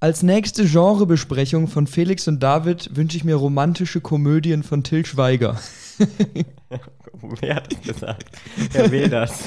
Als nächste Genrebesprechung von Felix und David wünsche ich mir romantische Komödien von Till Schweiger. Wer hat das gesagt? Wer will das?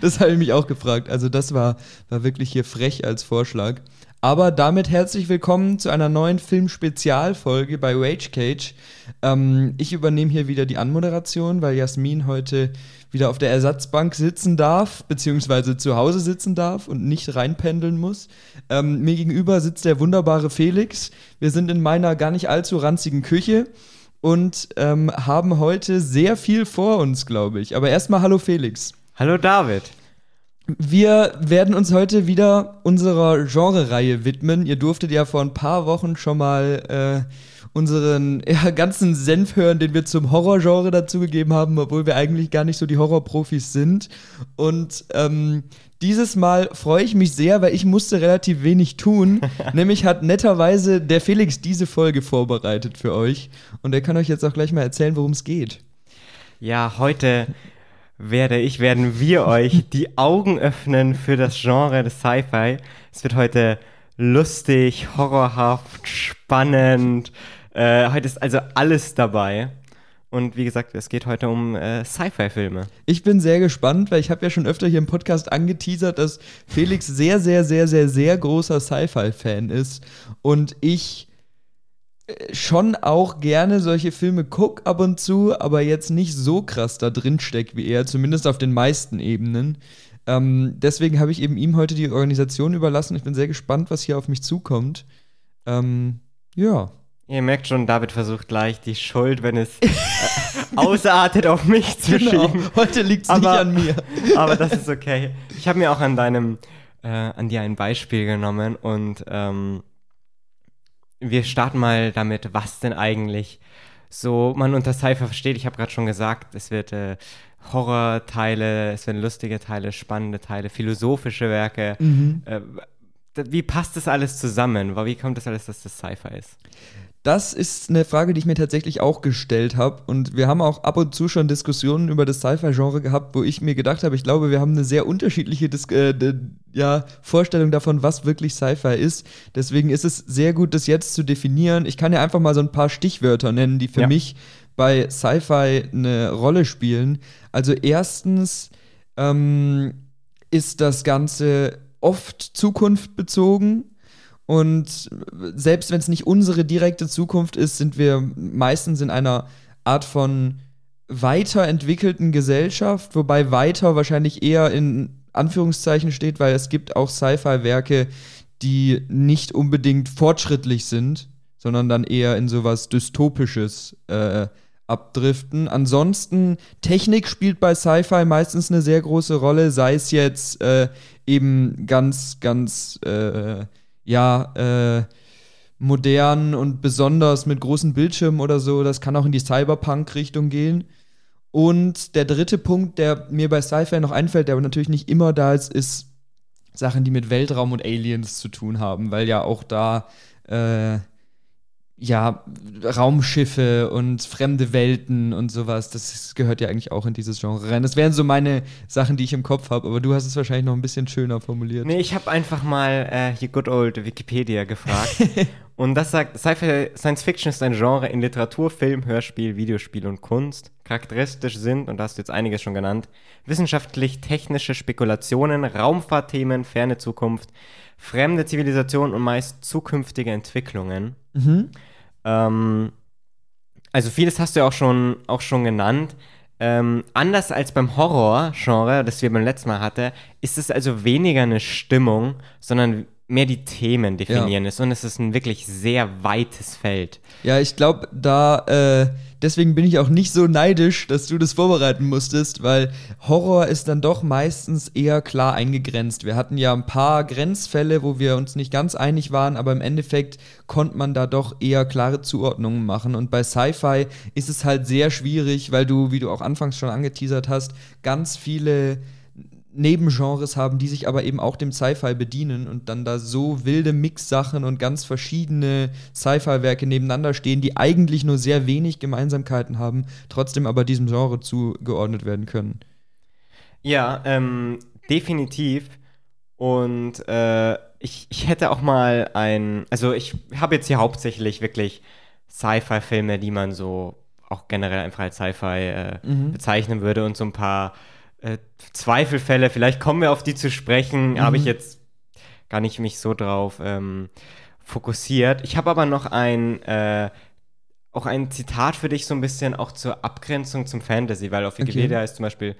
das habe ich mich auch gefragt. Also das war, war wirklich hier frech als Vorschlag. Aber damit herzlich willkommen zu einer neuen Film-Spezialfolge bei Rage Cage. Ähm, ich übernehme hier wieder die Anmoderation, weil Jasmin heute wieder auf der Ersatzbank sitzen darf, beziehungsweise zu Hause sitzen darf und nicht reinpendeln muss. Ähm, mir gegenüber sitzt der wunderbare Felix. Wir sind in meiner gar nicht allzu ranzigen Küche und ähm, haben heute sehr viel vor uns, glaube ich. Aber erstmal hallo Felix. Hallo David. Wir werden uns heute wieder unserer Genrereihe widmen. Ihr durftet ja vor ein paar Wochen schon mal äh, unseren ja, ganzen Senf hören, den wir zum Horrorgenre dazugegeben haben, obwohl wir eigentlich gar nicht so die Horrorprofis sind. Und ähm, dieses Mal freue ich mich sehr, weil ich musste relativ wenig tun. Nämlich hat netterweise der Felix diese Folge vorbereitet für euch. Und er kann euch jetzt auch gleich mal erzählen, worum es geht. Ja, heute werde ich, werden wir euch die Augen öffnen für das Genre des Sci-Fi. Es wird heute lustig, horrorhaft, spannend, äh, heute ist also alles dabei. Und wie gesagt, es geht heute um äh, Sci-Fi-Filme. Ich bin sehr gespannt, weil ich habe ja schon öfter hier im Podcast angeteasert, dass Felix sehr, sehr, sehr, sehr, sehr großer Sci-Fi-Fan ist. Und ich schon auch gerne solche Filme gucke ab und zu, aber jetzt nicht so krass da drin steckt wie er, zumindest auf den meisten Ebenen. Ähm, deswegen habe ich eben ihm heute die Organisation überlassen. Ich bin sehr gespannt, was hier auf mich zukommt. Ähm, ja. Ihr merkt schon, David versucht gleich die Schuld, wenn es äh, ausartet, auf mich zu genau. schieben. Heute liegt es nicht an mir. aber das ist okay. Ich habe mir auch an deinem, äh, an dir ein Beispiel genommen und ähm, wir starten mal damit, was denn eigentlich so man unter Cypher versteht. Ich habe gerade schon gesagt, es wird äh, Horrorteile, es werden lustige Teile, spannende Teile, philosophische Werke. Mhm. Äh, wie passt das alles zusammen? Wie kommt das alles, dass das Sci-Fi ist? Das ist eine Frage, die ich mir tatsächlich auch gestellt habe. Und wir haben auch ab und zu schon Diskussionen über das Sci-Fi-Genre gehabt, wo ich mir gedacht habe, ich glaube, wir haben eine sehr unterschiedliche Dis äh, ja, Vorstellung davon, was wirklich Sci-Fi ist. Deswegen ist es sehr gut, das jetzt zu definieren. Ich kann ja einfach mal so ein paar Stichwörter nennen, die für ja. mich bei Sci-Fi eine Rolle spielen. Also erstens ähm, ist das Ganze oft zukunftbezogen und selbst wenn es nicht unsere direkte Zukunft ist, sind wir meistens in einer Art von weiterentwickelten Gesellschaft, wobei weiter wahrscheinlich eher in Anführungszeichen steht, weil es gibt auch Sci-Fi-Werke, die nicht unbedingt fortschrittlich sind, sondern dann eher in sowas Dystopisches äh, abdriften. Ansonsten, Technik spielt bei Sci-Fi meistens eine sehr große Rolle, sei es jetzt äh, eben ganz, ganz äh, ja, äh, modern und besonders mit großen Bildschirmen oder so. Das kann auch in die Cyberpunk-Richtung gehen. Und der dritte Punkt, der mir bei Sci-Fi noch einfällt, der aber natürlich nicht immer da ist, ist Sachen, die mit Weltraum und Aliens zu tun haben, weil ja auch da äh, ja, Raumschiffe und fremde Welten und sowas, das gehört ja eigentlich auch in dieses Genre rein. Das wären so meine Sachen, die ich im Kopf habe, aber du hast es wahrscheinlich noch ein bisschen schöner formuliert. Nee, ich habe einfach mal äh, hier good old Wikipedia gefragt. und das sagt, Science Fiction ist ein Genre in Literatur, Film, Hörspiel, Videospiel und Kunst. Charakteristisch sind, und da hast du jetzt einiges schon genannt, wissenschaftlich-technische Spekulationen, Raumfahrtthemen, ferne Zukunft, fremde Zivilisationen und meist zukünftige Entwicklungen. Mhm. Ähm, also vieles hast du ja auch schon, auch schon genannt. Ähm, anders als beim Horror-Genre, das wir beim letzten Mal hatten, ist es also weniger eine Stimmung, sondern mehr die Themen definieren ja. ist. Und es ist ein wirklich sehr weites Feld. Ja, ich glaube, da äh, deswegen bin ich auch nicht so neidisch, dass du das vorbereiten musstest, weil Horror ist dann doch meistens eher klar eingegrenzt. Wir hatten ja ein paar Grenzfälle, wo wir uns nicht ganz einig waren, aber im Endeffekt konnte man da doch eher klare Zuordnungen machen. Und bei Sci-Fi ist es halt sehr schwierig, weil du, wie du auch anfangs schon angeteasert hast, ganz viele Nebengenres haben, die sich aber eben auch dem Sci-Fi bedienen und dann da so wilde Mix-Sachen und ganz verschiedene Sci-Fi-Werke nebeneinander stehen, die eigentlich nur sehr wenig Gemeinsamkeiten haben, trotzdem aber diesem Genre zugeordnet werden können. Ja, ähm, definitiv. Und äh, ich, ich hätte auch mal ein, also ich habe jetzt hier hauptsächlich wirklich Sci-Fi-Filme, die man so auch generell einfach als Sci-Fi äh, mhm. bezeichnen würde und so ein paar äh, Zweifelfälle, vielleicht kommen wir auf die zu sprechen, mhm. habe ich jetzt gar nicht mich so drauf ähm, fokussiert. Ich habe aber noch ein, äh, auch ein Zitat für dich so ein bisschen auch zur Abgrenzung zum Fantasy, weil auf Wikipedia okay. ist zum Beispiel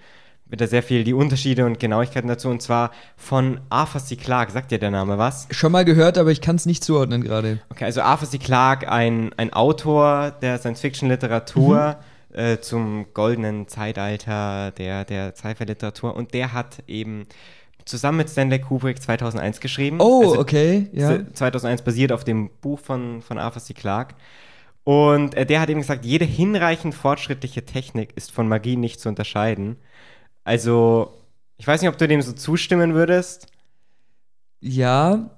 wird da sehr viel die Unterschiede und Genauigkeiten dazu und zwar von Arthur C. Clarke. Sagt dir der Name was? Schon mal gehört, aber ich kann es nicht zuordnen gerade. Okay, also Arthur C. Clarke, ein, ein Autor der Science-Fiction-Literatur mhm. Äh, zum goldenen Zeitalter der, der Sci-Fi-Literatur und der hat eben zusammen mit Stanley Kubrick 2001 geschrieben. Oh, also, okay, ja. 2001 basiert auf dem Buch von, von Arthur C. Clarke. Und äh, der hat eben gesagt, jede hinreichend fortschrittliche Technik ist von Magie nicht zu unterscheiden. Also, ich weiß nicht, ob du dem so zustimmen würdest. Ja,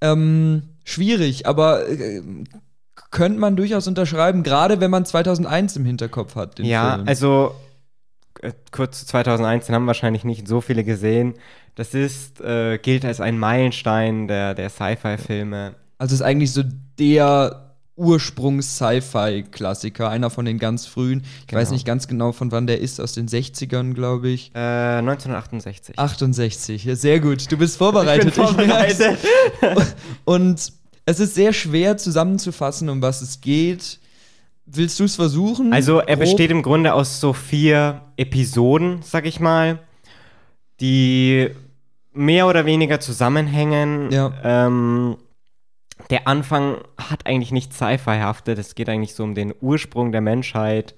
ähm, schwierig, aber äh, könnte man durchaus unterschreiben, gerade wenn man 2001 im Hinterkopf hat. ja, Film. also äh, kurz zu 2001, den haben wahrscheinlich nicht so viele gesehen. Das ist, äh, gilt als ein Meilenstein der, der Sci-Fi-Filme. Also ist eigentlich so der Ursprungs-Sci-Fi-Klassiker, einer von den ganz frühen. Ich genau. weiß nicht ganz genau, von wann der ist, aus den 60ern, glaube ich. Äh, 1968. 68, ja, sehr gut. Du bist vorbereitet. Ich bin vorbereitet. Und es ist sehr schwer zusammenzufassen, um was es geht. Willst du es versuchen? Also, er grob? besteht im Grunde aus so vier Episoden, sag ich mal, die mehr oder weniger zusammenhängen. Ja. Ähm, der Anfang hat eigentlich nicht Sci-Fi-haftet. Es geht eigentlich so um den Ursprung der Menschheit,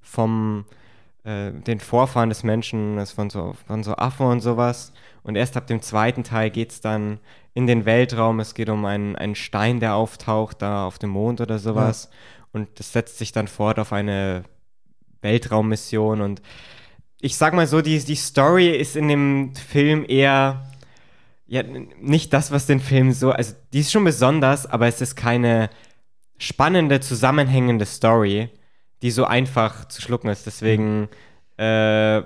vom äh, den Vorfahren des Menschen, von so, von so Affen und sowas. Und erst ab dem zweiten Teil geht es dann in den Weltraum. Es geht um einen, einen Stein, der auftaucht, da auf dem Mond oder sowas. Ja. Und das setzt sich dann fort auf eine Weltraummission. Und ich sag mal so, die, die Story ist in dem Film eher ja, nicht das, was den Film so, also die ist schon besonders, aber es ist keine spannende, zusammenhängende Story, die so einfach zu schlucken ist. Deswegen, mhm. äh,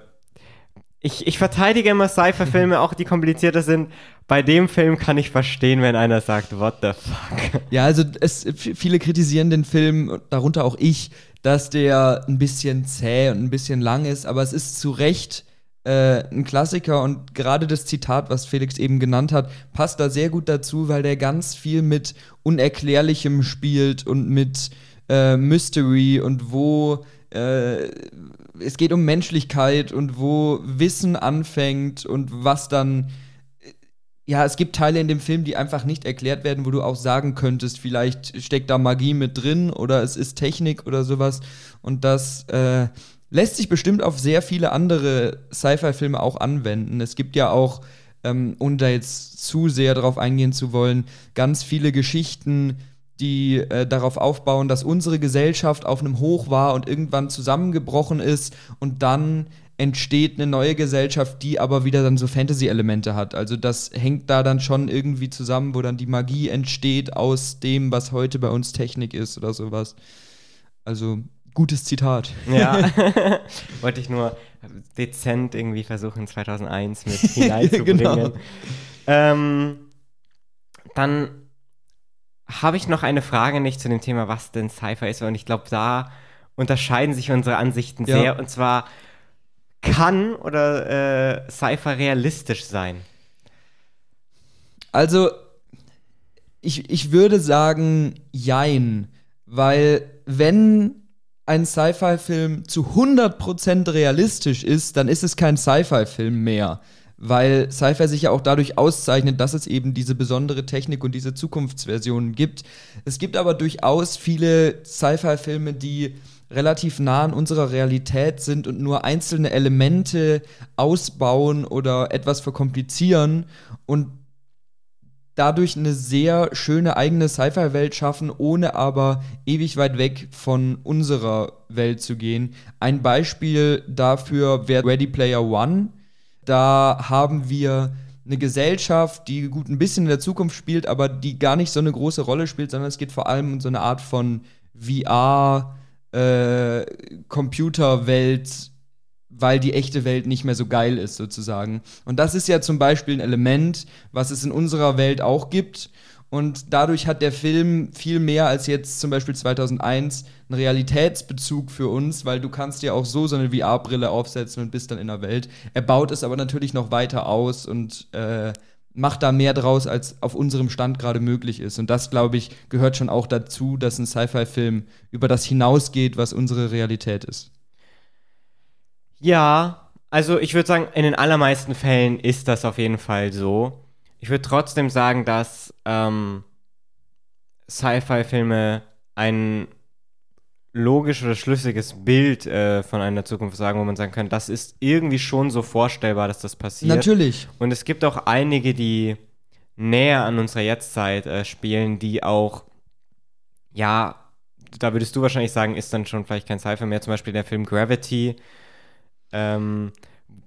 ich, ich verteidige immer Sci-Fi-Filme, auch die komplizierter sind. Bei dem Film kann ich verstehen, wenn einer sagt, what the fuck. Ja, also es, viele kritisieren den Film, darunter auch ich, dass der ein bisschen zäh und ein bisschen lang ist, aber es ist zu Recht äh, ein Klassiker und gerade das Zitat, was Felix eben genannt hat, passt da sehr gut dazu, weil der ganz viel mit Unerklärlichem spielt und mit äh, Mystery und wo äh, es geht um Menschlichkeit und wo Wissen anfängt und was dann ja, es gibt Teile in dem Film, die einfach nicht erklärt werden, wo du auch sagen könntest, vielleicht steckt da Magie mit drin oder es ist Technik oder sowas. Und das äh, lässt sich bestimmt auf sehr viele andere Sci-Fi-Filme auch anwenden. Es gibt ja auch, ähm, ohne da jetzt zu sehr drauf eingehen zu wollen, ganz viele Geschichten, die äh, darauf aufbauen, dass unsere Gesellschaft auf einem Hoch war und irgendwann zusammengebrochen ist und dann entsteht eine neue Gesellschaft, die aber wieder dann so Fantasy-Elemente hat. Also das hängt da dann schon irgendwie zusammen, wo dann die Magie entsteht aus dem, was heute bei uns Technik ist oder sowas. Also Gutes Zitat. Ja, wollte ich nur dezent irgendwie versuchen, 2001 mit hineinzubringen. genau. ähm, dann habe ich noch eine Frage nicht zu dem Thema, was denn Sci-Fi ist. Und ich glaube, da unterscheiden sich unsere Ansichten ja. sehr. Und zwar, kann oder äh, Sci-Fi realistisch sein? Also, ich, ich würde sagen, jein. Weil, wenn ein Sci-Fi-Film zu 100% realistisch ist, dann ist es kein Sci-Fi-Film mehr. Weil Sci-Fi sich ja auch dadurch auszeichnet, dass es eben diese besondere Technik und diese Zukunftsversionen gibt. Es gibt aber durchaus viele Sci-Fi-Filme, die relativ nah an unserer Realität sind und nur einzelne Elemente ausbauen oder etwas verkomplizieren und dadurch eine sehr schöne eigene Sci-Fi-Welt schaffen, ohne aber ewig weit weg von unserer Welt zu gehen. Ein Beispiel dafür wäre Ready Player One. Da haben wir eine Gesellschaft, die gut ein bisschen in der Zukunft spielt, aber die gar nicht so eine große Rolle spielt, sondern es geht vor allem um so eine Art von VR, äh, Computerwelt, weil die echte Welt nicht mehr so geil ist, sozusagen. Und das ist ja zum Beispiel ein Element, was es in unserer Welt auch gibt. Und dadurch hat der Film viel mehr als jetzt zum Beispiel 2001 einen Realitätsbezug für uns, weil du kannst ja auch so so eine VR-Brille aufsetzen und bist dann in der Welt. Er baut es aber natürlich noch weiter aus und äh, macht da mehr draus, als auf unserem Stand gerade möglich ist. Und das, glaube ich, gehört schon auch dazu, dass ein Sci-Fi-Film über das hinausgeht, was unsere Realität ist. Ja, also ich würde sagen, in den allermeisten Fällen ist das auf jeden Fall so. Ich würde trotzdem sagen, dass ähm, Sci-Fi-Filme ein logisch oder schlüssiges Bild äh, von einer Zukunft sagen, wo man sagen kann, das ist irgendwie schon so vorstellbar, dass das passiert. Natürlich. Und es gibt auch einige, die näher an unserer Jetztzeit äh, spielen, die auch, ja, da würdest du wahrscheinlich sagen, ist dann schon vielleicht kein Sci-Fi mehr, zum Beispiel der Film Gravity. Ähm,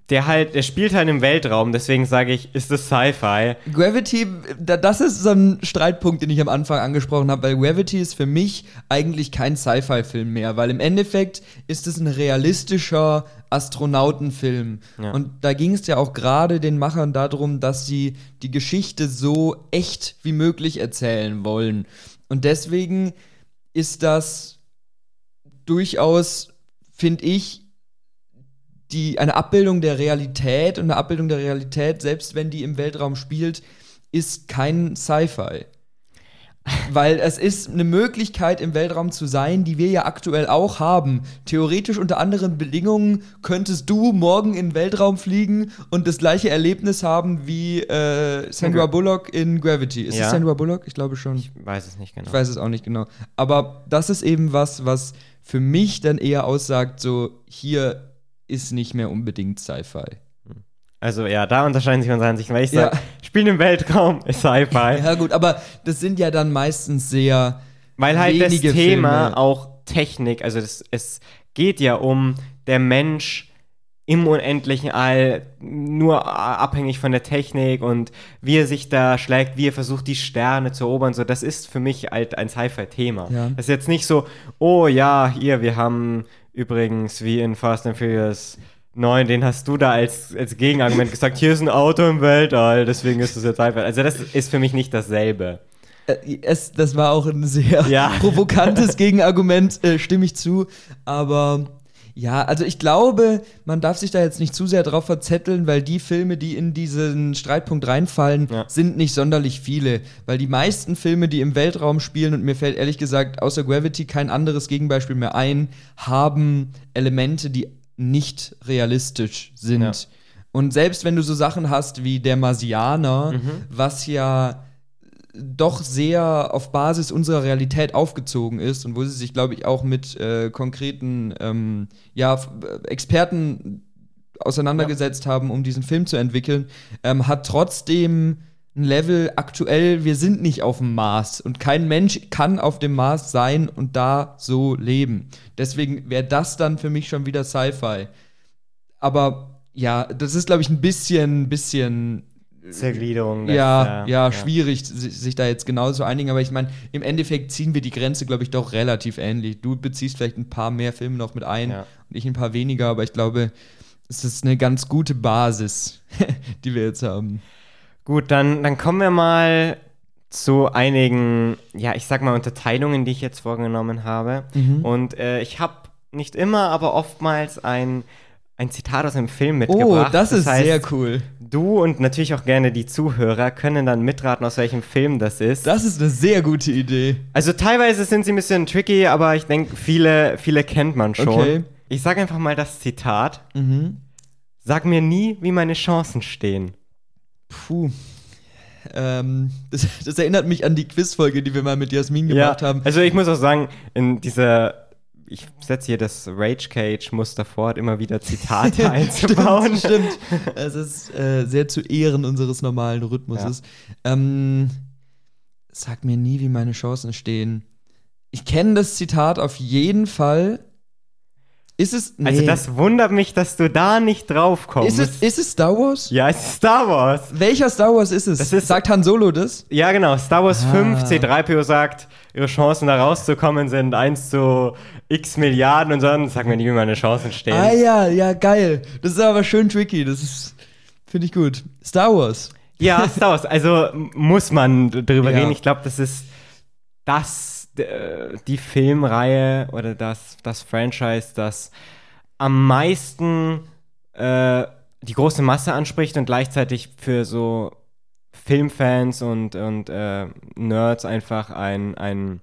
der halt, der spielt halt im Weltraum, deswegen sage ich, ist das Sci-Fi. Gravity, da- das ist so ein Streitpunkt, den ich am Anfang angesprochen habe, weil Gravity ist für mich eigentlich kein Sci-Fi-Film mehr, weil im Endeffekt ist es ein realistischer Astronautenfilm. Ja. Und da ging es ja auch gerade den Machern darum, dass sie die Geschichte so echt wie möglich erzählen wollen. Und deswegen ist das durchaus, finde ich, die, eine Abbildung der Realität und eine Abbildung der Realität, selbst wenn die im Weltraum spielt, ist kein Sci-Fi. Weil es ist eine Möglichkeit, im Weltraum zu sein, die wir ja aktuell auch haben. Theoretisch unter anderen Bedingungen könntest du morgen in den Weltraum fliegen und das gleiche Erlebnis haben wie äh, Sandra Bullock in Gravity. Ist Ja. es Sandra Bullock? Ich glaube schon. Ich weiß es nicht genau. Ich weiß es auch nicht genau. Aber das ist eben was, was für mich dann eher aussagt, so hier ist nicht mehr unbedingt Sci-Fi. Also ja, da unterscheiden sich unsere Ansichten, weil ich Ja. sage, Spielen im Weltraum ist Sci-Fi. Ja gut, aber das sind ja dann meistens sehr Weil halt das Thema Filme. auch Technik, also das, es geht ja um der Mensch im unendlichen All, nur abhängig von der Technik und wie er sich da schlägt, wie er versucht, die Sterne zu erobern. So, das ist für mich halt ein Sci-Fi-Thema. Ja. Das ist jetzt nicht so, oh ja, hier, wir haben übrigens wie in Fast and Furious 9, den hast du da als, als Gegenargument gesagt, hier ist ein Auto im Weltall, deswegen ist das jetzt Sci-Fi. Also das ist für mich nicht dasselbe. Äh, Es, das war auch ein sehr Ja. provokantes Gegenargument, äh, stimme ich zu. Aber ja, also ich glaube, man darf sich da jetzt nicht zu sehr drauf verzetteln, weil die Filme, die in diesen Streitpunkt reinfallen, Ja. sind nicht sonderlich viele. Weil die meisten Filme, die im Weltraum spielen, und mir fällt ehrlich gesagt außer Gravity kein anderes Gegenbeispiel mehr ein, haben Elemente, die nicht realistisch sind. Ja. Und selbst wenn du so Sachen hast wie der Marsianer, Mhm. was ja doch sehr auf Basis unserer Realität aufgezogen ist und wo sie sich, glaube ich, auch mit äh, konkreten ähm, ja, äh, Experten auseinandergesetzt haben, um diesen Film zu entwickeln, ähm, hat trotzdem ein Level aktuell, wir sind nicht auf dem Mars und kein Mensch kann auf dem Mars sein und da so leben. Deswegen wäre das dann für mich schon wieder Sci-Fi. Aber ja, das ist, glaube ich, ein bisschen, bisschen Zergliederung. ja, das, ja, schwierig, si- sich da jetzt genau zu einigen, aber ich meine, im Endeffekt ziehen wir die Grenze, glaube ich, doch relativ ähnlich. Du beziehst vielleicht ein paar mehr Filme noch mit ein Ja. und ich ein paar weniger, aber ich glaube, es ist eine ganz gute Basis, die wir jetzt haben. Gut, dann, dann kommen wir mal zu einigen, ja, ich sag mal, Unterteilungen, die ich jetzt vorgenommen habe. Mhm. Und äh, ich habe nicht immer, aber oftmals ein, ein Zitat aus einem Film Oh, mitgebracht. das ist heißt, sehr cool. Du und natürlich auch gerne die Zuhörer können dann mitraten, aus welchem Film das ist. Das ist eine sehr gute Idee. also teilweise sind sie ein bisschen tricky, aber ich denke, viele, viele kennt man schon. Okay. Ich sage einfach mal das Zitat. Mhm. Sag mir nie, wie meine Chancen stehen. Puh. Ähm, das, das erinnert mich an die Quizfolge, die wir mal mit Jasmin gemacht haben. Also ich muss auch sagen, in dieser, ich setze hier das Rage Cage Muster fort, immer wieder Zitate einzubauen. Stimmt, stimmt. Es ist äh, sehr zu Ehren unseres normalen Rhythmuses. Ähm, sag mir nie, wie meine Chancen stehen. Ich kenne das Zitat auf jeden Fall, Ist es. Nee. Also das wundert mich, dass du da nicht drauf kommst. ist, es, ist es Star Wars? ja, es ist Star Wars. Welcher Star Wars ist es? Ist- Sagt Han Solo das? Ja, genau. Star Wars Ah. 5, C3PO sagt, ihre Chancen da rauszukommen sind 1 zu x Milliarden und so. Dann sag mir nicht, wie meine Chancen stehen. Ah ja, ja, geil. Das ist aber schön tricky. Das ist. Finde ich gut. Star Wars. Ja, Star Wars. Also muss man drüber Ja. reden. Ich glaube, das ist das, die Filmreihe oder das, das Franchise, das am meisten äh, die große Masse anspricht und gleichzeitig für so Filmfans und, und äh, Nerds einfach ein, ein,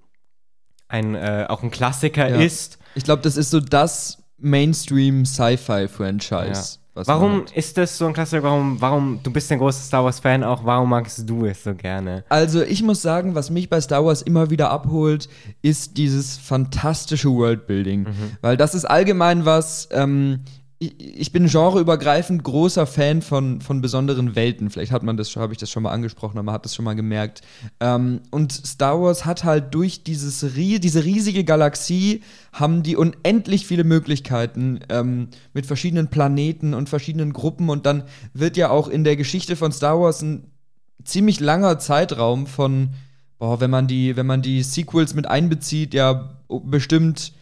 ein äh, auch ein Klassiker Ja. ist. Ich glaube, das ist so das Mainstream-Sci-Fi-Franchise. Was Warum ist das so ein Klassiker? Warum, warum, du bist ein großer Star Wars-Fan auch, warum magst du es so gerne? Also, ich muss sagen, was mich bei Star Wars immer wieder abholt, ist dieses fantastische Worldbuilding. Mhm. Weil das ist allgemein was. Ähm, ich, bin genreübergreifend großer Fan von, von besonderen Welten. Vielleicht hat man das, habe ich das schon mal angesprochen, aber man hat das schon mal gemerkt. Ähm, und Star Wars hat halt durch dieses, diese riesige Galaxie haben die unendlich viele Möglichkeiten ähm, mit verschiedenen Planeten und verschiedenen Gruppen. Und dann wird ja auch in der Geschichte von Star Wars ein ziemlich langer Zeitraum von, boah, wenn man die, wenn man die Sequels mit einbezieht, ja bestimmt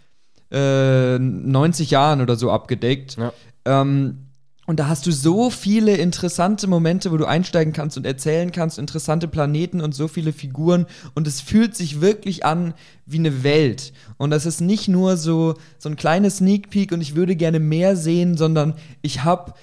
äh, 90 Jahren oder so abgedeckt. Ja. Ähm, und da hast du so viele interessante Momente, wo du einsteigen kannst und erzählen kannst, interessante Planeten und so viele Figuren. Und es fühlt sich wirklich an wie eine Welt. Und das ist nicht nur so, so ein kleines Sneak Peek und ich würde gerne mehr sehen, sondern ich habe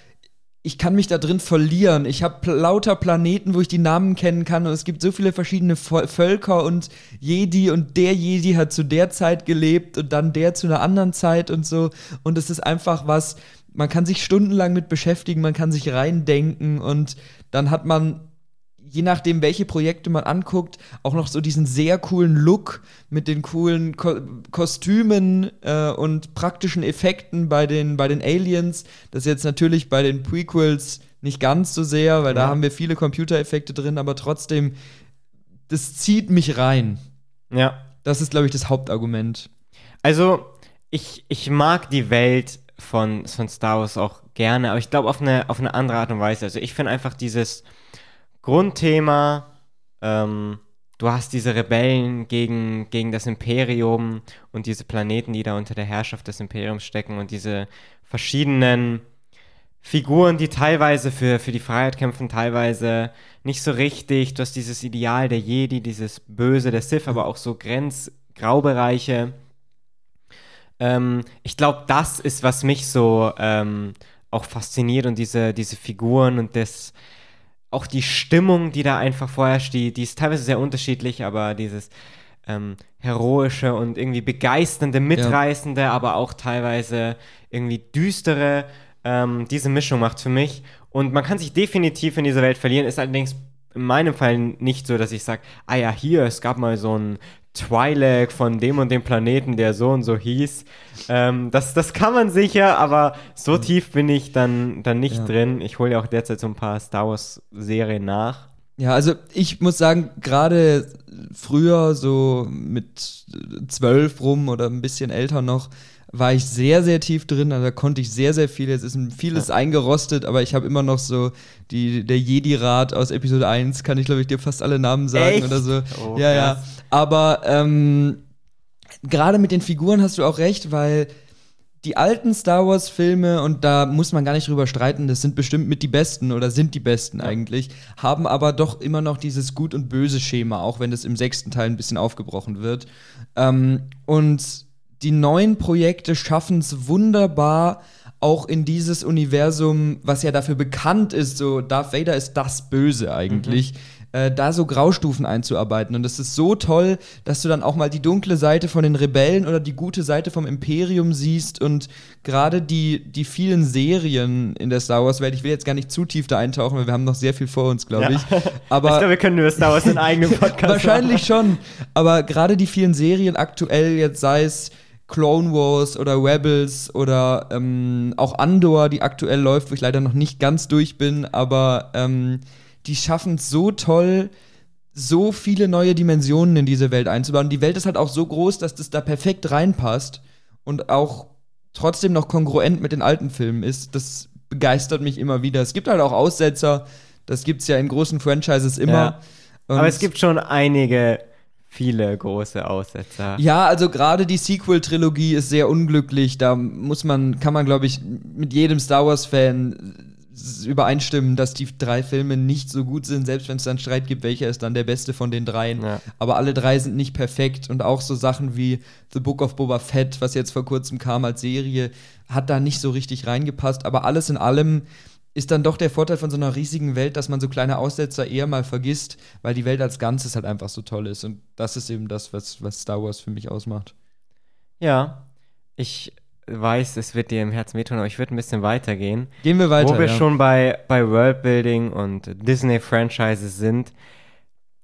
ich kann mich da drin verlieren. Ich habe lauter Planeten, wo ich die Namen kennen kann und es gibt so viele verschiedene Völker und Jedi und der Jedi hat zu der Zeit gelebt und dann der zu einer anderen Zeit und so. Und es ist einfach was, man kann sich stundenlang mit beschäftigen, man kann sich reindenken und dann hat man je nachdem, welche Projekte man anguckt, auch noch so diesen sehr coolen Look mit den coolen Ko Kostümen äh, und praktischen Effekten bei den, bei den Aliens. Das ist jetzt natürlich bei den Prequels nicht ganz so sehr, weil da Ja. haben wir viele Computereffekte drin, aber trotzdem, das zieht mich rein. Ja. Das ist, glaube ich, das Hauptargument. Also, ich, ich mag die Welt von, von Star Wars auch gerne, aber ich glaube auf eine, auf eine andere Art und Weise. Also, ich finde einfach dieses Grundthema, ähm, du hast diese Rebellen gegen, gegen das Imperium und diese Planeten, die da unter der Herrschaft des Imperiums stecken und diese verschiedenen Figuren, die teilweise für, für die Freiheit kämpfen, teilweise nicht so richtig. Du hast dieses Ideal der Jedi, dieses Böse der Sith, aber auch so Grenzgraubereiche. Ähm, ich glaube, das ist, was mich so ähm, auch fasziniert und diese, diese Figuren und das, auch die Stimmung, die da einfach vorherrscht, die, die ist teilweise sehr unterschiedlich, aber dieses ähm, heroische und irgendwie begeisternde, mitreißende, aber auch teilweise irgendwie düstere, ähm, diese Mischung macht für mich. Und man kann sich definitiv in dieser Welt verlieren, ist allerdings in meinem Fall nicht so, dass ich sage, ah ja, hier, es gab mal so ein Twi'lek von dem und dem Planeten, der so und so hieß. Ähm, das, das kann man sicher, aber so tief bin ich dann, dann nicht Ja. drin. Ich hole ja auch derzeit so ein paar Star Wars-Serien nach. Ja, also ich muss sagen, gerade früher, so mit zwölf rum oder ein bisschen älter noch, war ich sehr, sehr tief drin. Also da konnte ich sehr, sehr viel. Jetzt ist vieles eingerostet, aber ich habe immer noch so die, der Jedi-Rat aus Episode 1, kann ich glaube ich dir fast alle Namen sagen Echt? oder so. Oh, ja, ja. krass. Aber ähm, gerade mit den Figuren hast du auch recht, weil die alten Star Wars-Filme, und da muss man gar nicht drüber streiten, das sind bestimmt mit die besten oder sind die besten eigentlich, haben aber doch immer noch dieses Gut- und Böse-Schema, auch wenn das im sechsten Teil ein bisschen aufgebrochen wird. Ähm, und die neuen Projekte schaffen es wunderbar, auch in dieses Universum, was ja dafür bekannt ist, so Darth Vader ist das Böse eigentlich, äh, da so Graustufen einzuarbeiten. Und das ist so toll, dass du dann auch mal die dunkle Seite von den Rebellen oder die gute Seite vom Imperium siehst und gerade die, die vielen Serien in der Star Wars-Welt, ich will jetzt gar nicht zu tief da eintauchen, weil wir haben noch sehr viel vor uns, glaube Ja. ich. Aber ich glaube, wir können über Star Wars einen eigenen Podcast Wahrscheinlich schon. Aber gerade die vielen Serien aktuell, jetzt sei es Clone Wars oder Rebels oder ähm, auch Andor, die aktuell läuft, wo ich leider noch nicht ganz durch bin, aber ähm, die schaffen es so toll, so viele neue Dimensionen in diese Welt einzubauen. Die Welt ist halt auch so groß, dass das da perfekt reinpasst und auch trotzdem noch kongruent mit den alten Filmen ist, das begeistert mich immer wieder. Es gibt halt auch Aussetzer, das gibt es ja in großen Franchises immer. Ja. Aber es gibt schon einige, viele große Aussetzer. Ja, also gerade die Sequel-Trilogie ist sehr unglücklich. Da muss man, kann man, glaube ich, mit jedem Star Wars-Fan übereinstimmen, dass die drei Filme nicht so gut sind, selbst wenn es dann Streit gibt, welcher ist dann der beste von den dreien. Ja. Aber alle drei sind nicht perfekt und auch so Sachen wie The Book of Boba Fett, was jetzt vor kurzem kam als Serie, hat da nicht so richtig reingepasst. Aber alles in allem ist dann doch der Vorteil von so einer riesigen Welt, dass man so kleine Aussetzer eher mal vergisst, weil die Welt als Ganzes halt einfach so toll ist. Und das ist eben das, was, was Star Wars für mich ausmacht. Ja, ich weiß, es wird dir im Herzen wehtun, aber ich würde ein bisschen weitergehen. Gehen wir weiter. Wo wir ja. schon bei, bei Worldbuilding und Disney-Franchises sind.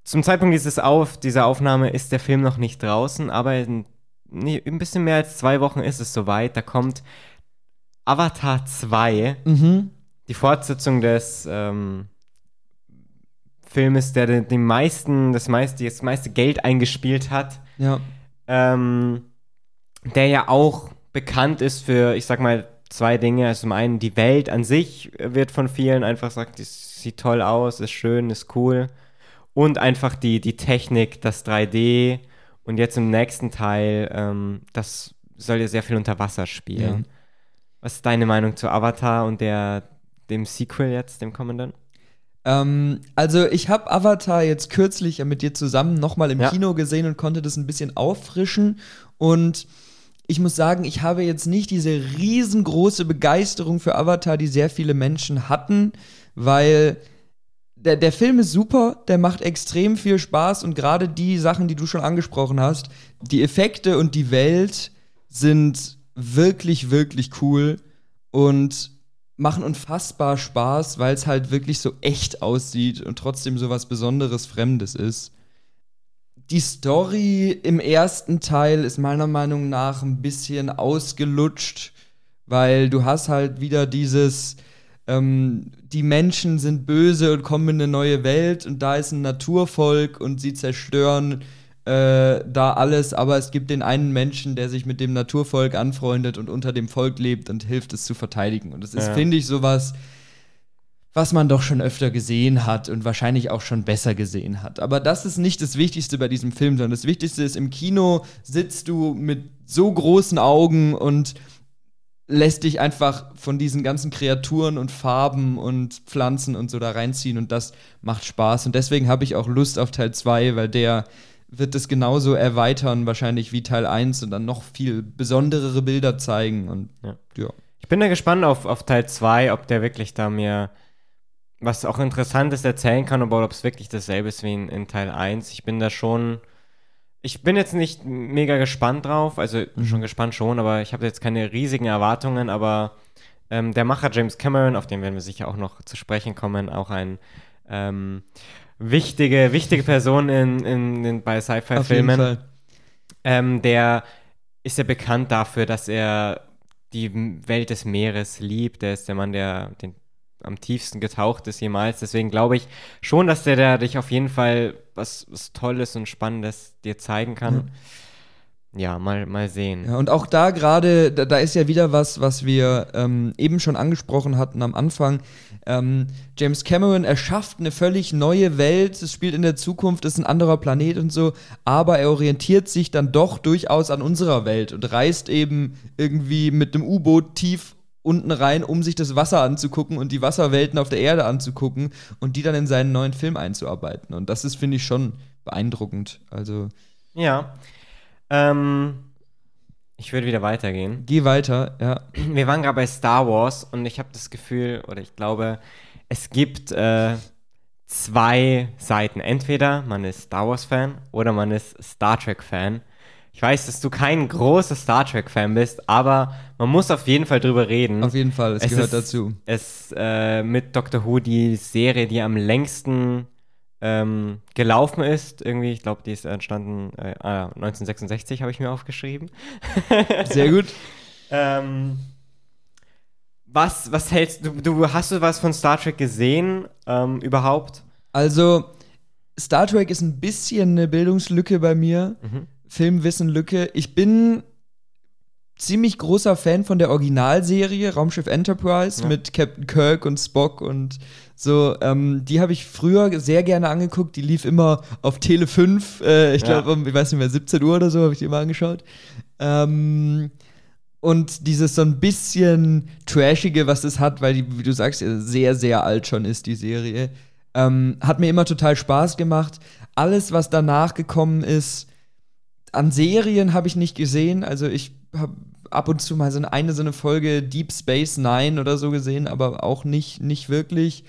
Zum Zeitpunkt dieses Auf, dieser Aufnahme ist der Film noch nicht draußen, aber in, nee, ein bisschen mehr als zwei Wochen ist es soweit. Da kommt Avatar 2, mhm. Die Fortsetzung des ähm, Filmes, der den, den meisten, das meiste, das meiste Geld eingespielt hat. Ja. Ähm, der ja auch bekannt ist für, ich sag mal, zwei Dinge. Also zum einen, die Welt an sich wird von vielen einfach gesagt, es sieht toll aus, ist schön, ist cool. Und einfach die, die Technik, das 3D und jetzt im nächsten Teil, ähm, das soll ja sehr viel unter Wasser spielen. Ja. Was ist deine Meinung zu Avatar und der, dem Sequel jetzt, dem kommenden? Ähm, also ich habe Avatar jetzt kürzlich mit dir zusammen nochmal im ja. Kino gesehen und konnte das ein bisschen auffrischen und ich muss sagen, ich habe jetzt nicht diese riesengroße Begeisterung für Avatar, die sehr viele Menschen hatten, weil der, der Film ist super, der macht extrem viel Spaß und gerade die Sachen, die du schon angesprochen hast, die Effekte und die Welt sind wirklich, wirklich cool und machen unfassbar Spaß, weil es halt wirklich so echt aussieht und trotzdem so was Besonderes, Fremdes ist. Die Story im ersten Teil ist meiner Meinung nach ein bisschen ausgelutscht, weil du hast halt wieder dieses, ähm, die Menschen sind böse und kommen in eine neue Welt und da ist ein Naturvolk und sie zerstören äh, da alles, aber es gibt den einen Menschen, der sich mit dem Naturvolk anfreundet und unter dem Volk lebt und hilft es zu verteidigen. Und das ist, ja. finde ich, sowas was man doch schon öfter gesehen hat und wahrscheinlich auch schon besser gesehen hat. Aber das ist nicht das Wichtigste bei diesem Film, sondern das Wichtigste ist, im Kino sitzt du mit so großen Augen und lässt dich einfach von diesen ganzen Kreaturen und Farben und Pflanzen und so da reinziehen und das macht Spaß. Und deswegen habe ich auch Lust auf Teil 2, weil der wird es genauso erweitern, wahrscheinlich wie Teil 1 und dann noch viel besonderere Bilder zeigen. Und ja. ja. Ich bin da gespannt auf, auf Teil 2, ob der wirklich da mir was auch Interessantes erzählen kann, aber ob es wirklich dasselbe ist wie in, in, Teil 1. Ich bin da schon. Ich bin jetzt nicht mega gespannt drauf, also mhm. schon gespannt schon, aber ich habe jetzt keine riesigen Erwartungen, aber ähm, der Macher James Cameron, auf den werden wir sicher auch noch zu sprechen kommen, auch ein ähm, wichtige, wichtige Person in, in, in bei Sci-Fi-Filmen. Ähm, der ist ja bekannt dafür, dass er die Welt des Meeres liebt. Der ist der Mann, der den am tiefsten getaucht ist jemals. Deswegen glaube ich schon, dass der da dich auf jeden Fall was, was Tolles und Spannendes dir zeigen kann. Mhm. Ja, mal, mal sehen. Ja, und auch da gerade, da, da, ist ja wieder was, was wir ähm, eben schon angesprochen hatten am Anfang. Ähm, James Cameron erschafft eine völlig neue Welt, es spielt in der Zukunft, ist ein anderer Planet und so, aber er orientiert sich dann doch durchaus an unserer Welt und reist eben irgendwie mit dem U-Boot tief unten rein, um sich das Wasser anzugucken und die Wasserwelten auf der Erde anzugucken und die dann in seinen neuen Film einzuarbeiten. Und das ist, finde ich, schon beeindruckend. Also. Ja. Ähm, ich würde wieder weitergehen. Geh weiter, ja. Wir waren gerade bei Star Wars und ich habe das Gefühl, oder ich glaube, es gibt äh, zwei Seiten. Entweder man ist Star Wars-Fan oder man ist Star Trek-Fan. Ich weiß, dass du kein großer Star Trek-Fan bist, aber man muss auf jeden Fall drüber reden. Auf jeden Fall, es, es gehört ist, dazu. Es äh, mit Doctor Who die Serie, die am längsten ähm, gelaufen ist. Irgendwie, ich glaube, die ist entstanden äh, ah, 1966, habe ich mir aufgeschrieben. Sehr gut. ähm, was, was hältst du, du? Hast du was von Star Trek gesehen ähm, überhaupt? Also, Star Trek ist ein bisschen eine Bildungslücke bei mir. Mhm. Filmwissen-Lücke. Ich bin ziemlich großer Fan von der Originalserie Raumschiff Enterprise ja. mit Captain Kirk und Spock und so. Ähm, die habe ich früher sehr gerne angeguckt. Die lief immer auf Tele 5. Äh, ich glaube, ja. um, ich weiß nicht mehr, 17 Uhr oder so habe ich die immer angeschaut. Ähm, und dieses so ein bisschen Trashige, was es hat, weil die, wie du sagst, sehr, sehr alt schon ist, die Serie. Ähm, hat mir immer total Spaß gemacht. Alles, was danach gekommen ist, an Serien habe ich nicht gesehen. Also ich habe ab und zu mal so eine, so eine Folge Deep Space Nine oder so gesehen, aber auch nicht, nicht wirklich.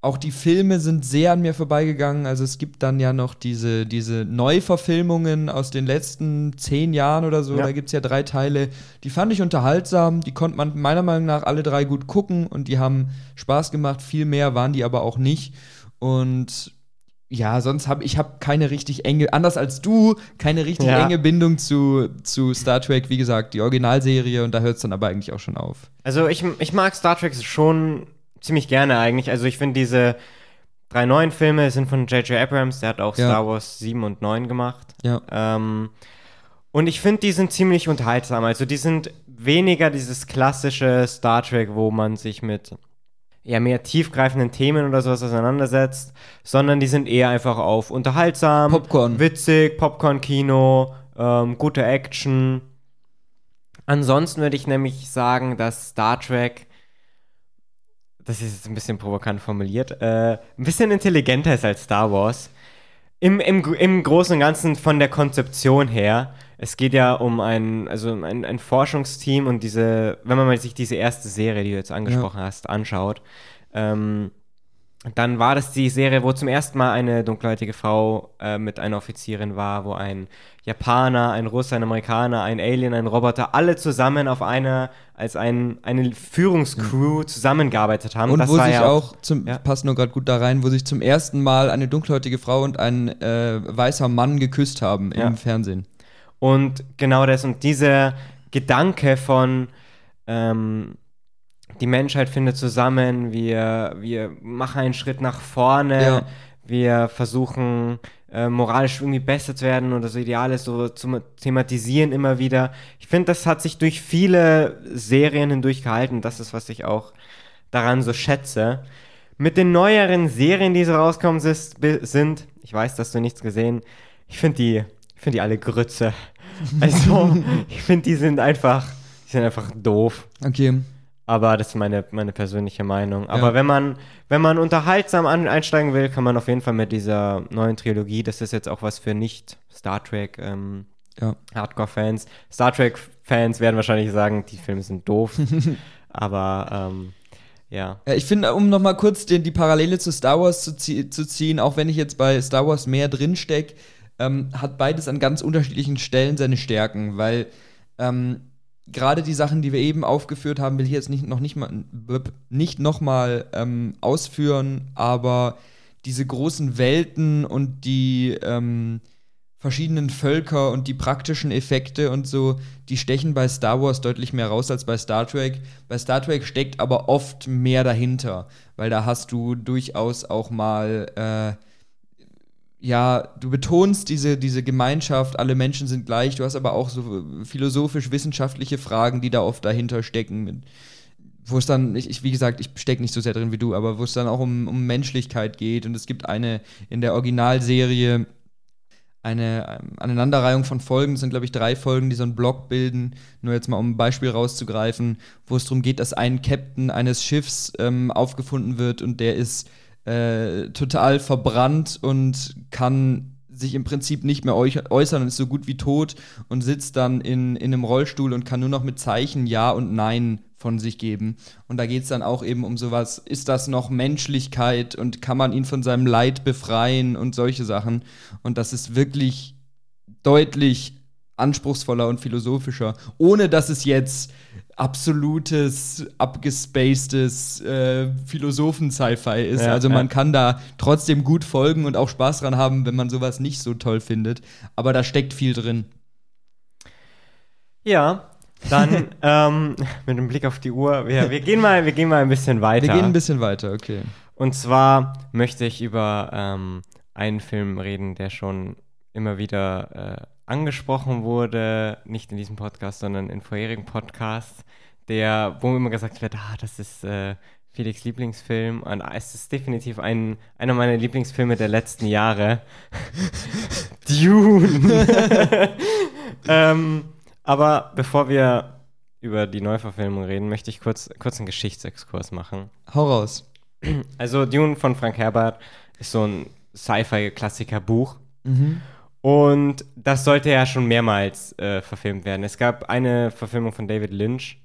Auch die Filme sind sehr an mir vorbeigegangen. Also es gibt dann ja noch diese, diese Neuverfilmungen aus den letzten zehn Jahren oder so. Ja. Da gibt es ja drei Teile. Die fand ich unterhaltsam. Die konnte man meiner Meinung nach alle drei gut gucken und die haben Spaß gemacht. Viel mehr waren die aber auch nicht. Und ja, sonst habe ich hab keine richtig enge, anders als du, keine richtig ja. enge Bindung zu, zu Star Trek. Wie gesagt, die Originalserie und da hört es dann aber eigentlich auch schon auf. Also ich, ich mag Star Trek schon ziemlich gerne eigentlich. Also ich finde diese drei neuen Filme sind von J.J. Abrams, der hat auch ja. Star Wars 7 und 9 gemacht. Ja. Ähm, und ich finde, die sind ziemlich unterhaltsam. Also die sind weniger dieses klassische Star Trek, wo man sich mit eher mehr tiefgreifenden Themen oder sowas auseinandersetzt, sondern die sind eher einfach auf unterhaltsam, Popcorn. witzig, Popcorn-Kino, ähm, gute Action. Ansonsten würde ich nämlich sagen, dass Star Trek, das ist jetzt ein bisschen provokant formuliert, äh, ein bisschen intelligenter ist als Star Wars. Im, im, Im Großen und Ganzen von der Konzeption her es geht ja um ein, also ein, ein Forschungsteam und diese, wenn man mal sich diese erste Serie, die du jetzt angesprochen ja. hast, anschaut, ähm, dann war das die Serie, wo zum ersten Mal eine dunkelhäutige Frau äh, mit einer Offizierin war, wo ein Japaner, ein Russe, ein Amerikaner, ein Alien, ein Roboter, alle zusammen auf einer, als ein, eine Führungscrew zusammengearbeitet haben. Und das wo sich ja auch, zum, ja? passt nur gerade gut da rein, wo sich zum ersten Mal eine dunkelhäutige Frau und ein äh, weißer Mann geküsst haben im Fernsehen. Und genau das und dieser Gedanke von ähm, die Menschheit findet zusammen, wir, wir machen einen Schritt nach vorne, ja. wir versuchen äh, moralisch irgendwie besser zu werden oder so Ideale so zu thematisieren immer wieder. Ich finde, das hat sich durch viele Serien hindurch gehalten. Das ist, was ich auch daran so schätze. Mit den neueren Serien, die so rauskommen sind, ich weiß, dass du nichts gesehen, ich finde die ich finde die alle Grütze. Also, ich finde, die sind einfach, die sind einfach doof. Okay. Aber das ist meine, meine persönliche Meinung. Aber ja. wenn man, wenn man unterhaltsam an, einsteigen will, kann man auf jeden Fall mit dieser neuen Trilogie, das ist jetzt auch was für nicht Star Trek ähm, ja. Hardcore-Fans. Star Trek-Fans werden wahrscheinlich sagen, die Filme sind doof. Aber ähm, ja. ja. Ich finde, um nochmal kurz den, die Parallele zu Star Wars zu, zu ziehen, auch wenn ich jetzt bei Star Wars mehr drinstecke, ähm, hat beides an ganz unterschiedlichen Stellen seine Stärken, weil ähm, gerade die Sachen, die wir eben aufgeführt haben, will ich jetzt nicht, noch nicht mal nicht nochmal ähm, ausführen, aber diese großen Welten und die ähm, verschiedenen Völker und die praktischen Effekte und so, die stechen bei Star Wars deutlich mehr raus als bei Star Trek. Bei Star Trek steckt aber oft mehr dahinter, weil da hast du durchaus auch mal äh, ja, du betonst diese, diese Gemeinschaft, alle Menschen sind gleich, du hast aber auch so philosophisch-wissenschaftliche Fragen, die da oft dahinter stecken, wo es dann, ich, wie gesagt, ich stecke nicht so sehr drin wie du, aber wo es dann auch um, um Menschlichkeit geht. Und es gibt eine in der Originalserie eine ähm, Aneinanderreihung von Folgen, das sind glaube ich drei Folgen, die so einen Block bilden, nur jetzt mal um ein Beispiel rauszugreifen, wo es darum geht, dass ein Captain eines Schiffs ähm, aufgefunden wird und der ist äh, total verbrannt und kann sich im Prinzip nicht mehr äußern und ist so gut wie tot und sitzt dann in, in einem Rollstuhl und kann nur noch mit Zeichen Ja und Nein von sich geben. Und da geht es dann auch eben um sowas, ist das noch Menschlichkeit und kann man ihn von seinem Leid befreien und solche Sachen. Und das ist wirklich deutlich anspruchsvoller und philosophischer, ohne dass es jetzt absolutes, abgespacedes äh, Philosophen-Sci-Fi ist. Ja, also man ja. kann da trotzdem gut folgen und auch Spaß dran haben, wenn man sowas nicht so toll findet. Aber da steckt viel drin. Ja, dann ähm, mit dem Blick auf die Uhr, wir, wir, gehen mal, wir gehen mal ein bisschen weiter. Wir gehen ein bisschen weiter, okay. Und zwar möchte ich über ähm, einen Film reden, der schon immer wieder äh, angesprochen wurde, nicht in diesem Podcast, sondern in vorherigen Podcasts, der, wo immer gesagt wird, ah, das ist äh, Felix Lieblingsfilm und es ist definitiv ein, einer meiner Lieblingsfilme der letzten Jahre. Dune. ähm, aber bevor wir über die Neuverfilmung reden, möchte ich kurz, kurz einen Geschichtsexkurs machen. Hau raus. Also Dune von Frank Herbert ist so ein Sci-Fi-Klassiker-Buch. Mhm. Und das sollte ja schon mehrmals äh, verfilmt werden. Es gab eine Verfilmung von David Lynch,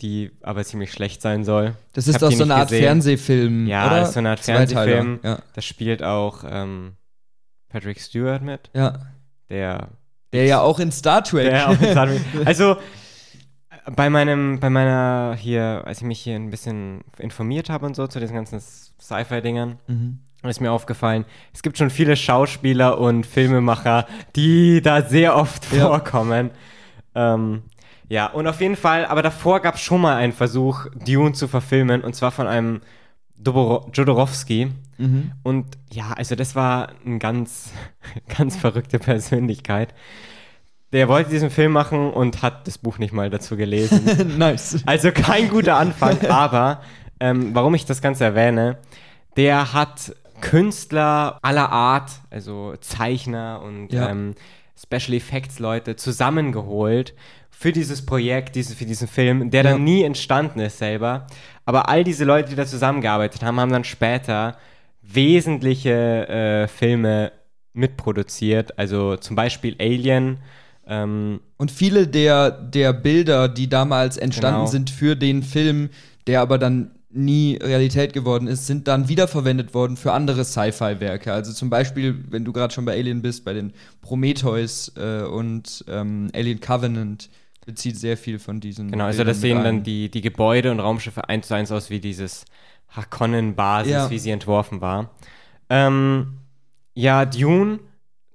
die aber ziemlich schlecht sein soll. Das ist doch so eine Art gesehen. Fernsehfilm. Ja, oder? das ist so eine Art Fernsehfilm. Ja. Da spielt auch ähm, Patrick Stewart mit. Ja. Der. Der ja auch in Star Trek. Der auch in Star Trek. Also bei meinem, bei meiner hier, als ich mich hier ein bisschen informiert habe und so zu diesen ganzen Sci-Fi-Dingern, mhm. Ist mir aufgefallen, es gibt schon viele Schauspieler und Filmemacher, die da sehr oft ja. vorkommen. Ähm, ja, und auf jeden Fall, aber davor gab es schon mal einen Versuch, Dune zu verfilmen, und zwar von einem Jodorowsky. Mhm. Und ja, also das war eine ganz, ganz verrückte Persönlichkeit. Der wollte diesen Film machen und hat das Buch nicht mal dazu gelesen. nice. Also kein guter Anfang, aber ähm, warum ich das Ganze erwähne, der hat Künstler aller Art, also Zeichner und ja. ähm, Special Effects Leute zusammengeholt für dieses Projekt, dieses, für diesen Film, der ja. dann nie entstanden ist selber. Aber all diese Leute, die da zusammengearbeitet haben, haben dann später wesentliche äh, Filme mitproduziert. Also zum Beispiel Alien. Ähm, und viele der, der Bilder, die damals entstanden genau. sind für den Film, der aber dann nie Realität geworden ist, sind dann wiederverwendet worden für andere Sci-Fi-Werke. Also zum Beispiel, wenn du gerade schon bei Alien bist, bei den Prometheus äh, und ähm, Alien Covenant bezieht sehr viel von diesen. Genau, also das sehen dann die, die Gebäude und Raumschiffe eins zu eins aus wie dieses Hakonnen-Basis, ja. wie sie entworfen war. Ähm, ja, Dune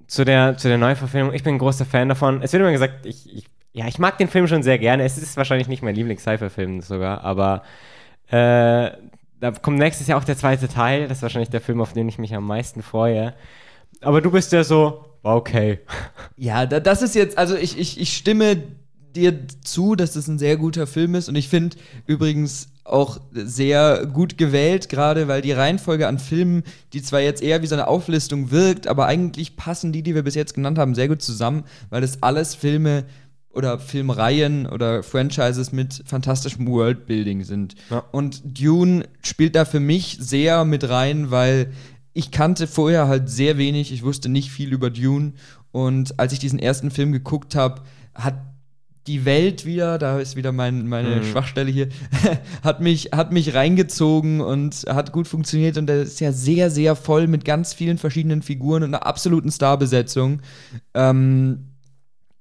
zu der, zu der Neuverfilmung, ich bin ein großer Fan davon. Es wird immer gesagt, ich, ich, ja, ich mag den Film schon sehr gerne. Es ist wahrscheinlich nicht mein Lieblings-Sci-Fi-Film sogar, aber äh, da kommt nächstes Jahr auch der zweite Teil. Das ist wahrscheinlich der Film, auf den ich mich am meisten freue. Aber du bist ja so, okay. Ja, da, das ist jetzt, also ich, ich, ich stimme dir zu, dass das ein sehr guter Film ist. Und ich finde übrigens auch sehr gut gewählt, gerade weil die Reihenfolge an Filmen, die zwar jetzt eher wie so eine Auflistung wirkt, aber eigentlich passen die, die wir bis jetzt genannt haben, sehr gut zusammen, weil das alles Filme oder Filmreihen oder Franchises mit fantastischem Worldbuilding sind. Ja. Und Dune spielt da für mich sehr mit rein, weil ich kannte vorher halt sehr wenig, ich wusste nicht viel über Dune und als ich diesen ersten Film geguckt habe, hat die Welt wieder, da ist wieder mein, meine mhm. Schwachstelle hier, hat mich, hat mich reingezogen und hat gut funktioniert und der ist ja sehr, sehr voll mit ganz vielen verschiedenen Figuren und einer absoluten Starbesetzung, ähm,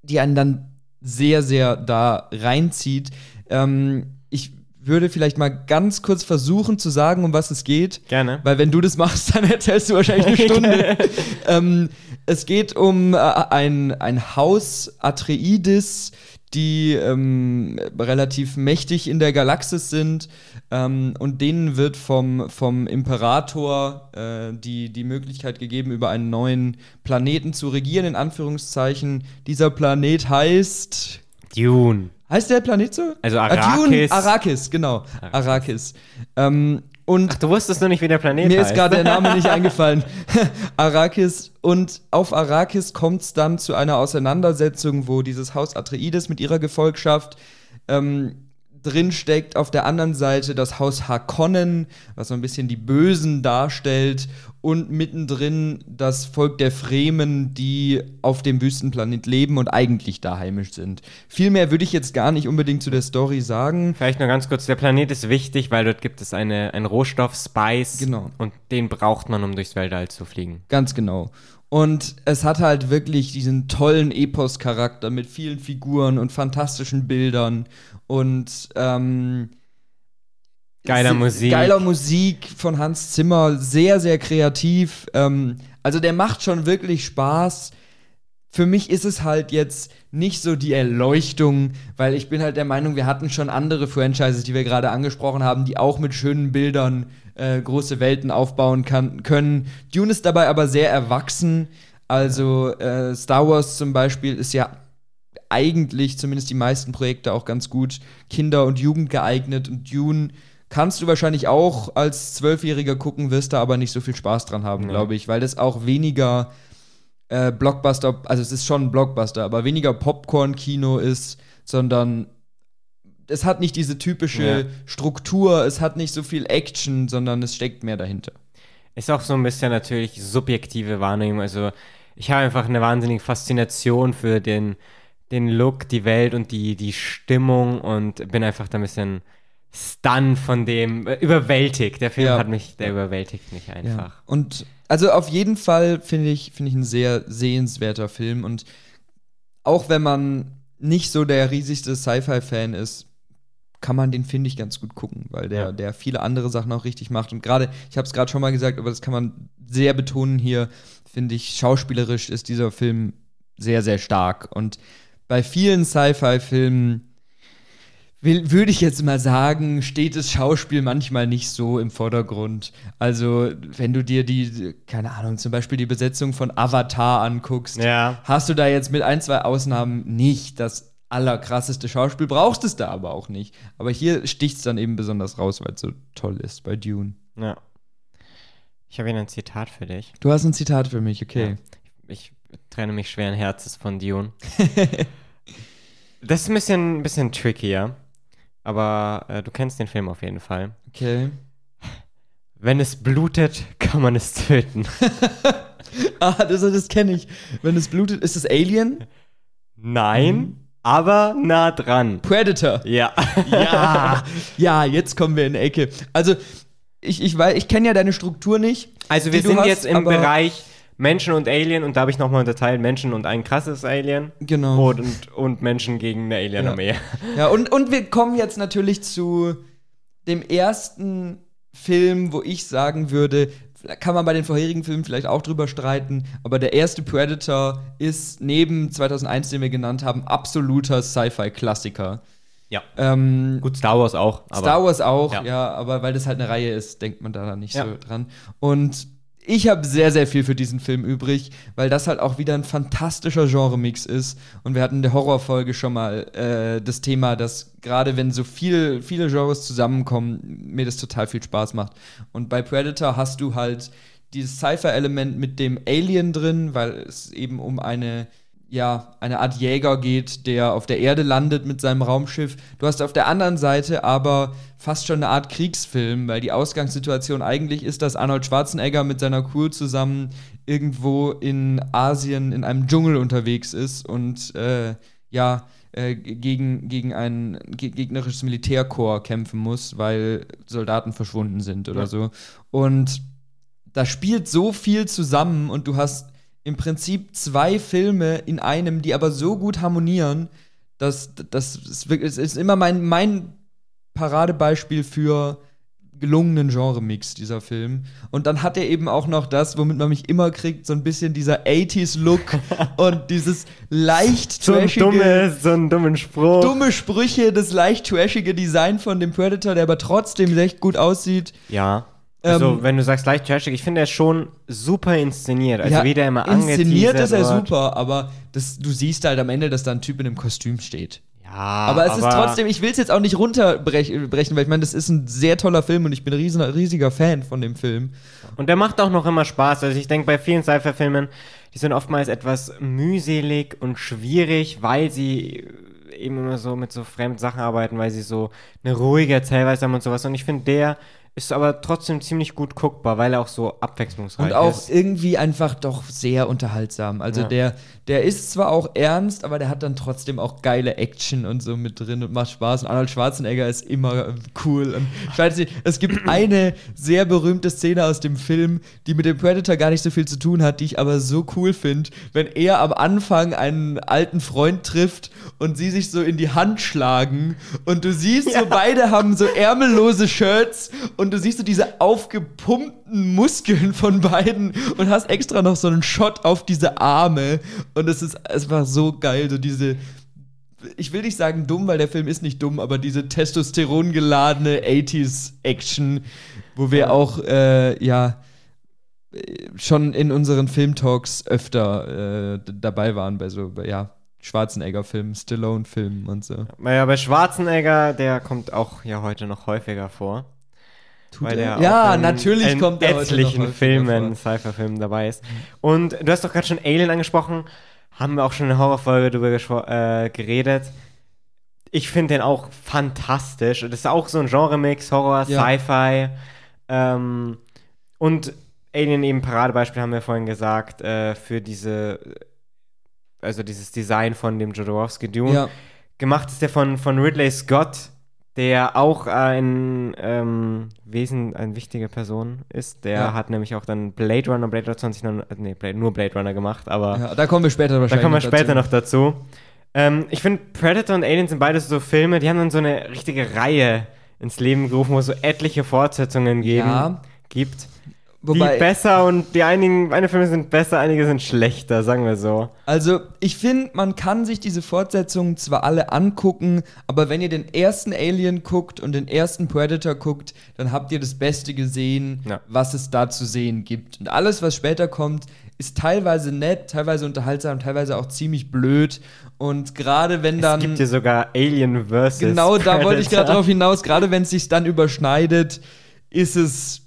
die einen dann sehr, sehr da reinzieht. Ähm, ich würde vielleicht mal ganz kurz versuchen zu sagen, um was es geht. Gerne. Weil wenn du das machst, dann erzählst du wahrscheinlich eine Stunde. ähm, es geht um äh, ein, ein Haus Atreides, die ähm, relativ mächtig in der Galaxis sind ähm, und denen wird vom, vom Imperator äh, die, die Möglichkeit gegeben, über einen neuen Planeten zu regieren, in Anführungszeichen. Dieser Planet heißt Dune. Heißt der Planet so? Also Arrakis. Ah, Dune, Arrakis, genau. Arrakis. Arrakis. Ähm, und Ach, du wusstest nur nicht, wie der Planet mir heißt. Mir ist gerade der Name nicht eingefallen. Arrakis. Und auf Arrakis kommt es dann zu einer Auseinandersetzung, wo dieses Haus Atreides mit ihrer Gefolgschaft ähm, drin steckt auf der anderen Seite das Haus Harkonnen, was so ein bisschen die Bösen darstellt und mittendrin das Volk der Fremen, die auf dem Wüstenplanet leben und eigentlich da heimisch sind. Viel mehr würde ich jetzt gar nicht unbedingt zu der Story sagen. Vielleicht nur ganz kurz, der Planet ist wichtig, weil dort gibt es eine, einen Rohstoff, Spice. Genau. Und den braucht man, um durchs Weltall zu fliegen. Ganz genau. Und es hat halt wirklich diesen tollen Epos-Charakter mit vielen Figuren und fantastischen Bildern und ähm, geiler Musik. Geiler Musik von Hans Zimmer, sehr, sehr kreativ. Ähm, also der macht schon wirklich Spaß. Für mich ist es halt jetzt nicht so die Erleuchtung, weil ich bin halt der Meinung, wir hatten schon andere Franchises, die wir gerade angesprochen haben, die auch mit schönen Bildern äh, große Welten aufbauen kann, können. Dune ist dabei aber sehr erwachsen. Also äh, Star Wars zum Beispiel ist ja eigentlich zumindest die meisten Projekte auch ganz gut Kinder- und Jugend geeignet und Dune kannst du wahrscheinlich auch als Zwölfjähriger gucken, wirst da aber nicht so viel Spaß dran haben, Nee. glaube ich, weil das auch weniger äh, Blockbuster, also es ist schon ein Blockbuster, aber weniger Popcorn-Kino ist, sondern es hat nicht diese typische Ja. Struktur, es hat nicht so viel Action, sondern es steckt mehr dahinter. Ist auch so ein bisschen natürlich subjektive Wahrnehmung. Also ich habe einfach eine wahnsinnige Faszination für den, den Look, die Welt und die, die Stimmung und bin einfach da ein bisschen stun von dem, äh, überwältigt. Der Film Ja. hat mich, der überwältigt mich einfach. Ja. Und also auf jeden Fall finde ich, finde ich ein sehr sehenswerter Film. Und auch wenn man nicht so der riesigste Sci-Fi-Fan ist, kann man den, finde ich, ganz gut gucken, weil der, Ja. der viele andere Sachen auch richtig macht. Und gerade, ich habe es gerade schon mal gesagt, aber das kann man sehr betonen hier, finde ich, schauspielerisch ist dieser Film sehr, sehr stark. Und bei vielen Sci-Fi-Filmen würde ich jetzt mal sagen, steht das Schauspiel manchmal nicht so im Vordergrund. Also, wenn du dir die, keine Ahnung, zum Beispiel die Besetzung von Avatar anguckst, Ja. hast du da jetzt mit ein, zwei Ausnahmen nicht das allerkrasseste Schauspiel, brauchst es da aber auch nicht. Aber hier sticht es dann eben besonders raus, weil es so toll ist bei Dune. Ja. Ich habe hier ein Zitat für dich. Du hast ein Zitat für mich, okay. Ich trenne mich schweren Herzens von Dune. das ist ein bisschen, ein bisschen trickier, aber äh, du kennst den Film auf jeden Fall. Okay. Wenn es blutet, kann man es töten. Ah, das, das kenne ich. Wenn es blutet, ist es Alien? Nein, aber nah dran. Predator. Ja. Ja, ja, jetzt kommen wir in die Ecke. Also, ich, ich, weiß- ich kenne ja deine Struktur nicht. Also wir sind hast, jetzt im Bereich Menschen und Alien und da habe ich nochmal unterteilt Menschen und ein krasses Alien Genau. und, und Menschen gegen eine Alien-Armee. Ja, und, und wir kommen jetzt natürlich zu dem ersten Film, wo ich sagen würde, kann man bei den vorherigen Filmen vielleicht auch drüber streiten, aber der erste Predator ist neben 2001, den wir genannt haben, absoluter Sci-Fi-Klassiker. Ja. Ähm, Gut, Star Wars auch. Star Wars auch, ja. Ja. aber weil das halt eine Reihe ist, denkt man da nicht Ja. so dran. Und ich habe sehr, sehr viel für diesen Film übrig, weil das halt auch wieder ein fantastischer Genremix ist. Und wir hatten in der Horrorfolge schon mal äh, das Thema, dass gerade wenn so viel, viele Genres zusammenkommen, mir das total viel Spaß macht. Und bei Predator hast du halt dieses Cypher-Element mit dem Alien drin, weil es eben um eine ja, eine Art Jäger geht, der auf der Erde landet mit seinem Raumschiff. Du hast auf der anderen Seite aber fast schon eine Art Kriegsfilm, weil die Ausgangssituation eigentlich ist, dass Arnold Schwarzenegger mit seiner Crew zusammen irgendwo in Asien in einem Dschungel unterwegs ist und äh, ja, äh, gegen, gegen ein ge gegnerisches Militärkorps kämpfen muss, weil Soldaten verschwunden sind oder Ja. so. Und da spielt so viel zusammen und du hast im Prinzip zwei Filme in einem, die aber so gut harmonieren, dass das ist, wirklich- es ist immer mein, mein Paradebeispiel für gelungenen Genremix, dieser Film. Und dann hat er eben auch noch das, womit man mich immer kriegt, so ein bisschen dieser 80s-Look und dieses leicht so ein trashige, dummes, so einen dummen Spruch. dumme Sprüche, das leicht trashige Design von dem Predator, der aber trotzdem recht gut aussieht. Ja. Also, Ähm, wenn du sagst leicht trashig, ich finde er schon super inszeniert. Also, Ja, wie der immer Inszeniert ist er super, aber das, du siehst halt am Ende, dass da ein Typ in einem Kostüm steht. Ja, Aber es ist trotzdem, ich will es jetzt auch nicht runterbrechen, brechen, weil ich meine, das ist ein sehr toller Film und ich bin ein riesen, riesiger Fan von dem Film. Und der macht auch noch immer Spaß. Also ich denke, bei vielen Sci-Fi-Filmen, die sind oftmals etwas mühselig und schwierig, weil sie eben immer so mit so fremden Sachen arbeiten, weil sie so eine ruhige Erzählweise haben und sowas. Und ich finde, der ist aber trotzdem ziemlich gut guckbar, weil er auch so abwechslungsreich Und auch ist. irgendwie einfach doch sehr unterhaltsam. Also Ja. der, der ist zwar auch ernst, aber der hat dann trotzdem auch geile Action und so mit drin und macht Spaß. Und Arnold Schwarzenegger ist immer äh, cool. Und ich weiß nicht, es gibt eine sehr berühmte Szene aus dem Film, die mit dem Predator gar nicht so viel zu tun hat, die ich aber so cool finde, wenn er am Anfang einen alten Freund trifft und sie sich so in die Hand schlagen und du siehst so, beide haben so ärmellose Shirts und du siehst so diese aufgepumpten Muskeln von beiden und hast extra noch so einen Shot auf diese Arme und es ist, war so geil, so diese ich will nicht sagen dumm, weil der Film ist nicht dumm, aber diese testosterongeladene 80s-Action, wo wir auch, äh, ja, schon in unseren Filmtalks öfter äh, dabei waren bei so, ja, Schwarzenegger-Filmen, Stallone-Filmen und so. Naja, bei Schwarzenegger, der kommt auch ja heute noch häufiger vor. Tut weil er? Ja, in, natürlich in kommt er etlichen Filmen, Cypher-Filmen dabei ist. Und du hast doch gerade schon Alien angesprochen. Haben wir auch schon in der Horrorfolge darüber äh, geredet. Ich finde den auch fantastisch. Das ist auch so ein Genre-Mix, Horror, ja. Sci-Fi. Ähm, und Alien eben Paradebeispiel haben wir vorhin gesagt, äh, für diese, also dieses Design von dem Jodorowsky Dune. Ja. Gemacht ist der von, von Ridley Scott, der auch ein ähm, Wesen, eine wichtige Person ist. Der ja. hat nämlich auch dann Blade Runner, Blade Runner 2099, nee, Blade, nur Blade Runner gemacht, aber. Ja, da kommen wir später wahrscheinlich. Da kommen wir später dazu. noch dazu. Ähm, ich finde, Predator und Alien sind beide so Filme, die haben dann so eine richtige Reihe ins Leben gerufen, wo es so etliche Fortsetzungen geben, ja. gibt. Wobei, die besser und die einigen, eine Filme sind besser, einige sind schlechter, sagen wir so. Also, ich finde, man kann sich diese Fortsetzungen zwar alle angucken, aber wenn ihr den ersten Alien guckt und den ersten Predator guckt, dann habt ihr das Beste gesehen, ja. was es da zu sehen gibt. Und alles, was später kommt, ist teilweise nett, teilweise unterhaltsam, teilweise auch ziemlich blöd. Und gerade wenn dann. Es gibt hier sogar Alien vs. Genau, Predator. da wollte ich gerade drauf hinaus. Gerade wenn es sich dann überschneidet, ist es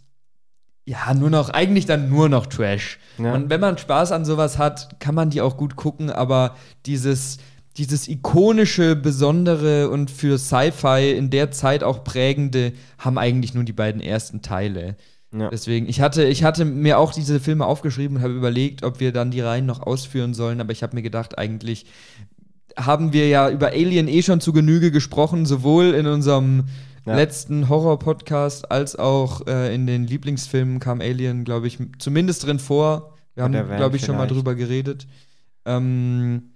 ja, nur noch, eigentlich dann nur noch Trash. Ja. Und wenn man Spaß an sowas hat, kann man die auch gut gucken, aber dieses, dieses ikonische, besondere und für Sci-Fi in der Zeit auch prägende haben eigentlich nur die beiden ersten Teile. Ja. Deswegen, ich hatte, ich hatte mir auch diese Filme aufgeschrieben und habe überlegt, ob wir dann die Reihen noch ausführen sollen, aber ich habe mir gedacht, eigentlich haben wir ja über Alien eh schon zu Genüge gesprochen, sowohl in unserem ja. letzten Horror-Podcast als auch äh, in den Lieblingsfilmen kam Alien, glaube ich, zumindest drin vor. Wir haben, glaube ich, schon mal drüber geredet. Ähm,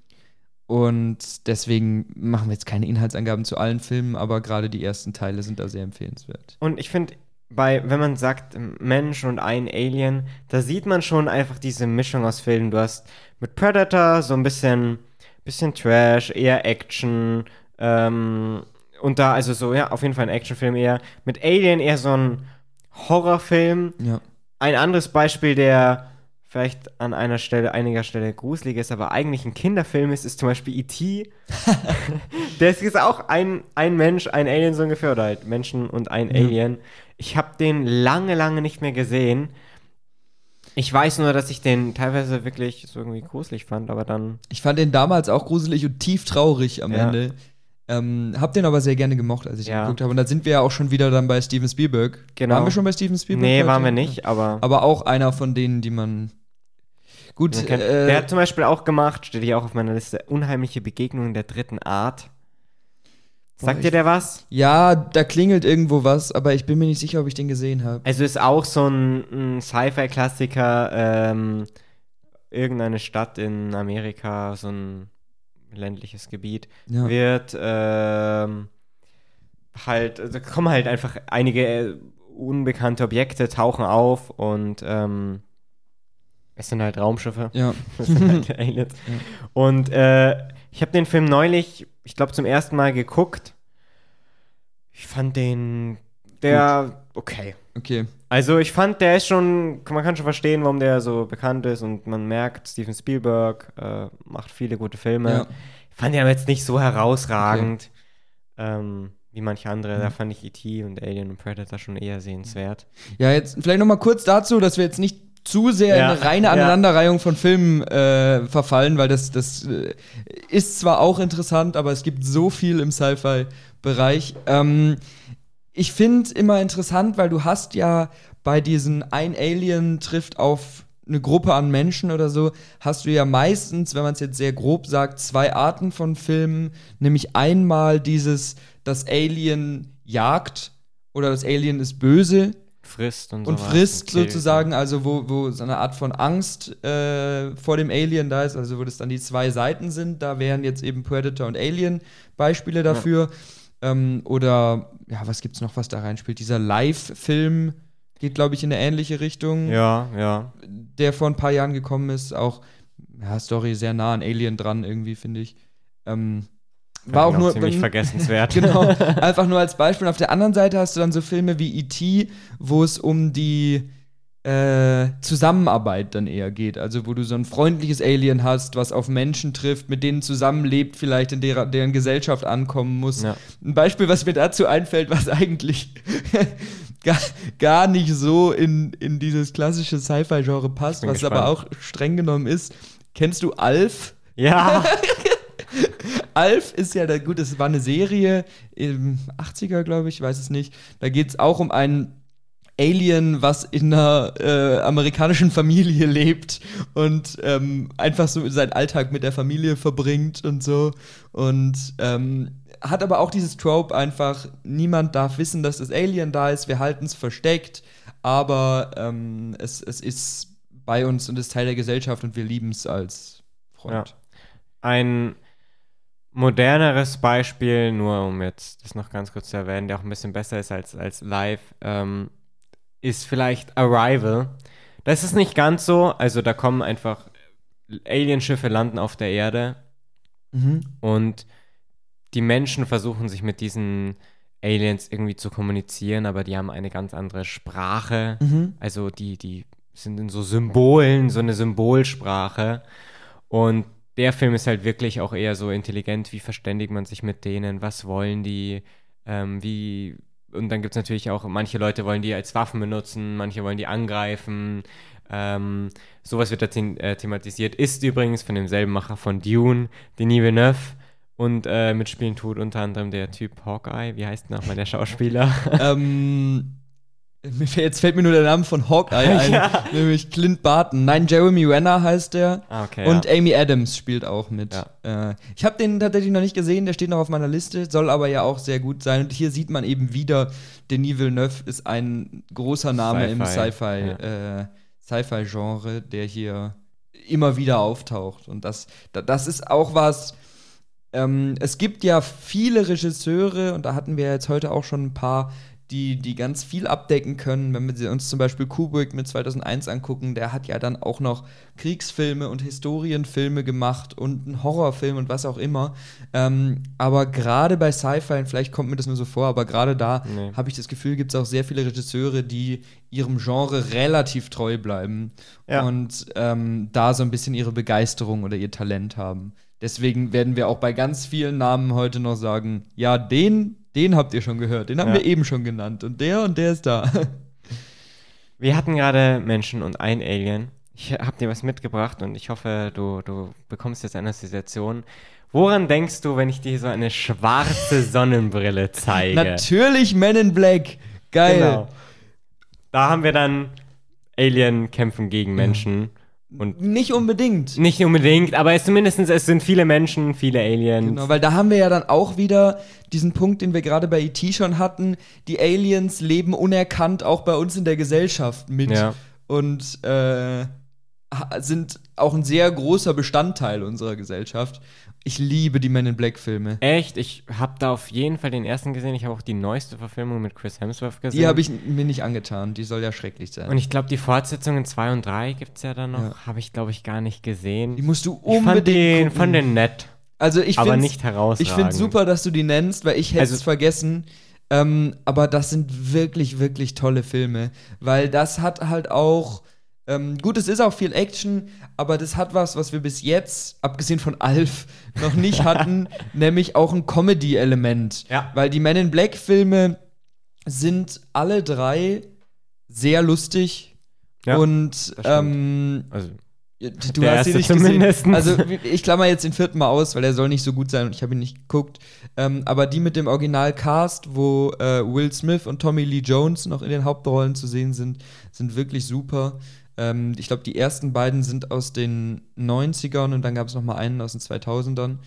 und deswegen machen wir jetzt keine Inhaltsangaben zu allen Filmen, aber gerade die ersten Teile sind da sehr empfehlenswert. Und ich finde, bei, wenn man sagt Mensch und ein Alien, da sieht man schon einfach diese Mischung aus Filmen. Du hast mit Predator so ein bisschen, bisschen Trash, eher Action, ähm, und da, also so, ja, auf jeden Fall ein Actionfilm eher. Mit Alien eher so ein Horrorfilm. Ja. Ein anderes Beispiel, der vielleicht an einer Stelle, einiger Stelle gruselig ist, aber eigentlich ein Kinderfilm ist, ist zum Beispiel E.T. der ist auch ein, ein Mensch, ein Alien so ungefähr, oder halt Menschen und ein ja. Alien. Ich habe den lange, lange nicht mehr gesehen. Ich weiß nur, dass ich den teilweise wirklich so irgendwie gruselig fand, aber dann. Ich fand den damals auch gruselig und tief traurig am ja. Ende. Ähm, hab den aber sehr gerne gemocht, als ich ja. den geguckt habe. Und da sind wir ja auch schon wieder dann bei Steven Spielberg. Genau. Waren wir schon bei Steven Spielberg? Nee, heute? waren wir nicht, aber. Aber auch einer von denen, die man. Gut. Man äh, der hat zum Beispiel auch gemacht, steht hier auch auf meiner Liste, Unheimliche Begegnungen der dritten Art. Sagt dir der was? Ja, da klingelt irgendwo was, aber ich bin mir nicht sicher, ob ich den gesehen habe. Also ist auch so ein, ein Sci-Fi-Klassiker, ähm, irgendeine Stadt in Amerika, so ein ländliches Gebiet, ja. wird ähm, halt, also kommen halt einfach einige äh, unbekannte Objekte, tauchen auf und ähm, es sind halt Raumschiffe. Ja. halt Aliens. Ja. Und äh, ich habe den Film neulich, ich glaube, zum ersten Mal geguckt. Ich fand den, der, okay. Okay. Also ich fand, der ist schon, man kann schon verstehen, warum der so bekannt ist und man merkt, Steven Spielberg äh, macht viele gute Filme. Ja. Ich fand den aber jetzt nicht so herausragend okay. ähm, wie manche andere. Mhm. Da fand ich E.T. und Alien und Predator schon eher sehenswert. Ja, jetzt vielleicht noch mal kurz dazu, dass wir jetzt nicht zu sehr ja, in eine reine Aneinanderreihung ja. von Filmen äh, verfallen, weil das, das äh, ist zwar auch interessant, aber es gibt so viel im Sci-Fi-Bereich. Ähm, ich finde immer interessant, weil du hast ja bei diesen ein Alien trifft auf eine Gruppe an Menschen oder so, hast du ja meistens, wenn man es jetzt sehr grob sagt, zwei Arten von Filmen. Nämlich einmal dieses, das Alien jagt oder das Alien ist böse. Frisst und, und frisst und sozusagen, also wo, wo so eine Art von Angst äh, vor dem Alien da ist, also wo das dann die zwei Seiten sind. Da wären jetzt eben Predator und Alien Beispiele dafür. Ja. Ähm, oder ja, was gibt's noch, was da reinspielt? Dieser Live-Film geht, glaube ich, in eine ähnliche Richtung. Ja, ja. Der vor ein paar Jahren gekommen ist. Auch, ja, Story sehr nah an Alien dran, irgendwie, finde ich. Ähm, war auch nur ziemlich wenn, vergessenswert. genau, einfach nur als Beispiel. auf der anderen Seite hast du dann so Filme wie E.T., wo es um die äh, Zusammenarbeit dann eher geht. Also wo du so ein freundliches Alien hast, was auf Menschen trifft, mit denen zusammenlebt, vielleicht in der, deren Gesellschaft ankommen muss. Ja. Ein Beispiel, was mir dazu einfällt, was eigentlich gar, gar nicht so in, in dieses klassische Sci-Fi-Genre passt, was gespannt. aber auch streng genommen ist. Kennst du Alf? Ja. Alf ist ja, da, gut, es war eine Serie im 80er, glaube ich, weiß es nicht. Da geht es auch um einen Alien, was in einer äh, amerikanischen Familie lebt und ähm, einfach so seinen Alltag mit der Familie verbringt und so. Und ähm, hat aber auch dieses Trope einfach, niemand darf wissen, dass das Alien da ist, wir halten es versteckt, aber ähm, es, es ist bei uns und ist Teil der Gesellschaft und wir lieben es als Freund. Ein moderneres Beispiel, nur um jetzt das noch ganz kurz zu erwähnen, der auch ein bisschen besser ist als, als live, ähm, ist vielleicht Arrival. Das ist nicht ganz so, also da kommen einfach Alienschiffe landen auf der Erde Mhm. und die Menschen versuchen sich mit diesen Aliens irgendwie zu kommunizieren, aber die haben eine ganz andere Sprache. Mhm. Also die, die sind in so Symbolen, so eine Symbolsprache. Und der Film ist halt wirklich auch eher so intelligent, wie verständigt man sich mit denen, was wollen die, ähm, wie. Und dann gibt es natürlich auch, manche Leute wollen die als Waffen benutzen, manche wollen die angreifen. Ähm, sowas wird da äh, thematisiert. Ist übrigens von demselben Macher von Dune, Denis Villeneuve. Und äh, mitspielen tut unter anderem der Typ Hawkeye. Wie heißt nochmal der Schauspieler? ähm, jetzt fällt mir nur der Name von Hawkeye ein, Ja. nämlich Clint Barton. Nein, Jeremy Renner heißt der. Ah, okay. Und ja. Amy Adams spielt auch mit. Ja. Äh, ich habe den tatsächlich noch nicht gesehen, der steht noch auf meiner Liste, soll aber ja auch sehr gut sein. Und hier sieht man eben wieder, Denis Villeneuve ist ein großer Name im Sci-Fi, Sci-Fi, äh, Sci-Fi-Genre, der hier immer wieder auftaucht. Und das, da- das ist auch was. Ähm, es gibt ja viele Regisseure, und da hatten wir jetzt heute auch schon ein paar, die, die ganz viel abdecken können. Wenn wir uns zum Beispiel Kubrick mit 2001 angucken, der hat ja dann auch noch Kriegsfilme und Historienfilme gemacht und einen Horrorfilm und was auch immer. Ähm, aber gerade bei Sci-Fi, und vielleicht kommt mir das nur so vor, aber gerade da Nee. habe ich das Gefühl, gibt es auch sehr viele Regisseure, die ihrem Genre relativ treu bleiben Ja. und ähm, da so ein bisschen ihre Begeisterung oder ihr Talent haben. Deswegen werden wir auch bei ganz vielen Namen heute noch sagen, ja, den, den habt ihr schon gehört, den haben Ja. wir eben schon genannt und der und der ist da. Wir hatten gerade Menschen und ein Alien. Ich habe dir was mitgebracht und ich hoffe, du, du bekommst jetzt eine Assoziation. Woran denkst du, wenn ich dir so eine schwarze Sonnenbrille zeige? Natürlich Men in Black. Geil. Genau. Da haben wir dann Alien kämpfen gegen Menschen. Und Nicht unbedingt. nicht unbedingt, aber es zumindest es sind viele Menschen, viele Aliens. Genau, weil da haben wir ja dann auch wieder diesen Punkt, den wir gerade bei E.T. schon hatten. Die Aliens leben unerkannt auch bei uns in der Gesellschaft mit. Ja. Und äh, sind auch ein sehr großer Bestandteil unserer Gesellschaft. Ich liebe die Men in Black-Filme. Echt, ich habe da auf jeden Fall den ersten gesehen. Ich habe auch die neueste Verfilmung mit Chris Hemsworth gesehen. Die habe ich mir nicht angetan. Die soll ja schrecklich sein. Und ich glaube, die Fortsetzungen 2 und 3 gibt es ja dann noch. Ja. Habe ich, glaube ich, gar nicht gesehen. die musst du ich fand unbedingt den, gucken. fand den nett, Also ich aber nicht herausragend. Ich finde super, dass du die nennst, weil ich hätte es Also- vergessen. Ähm, aber das sind wirklich, wirklich tolle Filme. Weil das hat halt auch. Ähm, gut, es ist auch viel Action, aber das hat was, was wir bis jetzt, abgesehen von Alf, noch nicht hatten, nämlich auch ein Comedy-Element. Ja. Weil die Men in Black-Filme sind alle drei sehr lustig. Ja, und ähm, Also, Du hast erste nicht zumindest. gesehen. Also ich klammer jetzt den vierten Mal aus, weil er soll nicht so gut sein und ich habe ihn nicht geguckt. Ähm, aber die mit dem Originalcast, wo äh, Will Smith und Tommy Lee Jones noch in den Hauptrollen zu sehen sind, sind wirklich super. Ähm, ich glaube, die ersten beiden sind aus den 90ern und dann gab es noch mal einen aus den 2000ern.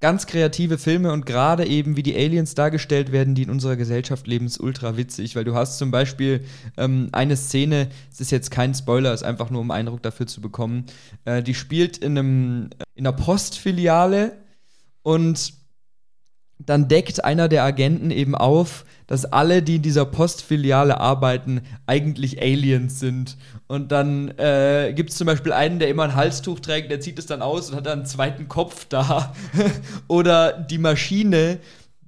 Ganz kreative Filme und gerade eben, wie die Aliens dargestellt werden, die in unserer Gesellschaft leben, ist ultra witzig, weil du hast zum Beispiel ähm, eine Szene, es ist jetzt kein Spoiler, ist einfach nur um Eindruck dafür zu bekommen, äh, die spielt in, einem, in einer Postfiliale und dann deckt einer der Agenten eben auf, dass alle, die in dieser Postfiliale arbeiten, eigentlich Aliens sind. Und dann äh, gibt es zum Beispiel einen, der immer ein Halstuch trägt, der zieht es dann aus und hat dann einen zweiten Kopf da. Oder die Maschine,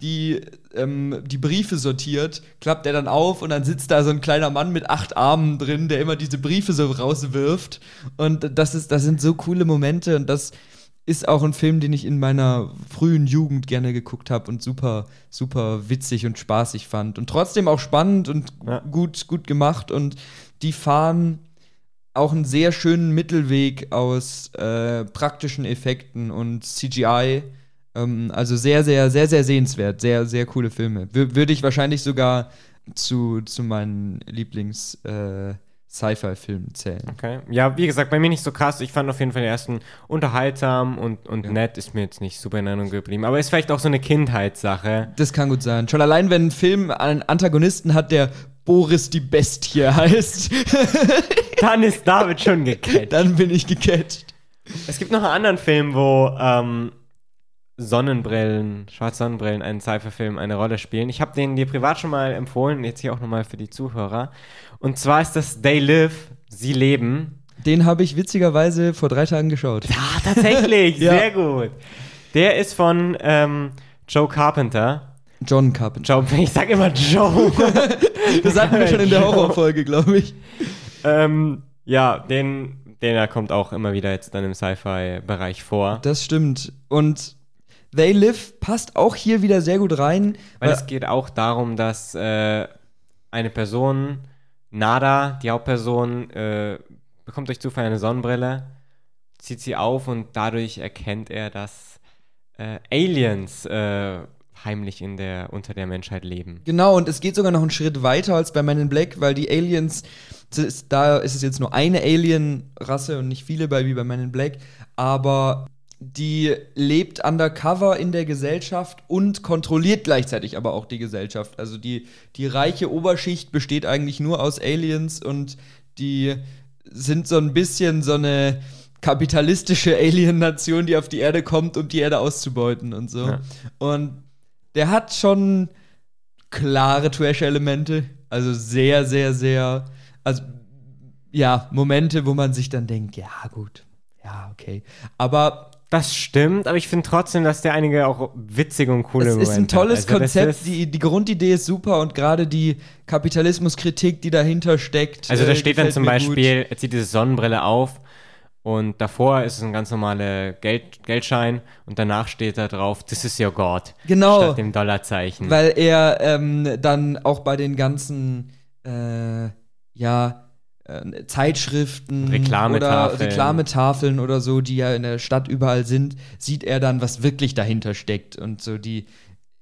die, ähm, die Briefe sortiert, klappt er dann auf und dann sitzt da so ein kleiner Mann mit acht Armen drin, der immer diese Briefe so rauswirft. Und das, ist, das sind so coole Momente und das ist auch ein Film, den ich in meiner frühen Jugend gerne geguckt habe und super, super witzig und spaßig fand. Und trotzdem auch spannend und ja. gut, gut gemacht. Und die fahren auch einen sehr schönen Mittelweg aus äh, praktischen Effekten und CGI. Ähm, also sehr, sehr, sehr, sehr sehenswert. Sehr, sehr coole Filme. W würde ich wahrscheinlich sogar zu, zu meinen Lieblings- äh, Sci-Fi-Filmen zählen. Okay. Ja, wie gesagt, bei mir nicht so krass. Ich fand auf jeden Fall den ersten unterhaltsam und, und ja. nett, ist mir jetzt nicht super in Erinnerung geblieben. Aber ist vielleicht auch so eine Kindheitssache. Das kann gut sein. Schon allein, wenn ein Film einen Antagonisten hat, der Boris die Bestie heißt. Dann ist David schon gecatcht. Dann bin ich gecatcht. Es gibt noch einen anderen Film, wo ähm, Sonnenbrillen, schwarze Sonnenbrillen, einen Cypher-Film eine Rolle spielen. Ich habe den dir privat schon mal empfohlen, jetzt hier auch nochmal für die Zuhörer. Und zwar ist das They Live, Sie leben. Den habe ich witzigerweise vor drei Tagen geschaut. Ja, tatsächlich, ja. sehr gut. Der ist von ähm, Joe Carpenter. John Carpenter. Joe, ich sag immer Joe. das hatten wir schon in der Horrorfolge, glaube ich. Ähm, ja, den, den kommt auch immer wieder jetzt dann im Sci-Fi-Bereich vor. Das stimmt. Und They Live passt auch hier wieder sehr gut rein. Weil, weil es geht auch darum, dass äh, eine Person, Nada, die Hauptperson, äh, bekommt durch Zufall eine Sonnenbrille, zieht sie auf und dadurch erkennt er, dass äh, Aliens äh, heimlich in der, unter der Menschheit leben. Genau, und es geht sogar noch einen Schritt weiter als bei Men in Black, weil die Aliens, da ist es jetzt nur eine Alien-Rasse und nicht viele bei, wie bei Men in Black, aber die lebt undercover in der Gesellschaft und kontrolliert gleichzeitig aber auch die Gesellschaft. Also die, die reiche Oberschicht besteht eigentlich nur aus Aliens und die sind so ein bisschen so eine kapitalistische Alien-Nation, die auf die Erde kommt, um die Erde auszubeuten und so. Ja. Und der hat schon klare Trash-Elemente. Also sehr, sehr, sehr. Also, ja, Momente, wo man sich dann denkt, ja, gut. Ja, okay. Aber das stimmt, aber ich finde trotzdem, dass der einige auch witzige und coole Momente hat. Es ist ein tolles also Konzept, die, die Grundidee ist super und gerade die Kapitalismuskritik, die dahinter steckt. Also da äh, steht dann zum Beispiel, gut. er zieht diese Sonnenbrille auf und davor ist es ein ganz normaler Geld, Geldschein und danach steht da drauf, this is your God. Genau. Statt dem Dollarzeichen. Weil er ähm, dann auch bei den ganzen, äh, ja, äh, Zeitschriften Reklametafeln. oder Reklametafeln oder so, die ja in der Stadt überall sind, sieht er dann, was wirklich dahinter steckt und so die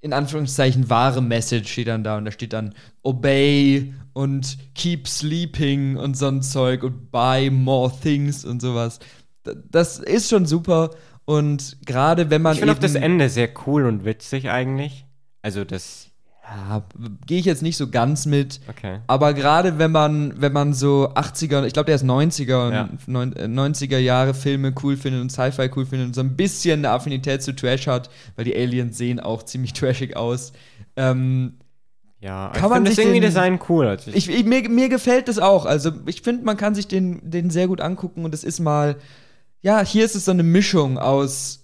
in Anführungszeichen wahre Message steht dann da und da steht dann Obey und Keep Sleeping und so ein Zeug und Buy More Things und sowas. Das ist schon super und gerade wenn man. Ich finde auch das Ende sehr cool und witzig eigentlich. Also das ja, gehe ich jetzt nicht so ganz mit. Okay. Aber gerade wenn man, wenn man so 80er, ich glaube, der ist 90er ja. 90er Jahre Filme cool findet und Sci-Fi cool findet und so ein bisschen eine Affinität zu Trash hat, weil die Aliens sehen auch ziemlich trashig aus. Ähm, ja, kann ich man das irgendwie den, Design cool. Also ich, ich, mir, mir gefällt das auch. Also ich finde, man kann sich den, den sehr gut angucken und es ist mal, ja, hier ist es so eine Mischung aus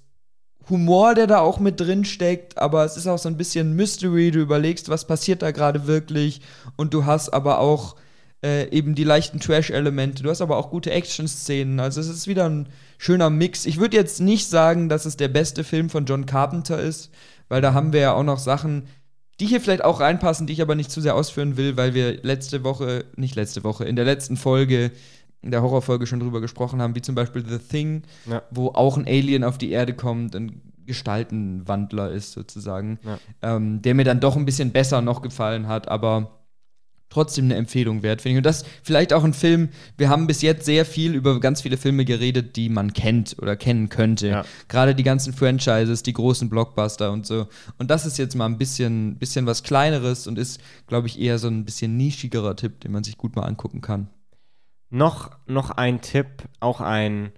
Humor, der da auch mit drin steckt, aber es ist auch so ein bisschen Mystery. Du überlegst, was passiert da gerade wirklich und du hast aber auch äh, eben die leichten Trash-Elemente. Du hast aber auch gute Action-Szenen. Also es ist wieder ein schöner Mix. Ich würde jetzt nicht sagen, dass es der beste Film von John Carpenter ist, weil da haben wir ja auch noch Sachen, die hier vielleicht auch reinpassen, die ich aber nicht zu sehr ausführen will, weil wir letzte Woche, nicht letzte Woche, in der letzten Folge in der Horrorfolge schon drüber gesprochen haben, wie zum Beispiel The Thing, ja. wo auch ein Alien auf die Erde kommt, ein Gestaltenwandler ist sozusagen, ja. ähm, der mir dann doch ein bisschen besser noch gefallen hat, aber trotzdem eine Empfehlung wert, finde ich. Und das vielleicht auch ein Film, wir haben bis jetzt sehr viel über ganz viele Filme geredet, die man kennt oder kennen könnte. Ja. Gerade die ganzen Franchises, die großen Blockbuster und so. Und das ist jetzt mal ein bisschen, bisschen was Kleineres und ist, glaube ich, eher so ein bisschen nischigerer Tipp, den man sich gut mal angucken kann. Noch, noch ein Tipp, auch ein,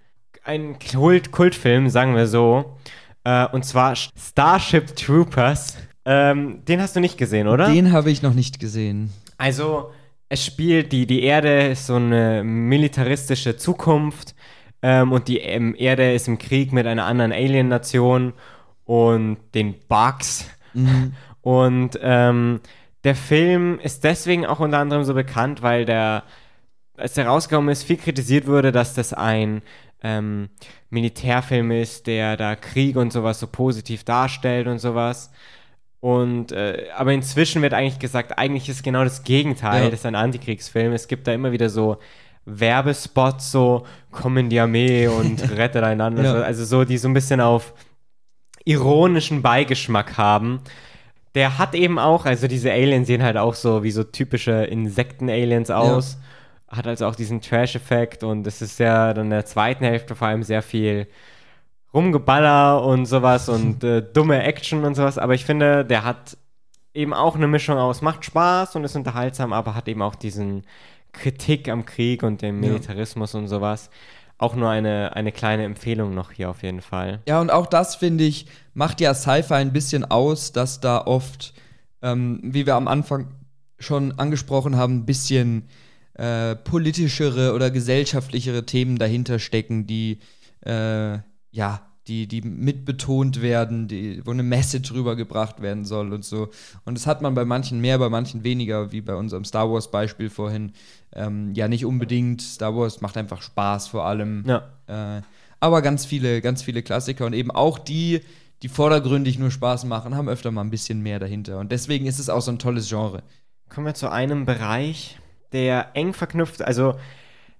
ein Kult, Kultfilm, sagen wir so. Äh, und zwar Starship Troopers. Ähm, den hast du nicht gesehen, oder? Den habe ich noch nicht gesehen. Also, es spielt, die, die Erde ist so eine militaristische Zukunft ähm, und die ähm, Erde ist im Krieg mit einer anderen Alien-Nation und den Bugs. Mhm. Und ähm, der Film ist deswegen auch unter anderem so bekannt, weil der, als der rausgekommen ist, viel kritisiert wurde, dass das ein ähm, Militärfilm ist, der da Krieg und sowas so positiv darstellt und sowas. Und äh, aber inzwischen wird eigentlich gesagt, eigentlich ist genau das Gegenteil, ja. das ist ein Antikriegsfilm. Es gibt da immer wieder so Werbespots, so komm in die Armee und rettet einander. ja. Also so, die so ein bisschen auf ironischen Beigeschmack haben. Der hat eben auch, also diese Aliens sehen halt auch so wie so typische Insekten-Aliens aus. Ja. Hat also auch diesen Trash-Effekt und es ist ja dann in der zweiten Hälfte vor allem sehr viel Rumgeballer und sowas und äh, dumme Action und sowas. Aber ich finde, der hat eben auch eine Mischung aus, macht Spaß und ist unterhaltsam, aber hat eben auch diesen Kritik am Krieg und dem Militarismus ja. und sowas. Auch nur eine, eine kleine Empfehlung noch hier auf jeden Fall. Ja, und auch das, finde ich, macht ja Sci-Fi ein bisschen aus, dass da oft, ähm, wie wir am Anfang schon angesprochen haben, ein bisschen äh, politischere oder gesellschaftlichere Themen dahinter stecken, die äh, ja, die, die mitbetont werden, die, wo eine Message rübergebracht werden soll und so. Und das hat man bei manchen mehr, bei manchen weniger, wie bei unserem Star Wars-Beispiel vorhin. Ähm, ja, nicht unbedingt. Star Wars macht einfach Spaß vor allem. Ja. Äh, aber ganz viele, ganz viele Klassiker und eben auch die, die vordergründig nur Spaß machen, haben öfter mal ein bisschen mehr dahinter. Und deswegen ist es auch so ein tolles Genre. Kommen wir zu einem Bereich, der eng verknüpft, also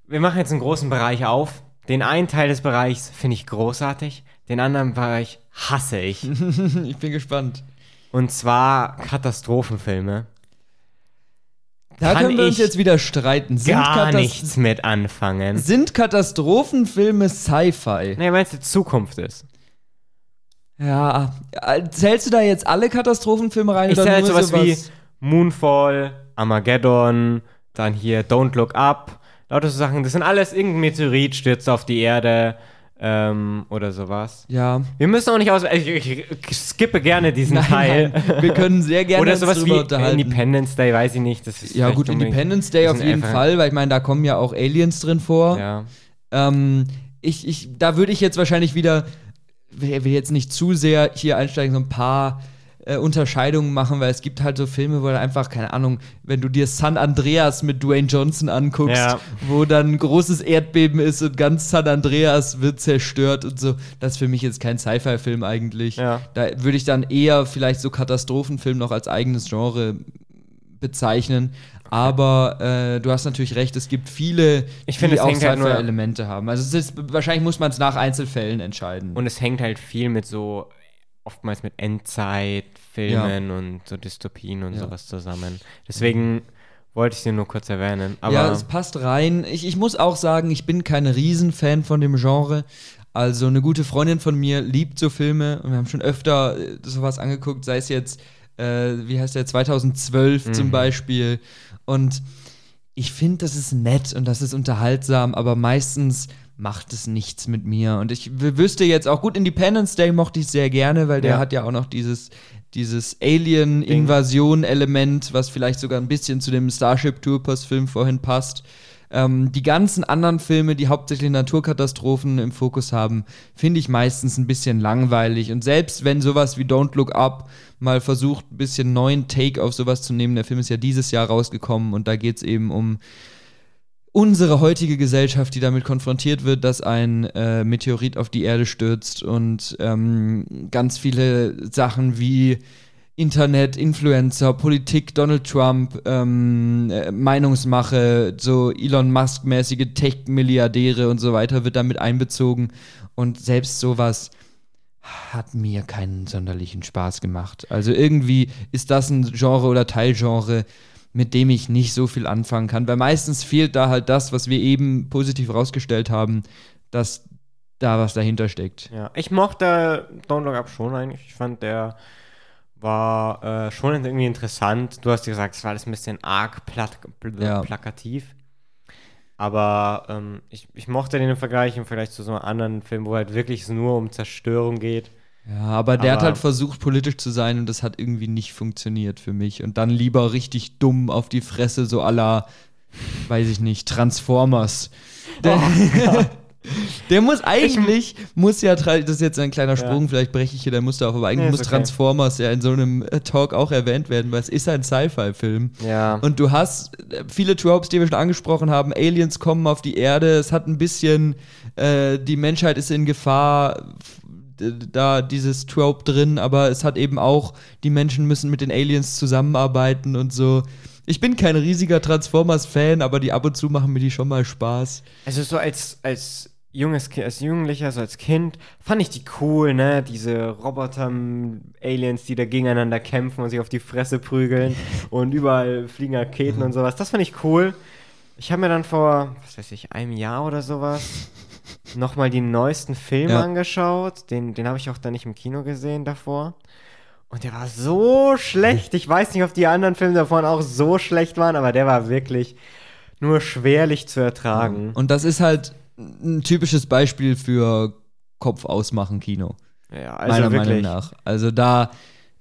wir machen jetzt einen großen Bereich auf, den einen Teil des Bereichs finde ich großartig, den anderen Bereich hasse ich. ich bin gespannt. Und zwar Katastrophenfilme. Da Kann können wir uns jetzt wieder streiten. Sind gar Katast nichts mit anfangen. Sind Katastrophenfilme Sci-Fi? Nee, meinst du, Zukunft ist? Ja, zählst du da jetzt alle Katastrophenfilme rein? Ich zähle sowas, sowas wie Moonfall, Armageddon, dann hier Don't Look Up, lauter so Sachen. Das sind alles irgendein Meteorit stürzt auf die Erde ähm, oder sowas. Ja. Wir müssen auch nicht aus. Ich, ich, skippe gerne diesen nein, Teil. Nein. Wir können sehr gerne oder sowas wie Independence Day, weiß ich nicht. Das ist ja gut, Independence Day auf jeden Fall, weil ich meine, da kommen ja auch Aliens drin vor. Ja. Ähm, ich, ich, da würde ich jetzt wahrscheinlich wieder, will jetzt nicht zu sehr hier einsteigen, so ein paar äh, Unterscheidungen machen, weil es gibt halt so Filme, wo dann einfach, keine Ahnung, wenn du dir San Andreas mit Dwayne Johnson anguckst, ja. wo dann ein großes Erdbeben ist und ganz San Andreas wird zerstört und so, das ist für mich jetzt kein Sci-Fi-Film eigentlich. Ja. Da würde ich dann eher vielleicht so Katastrophenfilm noch als eigenes Genre bezeichnen. Aber äh, du hast natürlich recht, es gibt viele, ich die auch halt Sci-Fi-Elemente haben. Also ist, wahrscheinlich muss man es nach Einzelfällen entscheiden. Und es hängt halt viel mit so oftmals mit Endzeitfilmen ja. und so Dystopien und ja. sowas zusammen. Deswegen wollte ich sie nur kurz erwähnen. ja, es passt rein. Ich, ich muss auch sagen, ich bin kein Riesenfan von dem Genre. Also eine gute Freundin von mir liebt so Filme und wir haben schon öfter äh, sowas angeguckt, sei es jetzt, äh, wie heißt der, 2012 mhm. zum Beispiel. Und ich finde, das ist nett und das ist unterhaltsam, aber meistens macht es nichts mit mir. Und ich wüsste jetzt auch, gut, Independence Day mochte ich sehr gerne, weil der ja. hat ja auch noch dieses, dieses Alien-Invasion-Element, was vielleicht sogar ein bisschen zu dem Starship Troopers-Film vorhin passt. Ähm, die ganzen anderen Filme, die hauptsächlich Naturkatastrophen im Fokus haben, finde ich meistens ein bisschen langweilig. Und selbst wenn sowas wie Don't Look Up mal versucht, ein bisschen neuen Take auf sowas zu nehmen, der Film ist ja dieses Jahr rausgekommen und da geht es eben um unsere heutige Gesellschaft, die damit konfrontiert wird, dass ein äh, Meteorit auf die Erde stürzt und ähm, ganz viele Sachen wie Internet, Influencer, Politik, Donald Trump, ähm, äh, Meinungsmache, so Elon Musk-mäßige Tech-Milliardäre und so weiter wird damit einbezogen. Und selbst sowas hat mir keinen sonderlichen Spaß gemacht. Also irgendwie ist das ein Genre oder Teilgenre, mit dem ich nicht so viel anfangen kann. Weil meistens fehlt da halt das, was wir eben positiv rausgestellt haben, dass da was dahinter steckt. Ja, ich mochte Don't Look Up schon eigentlich. Ich fand, der war äh, schon irgendwie interessant. Du hast ja gesagt, es war alles ein bisschen arg plat ja. plakativ. Aber ähm, ich, ich mochte den im Vergleich im Vergleich zu so einem anderen Film, wo halt wirklich es nur um Zerstörung geht. Ja, aber der aber hat halt versucht, politisch zu sein und das hat irgendwie nicht funktioniert für mich. Und dann lieber richtig dumm auf die Fresse, so aller, weiß ich nicht, Transformers. Oh Der muss eigentlich, muss ja, das ist jetzt ein kleiner Sprung, Ja. vielleicht breche ich hier der Muster auf, aber eigentlich Nee, muss okay. Transformers ja in so einem äh, Talk auch erwähnt werden, weil es ist ein Sci-Fi-Film. Ja. Und du hast äh, viele Tropes, die wir schon angesprochen haben. Aliens kommen auf die Erde. Es hat ein bisschen, äh, die Menschheit ist in Gefahr. Da dieses Trope drin, aber es hat eben auch, die Menschen müssen mit den Aliens zusammenarbeiten und so. Ich bin kein riesiger Transformers-Fan, aber die ab und zu machen mir die schon mal Spaß. Also so als, als junges Ki- als Jugendlicher, so als Kind, fand ich die cool, ne? Diese Roboter-Aliens, die da gegeneinander kämpfen und sich auf die Fresse prügeln und überall fliegen Raketen und sowas. Das fand ich cool. Ich habe mir dann vor, was weiß ich, einem Jahr oder sowas nochmal die neuesten Filme Ja. angeschaut. Den, den habe ich auch dann nicht im Kino gesehen davor. Und der war so schlecht. Ich weiß nicht, ob die anderen Filme davon auch so schlecht waren, aber der war wirklich nur schwerlich zu ertragen. Und das ist halt ein typisches Beispiel für Kopf ausmachen Kino. Ja, also meiner wirklich. Meinung nach. Also da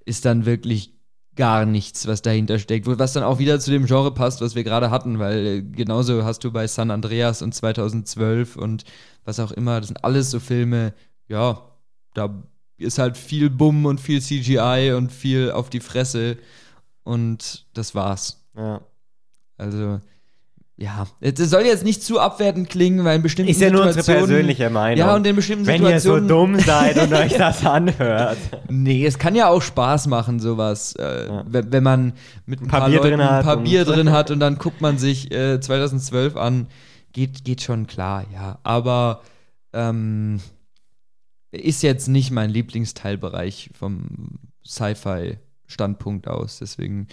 ist dann wirklich gar nichts, was dahinter steckt. Was dann auch wieder zu dem Genre passt, was wir gerade hatten, weil äh, genauso hast du bei San Andreas und 2012 und was auch immer, das sind alles so Filme, ja, da ist halt viel Bumm und viel CGI und viel auf die Fresse und das war's. Ja. Also, ja, es soll jetzt nicht zu abwertend klingen, weil in bestimmten Ist ja nur unsere Situationen- persönliche Meinung. Ja, und in bestimmten Wenn ihr so Situationen. dumm seid und euch das anhört. Nee, es kann ja auch Spaß machen, sowas. Äh, Ja. wenn, wenn man mit ein paar Bier Leuten drin hat ein paar und- Bier drin hat und dann guckt man sich äh, 2012 an, geht, geht schon klar, ja. Aber ähm, ist jetzt nicht mein Lieblingsteilbereich vom Sci-Fi-Standpunkt aus. Deswegen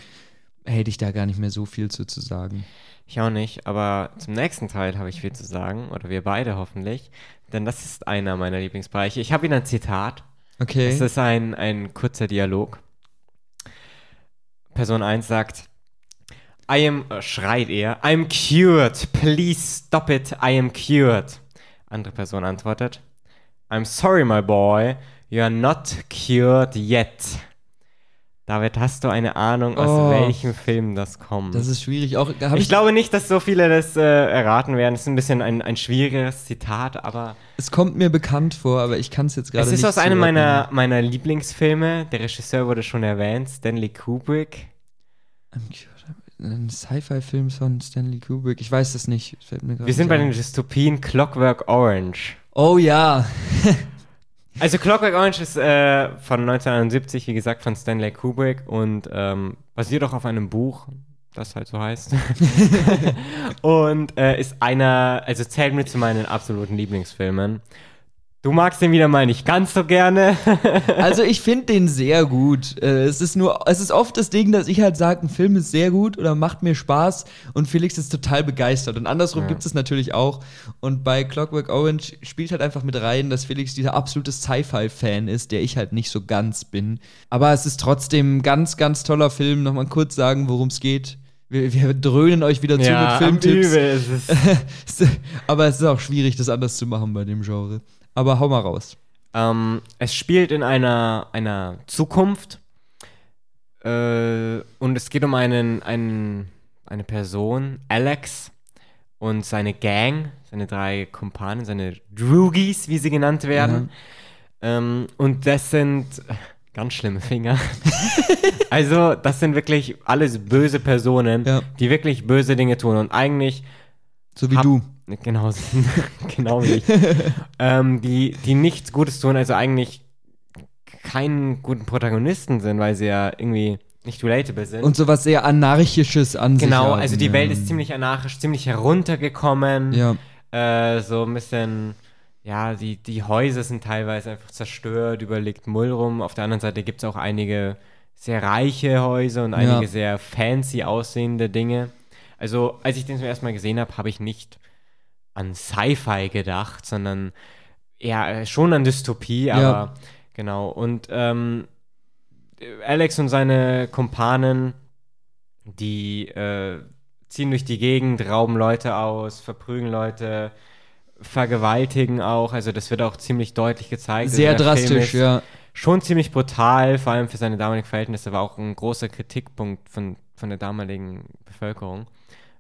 hätte ich da gar nicht mehr so viel zu, zu sagen. Ich auch nicht, aber zum nächsten Teil habe ich viel zu sagen. Oder wir beide hoffentlich. Denn das ist einer meiner Lieblingsbereiche. Ich habe wieder ein Zitat. Okay. Es ist ein, ein kurzer Dialog. Person 1 sagt, I am, äh, schreit er, I'm cured, please stop it, I am cured. Andere Person antwortet, I'm sorry, my boy, you are not cured yet. David, hast du eine Ahnung, aus Oh. welchem Film das kommt? das ist schwierig. Auch, hab ich glaube nicht, dass so viele das äh, erraten werden. Es ist ein bisschen ein, ein schwieriges Zitat, aber es kommt mir bekannt vor, aber ich kann es jetzt gerade es nicht ist aus einem meiner, meiner Lieblingsfilme. Der Regisseur wurde schon erwähnt, Stanley Kubrick. Ein Sci-Fi-Film von Stanley Kubrick. Ich weiß das nicht. Wir sind bei den. Dystopien Clockwork Orange. Oh ja. Also Clockwork Orange ist äh, von 1971, wie gesagt, von Stanley Kubrick und ähm, basiert auch auf einem Buch, das halt so heißt. und äh, ist einer, also zählt mir zu meinen absoluten Lieblingsfilmen. Du magst den wieder mal nicht ganz so gerne. Also ich finde den sehr gut. Äh, Es ist nur, es ist oft das Ding, dass ich halt sage, ein Film ist sehr gut oder macht mir Spaß und Felix ist total begeistert. Und andersrum Ja. gibt es natürlich auch. Und bei Clockwork Orange spielt halt einfach mit rein, dass Felix dieser absolute Sci-Fi-Fan ist, der ich halt nicht so ganz bin. Aber es ist trotzdem ein ganz, ganz toller Film. Nochmal kurz sagen, worum es geht. Wir, wir dröhnen euch wieder zu mit Filmtipps. übel ist es. Aber es ist auch schwierig, das anders zu machen bei dem Genre. Aber hau mal raus. Ähm, es spielt in einer, einer Zukunft äh, und es geht um einen, einen, eine Person, Alex, und seine Gang, seine drei Kumpanen, seine Droogies, wie sie genannt werden. Ähm, und das sind ganz schlimme Finger. also, das sind wirklich alles böse Personen, Ja. die wirklich böse Dinge tun und eigentlich So wie hab- du. Genau, genau wie ich. ähm, die, die nichts Gutes tun, also eigentlich keinen guten Protagonisten sind, weil sie ja irgendwie nicht relatable sind. Und sowas sehr Anarchisches an sich. genau, haben, also die ja. Welt ist ziemlich anarchisch, ziemlich heruntergekommen. Ja. Äh, so ein bisschen, ja, die, die Häuser sind teilweise einfach zerstört, überlegt Müll rum. Auf der anderen Seite gibt es auch einige sehr reiche Häuser und einige Ja. sehr fancy aussehende Dinge. Also, als ich den zum ersten Mal gesehen habe, habe ich nicht an Sci-Fi gedacht, sondern eher äh, schon an Dystopie, aber Ja. genau. Und ähm, Alex und seine Kumpanen, die äh, ziehen durch die Gegend, rauben Leute aus, verprügeln Leute, vergewaltigen auch. Also das wird auch ziemlich deutlich gezeigt. Sehr Also drastisch, ja. Schon ziemlich brutal, vor allem für seine damaligen Verhältnisse, war auch ein großer Kritikpunkt von, von der damaligen Bevölkerung,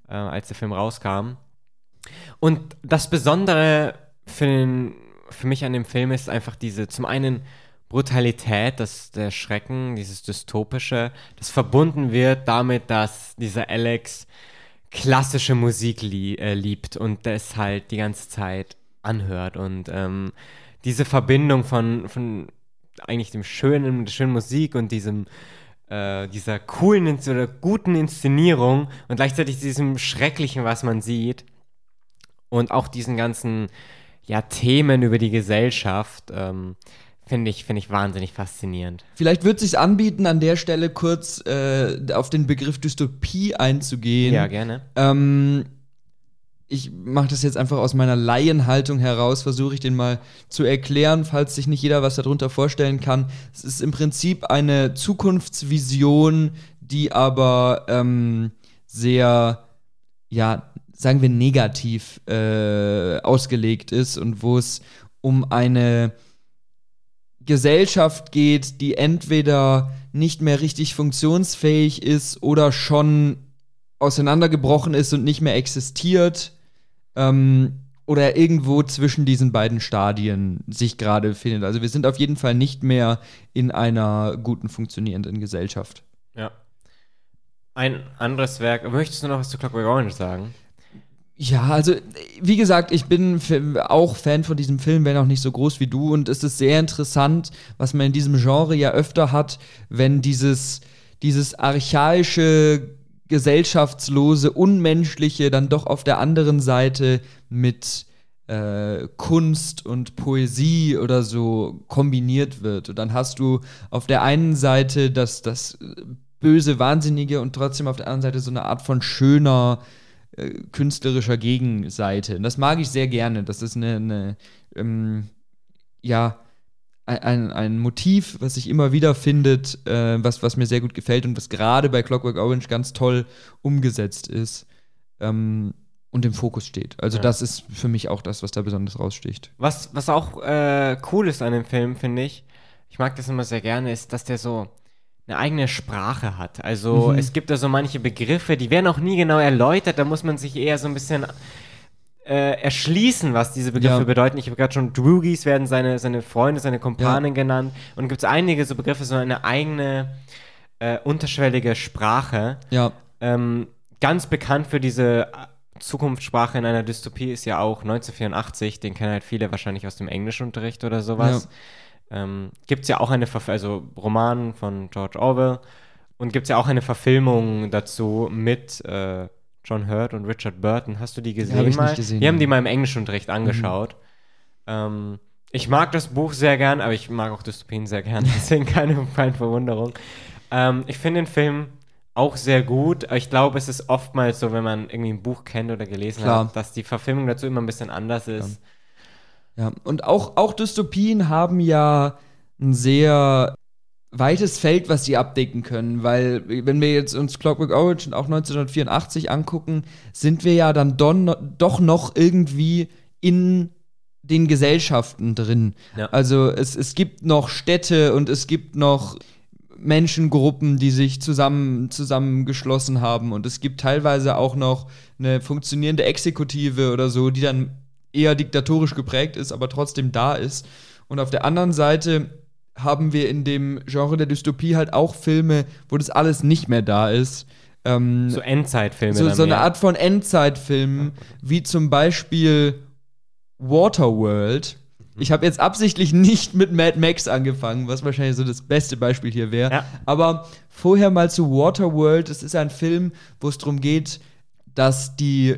äh, als der Film rauskam. Und das Besondere für, den, für mich an dem Film ist einfach diese, zum einen Brutalität, das, der Schrecken, dieses Dystopische, das verbunden wird damit, dass dieser Alex klassische Musik lie äh, liebt und das halt die ganze Zeit anhört. Und ähm, diese Verbindung von, von eigentlich dem schönen, der schönen Musik und diesem äh, dieser coolen oder guten Inszenierung und gleichzeitig diesem Schrecklichen, was man sieht und auch diesen ganzen ja, Themen über die Gesellschaft, ähm, Finde ich, find ich wahnsinnig faszinierend. Vielleicht wird es sich anbieten, an der Stelle kurz äh, auf den Begriff Dystopie einzugehen. Ja, gerne. Ähm, ich mache das jetzt einfach aus meiner Laienhaltung heraus, versuche ich den mal zu erklären, falls sich nicht jeder was darunter vorstellen kann. Es ist im Prinzip eine Zukunftsvision, die aber ähm, sehr, ja, sagen wir negativ äh, ausgelegt ist und wo es um eine Gesellschaft geht, die entweder nicht mehr richtig funktionsfähig ist oder schon auseinandergebrochen ist und nicht mehr existiert ähm, oder irgendwo zwischen diesen beiden Stadien sich gerade findet. Also wir sind auf jeden Fall nicht mehr in einer guten funktionierenden Gesellschaft. Ja. Ein anderes Werk. Möchtest du noch was zu Clockwork Orange sagen? Ja, also wie gesagt, ich bin auch Fan von diesem Film, wenn auch nicht so groß wie du. Und es ist sehr interessant, was man in diesem Genre ja öfter hat, wenn dieses, dieses archaische, gesellschaftslose, unmenschliche dann doch auf der anderen Seite mit äh, Kunst und Poesie oder so kombiniert wird. Und dann hast du auf der einen Seite das, das böse, wahnsinnige und trotzdem auf der anderen Seite so eine Art von schöner, äh, künstlerischer Gegenseite. Und das mag ich sehr gerne. Das ist eine, eine ähm, ja, ein, ein Motiv, was sich immer wieder findet, äh, was, was mir sehr gut gefällt und was gerade bei Clockwork Orange ganz toll umgesetzt ist ähm, und im Fokus steht. Also ja. das ist für mich auch das, was da besonders raussticht. Was, was auch äh, cool ist an dem Film, finde ich, ich mag das immer sehr gerne, ist, dass der so eine eigene Sprache hat. Also mhm. es gibt da so manche Begriffe, die werden auch nie genau erläutert, da muss man sich eher so ein bisschen äh, erschließen, was diese Begriffe ja. bedeuten. Ich habe gerade schon Droogies werden seine, seine Freunde, seine Kumpanen ja. genannt und gibt es einige so Begriffe, so eine eigene äh, unterschwellige Sprache. Ja. Ähm, ganz bekannt für diese Zukunftssprache in einer Dystopie ist ja auch 1984, den kennen halt viele wahrscheinlich aus dem Englischunterricht oder sowas. Ja ähm, gibt es ja auch eine, Verf also Roman von George Orwell und gibt es ja auch eine Verfilmung dazu mit äh, John Hurt und Richard Burton. Hast du die gesehen? Hab ich mal? Nicht gesehen, Wir haben die mal im Englischunterricht mhm. angeschaut. Mhm. Ähm, ich mag das Buch sehr gern, aber ich mag auch Dystopien sehr gern, deswegen keine, keine Verwunderung. Ähm, ich finde den Film auch sehr gut, aber ich glaube, es ist oftmals so, wenn man irgendwie ein Buch kennt oder gelesen Klar. hat, dass die Verfilmung dazu immer ein bisschen anders ist. Ja. Ja, und auch, auch Dystopien haben ja ein sehr weites Feld, was sie abdecken können, weil wenn wir jetzt uns Clockwork Orange und auch 1984 angucken, sind wir ja dann don, doch noch irgendwie in den Gesellschaften drin. Ja. Also es, es gibt noch Städte und es gibt noch Menschengruppen, die sich zusammen zusammengeschlossen haben und es gibt teilweise auch noch eine funktionierende Exekutive oder so, die dann eher diktatorisch geprägt ist, aber trotzdem da ist. Und auf der anderen Seite haben wir in dem Genre der Dystopie halt auch Filme, wo das alles nicht mehr da ist. Ähm, so Endzeitfilme. So, so eine Art von Endzeitfilmen, wie zum Beispiel Waterworld. Ich habe jetzt absichtlich nicht mit Mad Max angefangen, was wahrscheinlich so das beste Beispiel hier wäre. Ja. Aber vorher mal zu Waterworld. Es ist ein Film, wo es darum geht, dass die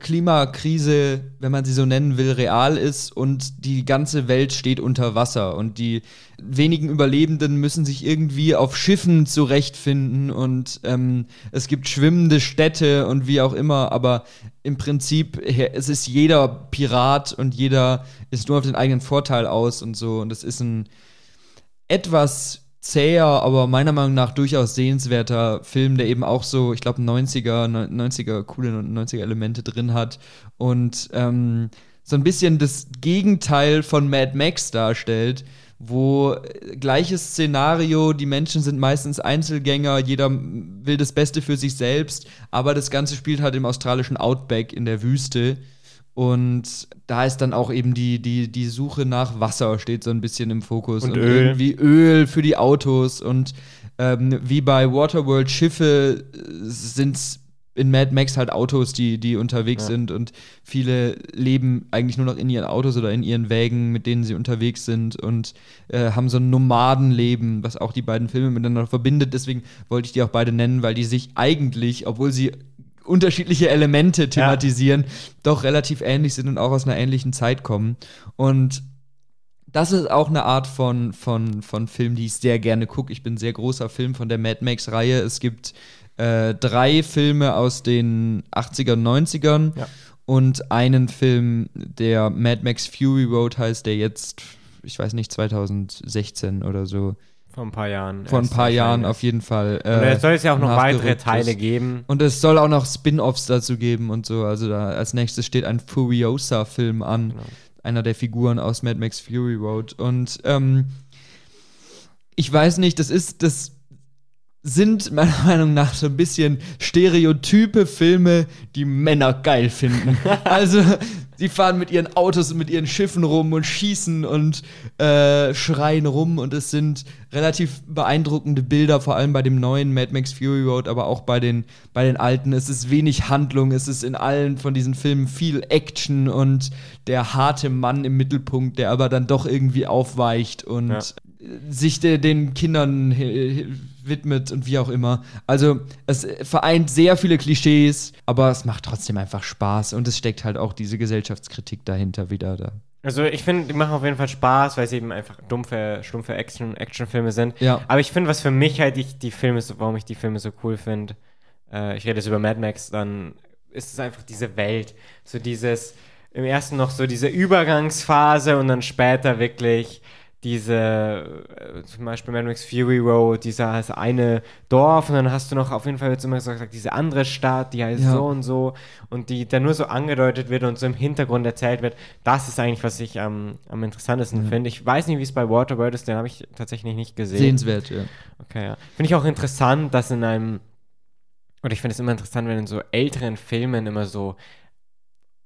Klimakrise, wenn man sie so nennen will, real ist und die ganze Welt steht unter Wasser und die wenigen Überlebenden müssen sich irgendwie auf Schiffen zurechtfinden und ähm, es gibt schwimmende Städte und wie auch immer, aber im Prinzip es ist jeder Pirat und jeder ist nur auf den eigenen Vorteil aus und so und es ist ein etwas zäher, aber meiner Meinung nach durchaus sehenswerter Film, der eben auch so, ich glaube, 90er, 90er, coole 90er Elemente drin hat und ähm, so ein bisschen das Gegenteil von Mad Max darstellt, wo äh, gleiches Szenario, die Menschen sind meistens Einzelgänger, jeder will das Beste für sich selbst, aber das Ganze spielt halt im australischen Outback in der Wüste Und da ist dann auch eben die, die, die Suche nach Wasser steht so ein bisschen im Fokus. Und Öl. irgendwie Öl für die Autos. Und ähm, wie bei Waterworld Schiffe sind es in Mad Max halt Autos, die, die unterwegs Ja. sind. Und viele leben eigentlich nur noch in ihren Autos oder in ihren Wägen, mit denen sie unterwegs sind. Und äh, haben so ein Nomadenleben, was auch die beiden Filme miteinander verbindet. Deswegen wollte ich die auch beide nennen, weil die sich eigentlich, obwohl sie unterschiedliche Elemente thematisieren, doch relativ ähnlich sind und auch aus einer ähnlichen Zeit kommen. Und das ist auch eine Art von, von, von Film, die ich sehr gerne gucke. Ich bin ein sehr großer Film von der Mad Max-Reihe. Es gibt äh, drei Filme aus den 80ern, 90ern Ja. und einen Film, der Mad Max Fury Road heißt, der jetzt, ich weiß nicht, 2016 oder so, Vor ein paar Jahren. vor ein paar Jahren auf jeden Fall. ist. Und es soll es ja auch noch weitere Teile ist. geben. Und es soll auch noch Spin-offs dazu geben und so. Also da als nächstes steht ein Furiosa-Film an. Genau. Einer der Figuren aus Mad Max Fury Road. Und ähm, ich weiß nicht, das ist, das sind meiner Meinung nach so ein bisschen stereotype Filme, die Männer geil finden. also, sie fahren mit ihren Autos und mit ihren Schiffen rum und schießen und äh, schreien rum und es sind relativ beeindruckende Bilder, vor allem bei dem neuen Mad Max Fury Road, aber auch bei den, bei den alten. Es ist wenig Handlung, es ist in allen von diesen Filmen viel Action und der harte Mann im Mittelpunkt, der aber dann doch irgendwie aufweicht und Ja. Sich de, den Kindern widmet und wie auch immer. Also es vereint sehr viele Klischees, aber es macht trotzdem einfach Spaß und es steckt halt auch diese Gesellschaftskritik dahinter wieder da. Also ich finde, die machen auf jeden Fall Spaß, weil sie eben einfach dumpfe, stumpfe Action, Actionfilme sind. Ja. Aber ich finde, was für mich halt ich, die Filme, warum ich die Filme so cool finde, äh, ich rede jetzt über Mad Max, dann ist es einfach diese Welt. So dieses, im ersten noch so diese Übergangsphase und dann später wirklich diese, äh, zum Beispiel Mad Max Fury Road, dieser das eine Dorf und dann hast du noch auf jeden Fall jetzt immer so gesagt, diese andere Stadt, die heißt Ja. so und so und die da nur so angedeutet wird und so im Hintergrund erzählt wird. Das ist eigentlich, was ich am, am interessantesten finde. Ich weiß nicht, wie es bei Waterworld ist, den habe ich tatsächlich nicht gesehen. Sehenswert, ja. Okay, ja. Finde ich auch interessant, dass in einem, oder ich finde es immer interessant, wenn in so älteren Filmen immer so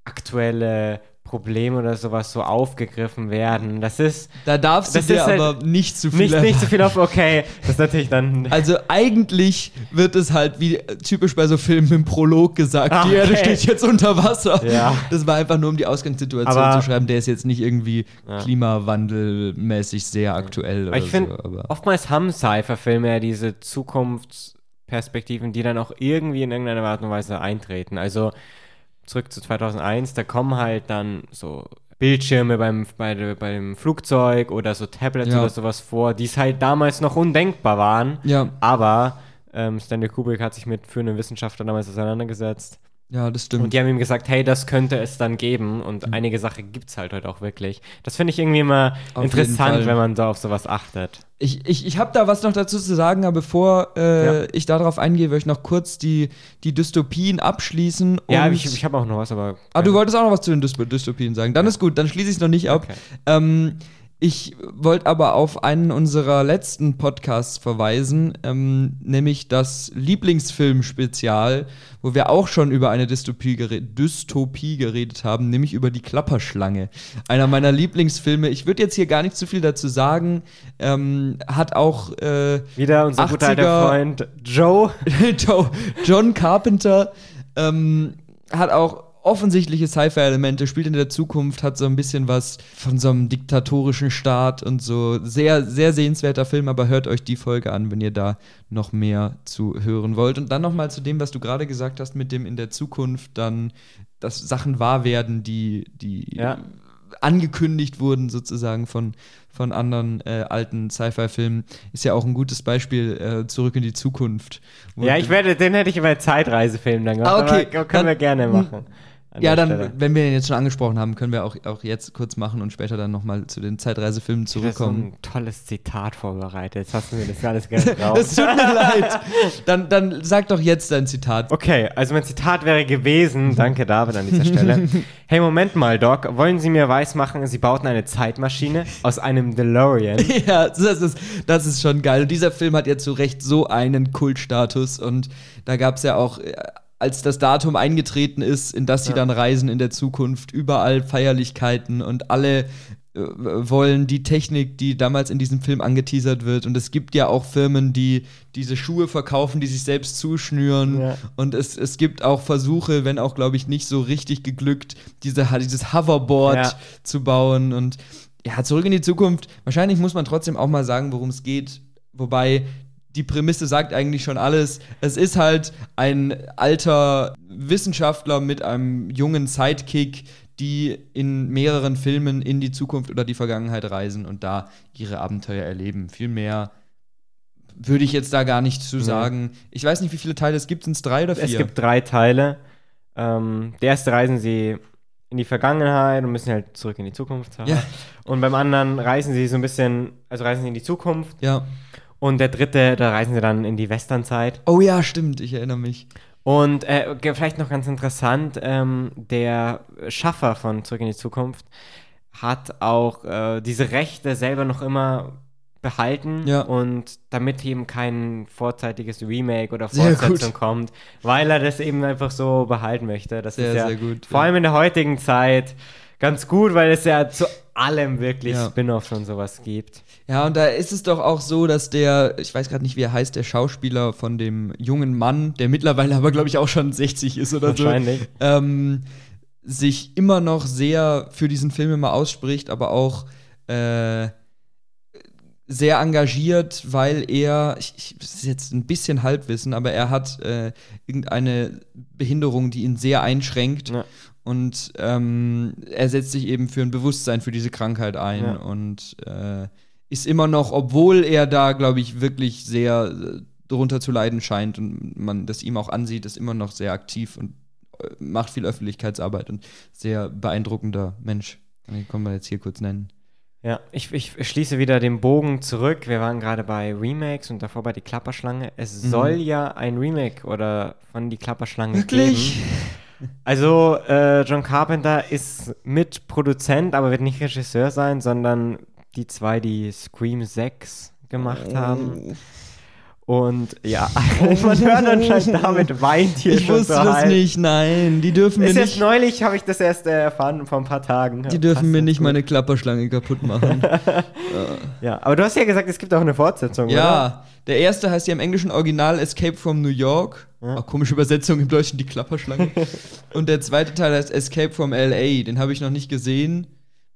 aktuelle Probleme oder sowas so aufgegriffen werden. Das ist Da darfst du dir halt aber nicht zu viel nicht, nicht erwarten. viel auf, okay, das ist natürlich dann. Also eigentlich wird es halt wie typisch bei so Filmen im Prolog gesagt, Ah, die Erde okay. steht jetzt unter Wasser. Ja. Das war einfach nur, um die Ausgangssituation Aber- zu schreiben. Der ist jetzt nicht irgendwie Ja. klimawandelmäßig sehr aktuell Aber ich finde, so. Oftmals haben Sci-Fi-Filme ja diese Zukunftsperspektiven, die dann auch irgendwie in irgendeiner Art und Weise eintreten. Also zurück zu 2001, da kommen halt dann so Bildschirme beim, bei, beim Flugzeug oder so Tablets Ja. oder sowas vor, die es halt damals noch undenkbar waren. ja, Aber ähm, Stanley Kubrick hat sich mit führenden Wissenschaftlern damals auseinandergesetzt. Ja, das stimmt. Und die haben ihm gesagt, hey, das könnte es dann geben. Und einige Sachen gibt es halt heute auch wirklich. Das finde ich irgendwie immer Auf interessant, wenn man da auf sowas achtet. Ich, ich, ich habe da was noch dazu zu sagen, aber bevor äh, Ja. ich darauf eingehe, will ich noch kurz die, die Dystopien abschließen. Ja, ich, ich habe auch noch was, aber. Ah, du wolltest auch noch was zu den Dys- Dystopien sagen. Dann ist gut, dann schließe ich es noch nicht ab. Okay. Ähm, ich wollte aber auf einen unserer letzten Podcasts verweisen, ähm, nämlich das Lieblingsfilm-Spezial, wo wir auch schon über eine Dystopie, gere Dystopie geredet haben, nämlich über die Klapperschlange. Einer meiner Lieblingsfilme. Ich würde jetzt hier gar nicht zu viel dazu sagen. Ähm, hat auch äh, Wieder unser guter 80er alter Freund Joe. Jo- John Carpenter ähm, hat auch offensichtliche Sci-Fi-Elemente, spielt in der Zukunft, hat so ein bisschen was von so einem diktatorischen Staat und so. Sehr, sehr sehenswerter Film, aber hört euch die Folge an, wenn ihr da noch mehr zu hören wollt. Und dann nochmal zu dem, was du gerade gesagt hast, mit dem in der Zukunft dann, dass Sachen wahr werden, die, die Ja. angekündigt wurden, sozusagen von, von anderen äh, alten Sci-Fi-Filmen, ist ja auch ein gutes Beispiel äh, zurück in die Zukunft. Ja, ich werde, den hätte ich über Zeitreisefilm dann gemacht. Ah, okay. Aber können wir Dann- gerne machen. Ja, dann, Stelle. wenn wir den jetzt schon angesprochen haben, können wir auch, auch jetzt kurz machen und später dann nochmal zu den Zeitreisefilmen Ich habe zurückkommen. ein tolles Zitat vorbereitet. Jetzt hast du mir das alles ganz Es raus. tut mir leid. Dann, dann sag doch jetzt dein Zitat. Okay, also mein Zitat wäre gewesen, danke David an dieser Stelle. Hey, Moment mal, Doc, wollen Sie mir weismachen, Sie bauten eine Zeitmaschine aus einem DeLorean? Ja, das ist, das ist schon geil. Und dieser Film hat ja zu Recht so einen Kultstatus und da gab es ja auch, äh, als das Datum eingetreten ist, in das sie Ja. dann reisen in der Zukunft, überall Feierlichkeiten und alle äh, wollen die Technik, die damals in diesem Film angeteasert wird. Und es gibt ja auch Firmen, die diese Schuhe verkaufen, die sich selbst zuschnüren. Ja. Und es, es gibt auch Versuche, wenn auch, glaube ich, nicht so richtig geglückt, diese, dieses Hoverboard Ja. zu bauen. Und ja, zurück in die Zukunft. Wahrscheinlich muss man trotzdem auch mal sagen, worum es geht. Wobei die Prämisse sagt eigentlich schon alles. Es ist halt ein alter Wissenschaftler mit einem jungen Sidekick, die in mehreren Filmen in die Zukunft oder die Vergangenheit reisen und da ihre Abenteuer erleben. Viel mehr würde ich jetzt da gar nicht zu Nee. sagen. Ich weiß nicht, wie viele Teile es gibt. Sind es drei oder vier? Es gibt drei Teile. Ähm, der erste reisen sie in die Vergangenheit und müssen halt zurück in die Zukunft. Ja. Und beim anderen reisen sie so ein bisschen, also reisen sie in die Zukunft. ja. Und der dritte, da reisen sie dann in die Westernzeit. Oh ja, stimmt. Ich erinnere mich. Und äh, vielleicht noch ganz interessant, ähm, der Schaffer von Zurück in die Zukunft hat auch äh, diese Rechte selber noch immer behalten Ja. und damit eben kein vorzeitiges Remake oder Fortsetzung kommt, weil er das eben einfach so behalten möchte. Das Sehr, ist ja sehr gut, vor ja. allem in der heutigen Zeit ganz gut, weil es ja zu allem wirklich Ja. Spin-offs und sowas gibt. Ja, und da ist es doch auch so, dass der, ich weiß gerade nicht, wie er heißt, der Schauspieler von dem jungen Mann, der mittlerweile aber, glaube ich, auch schon 60 ist oder so, Wahrscheinlich. ähm, sich immer noch sehr für diesen Film immer ausspricht, aber auch äh, sehr engagiert, weil er, ich, ich, das ist jetzt ein bisschen Halbwissen, aber er hat äh, irgendeine Behinderung, die ihn sehr einschränkt. Ja. Und ähm, er setzt sich eben für ein Bewusstsein für diese Krankheit ein Ja. und äh, ist immer noch, obwohl er da, glaube ich, wirklich sehr äh, darunter zu leiden scheint und man das ihm auch ansieht, ist immer noch sehr aktiv und äh, macht viel Öffentlichkeitsarbeit und sehr beeindruckender Mensch. Den können wir jetzt hier kurz nennen. Ja, ich, ich schließe wieder den Bogen zurück. Wir waren gerade bei Remakes und davor bei Die Klapperschlange. Es Mhm. soll ja ein Remake oder von Die Klapperschlange Wirklich? geben. Also, äh, John Carpenter ist Mitproduzent, aber wird nicht Regisseur sein, sondern die zwei, die Scream 6 gemacht haben. Und ja, man hört anscheinend damit weint hier Ich schon wusste so das nicht, nein. Die dürfen mir Ist nicht, neulich, habe ich das erst äh, erfahren, vor ein paar Tagen. die dürfen mir nicht gut. meine Klapperschlange kaputt machen. Ja, aber du hast ja gesagt, es gibt auch eine Fortsetzung, oder? Ja, der erste heißt ja im englischen Original Escape from New York. Ja. Komische Übersetzung im Deutschen, die Klapperschlange. Und der zweite Teil heißt Escape from LA. Den habe ich noch nicht gesehen,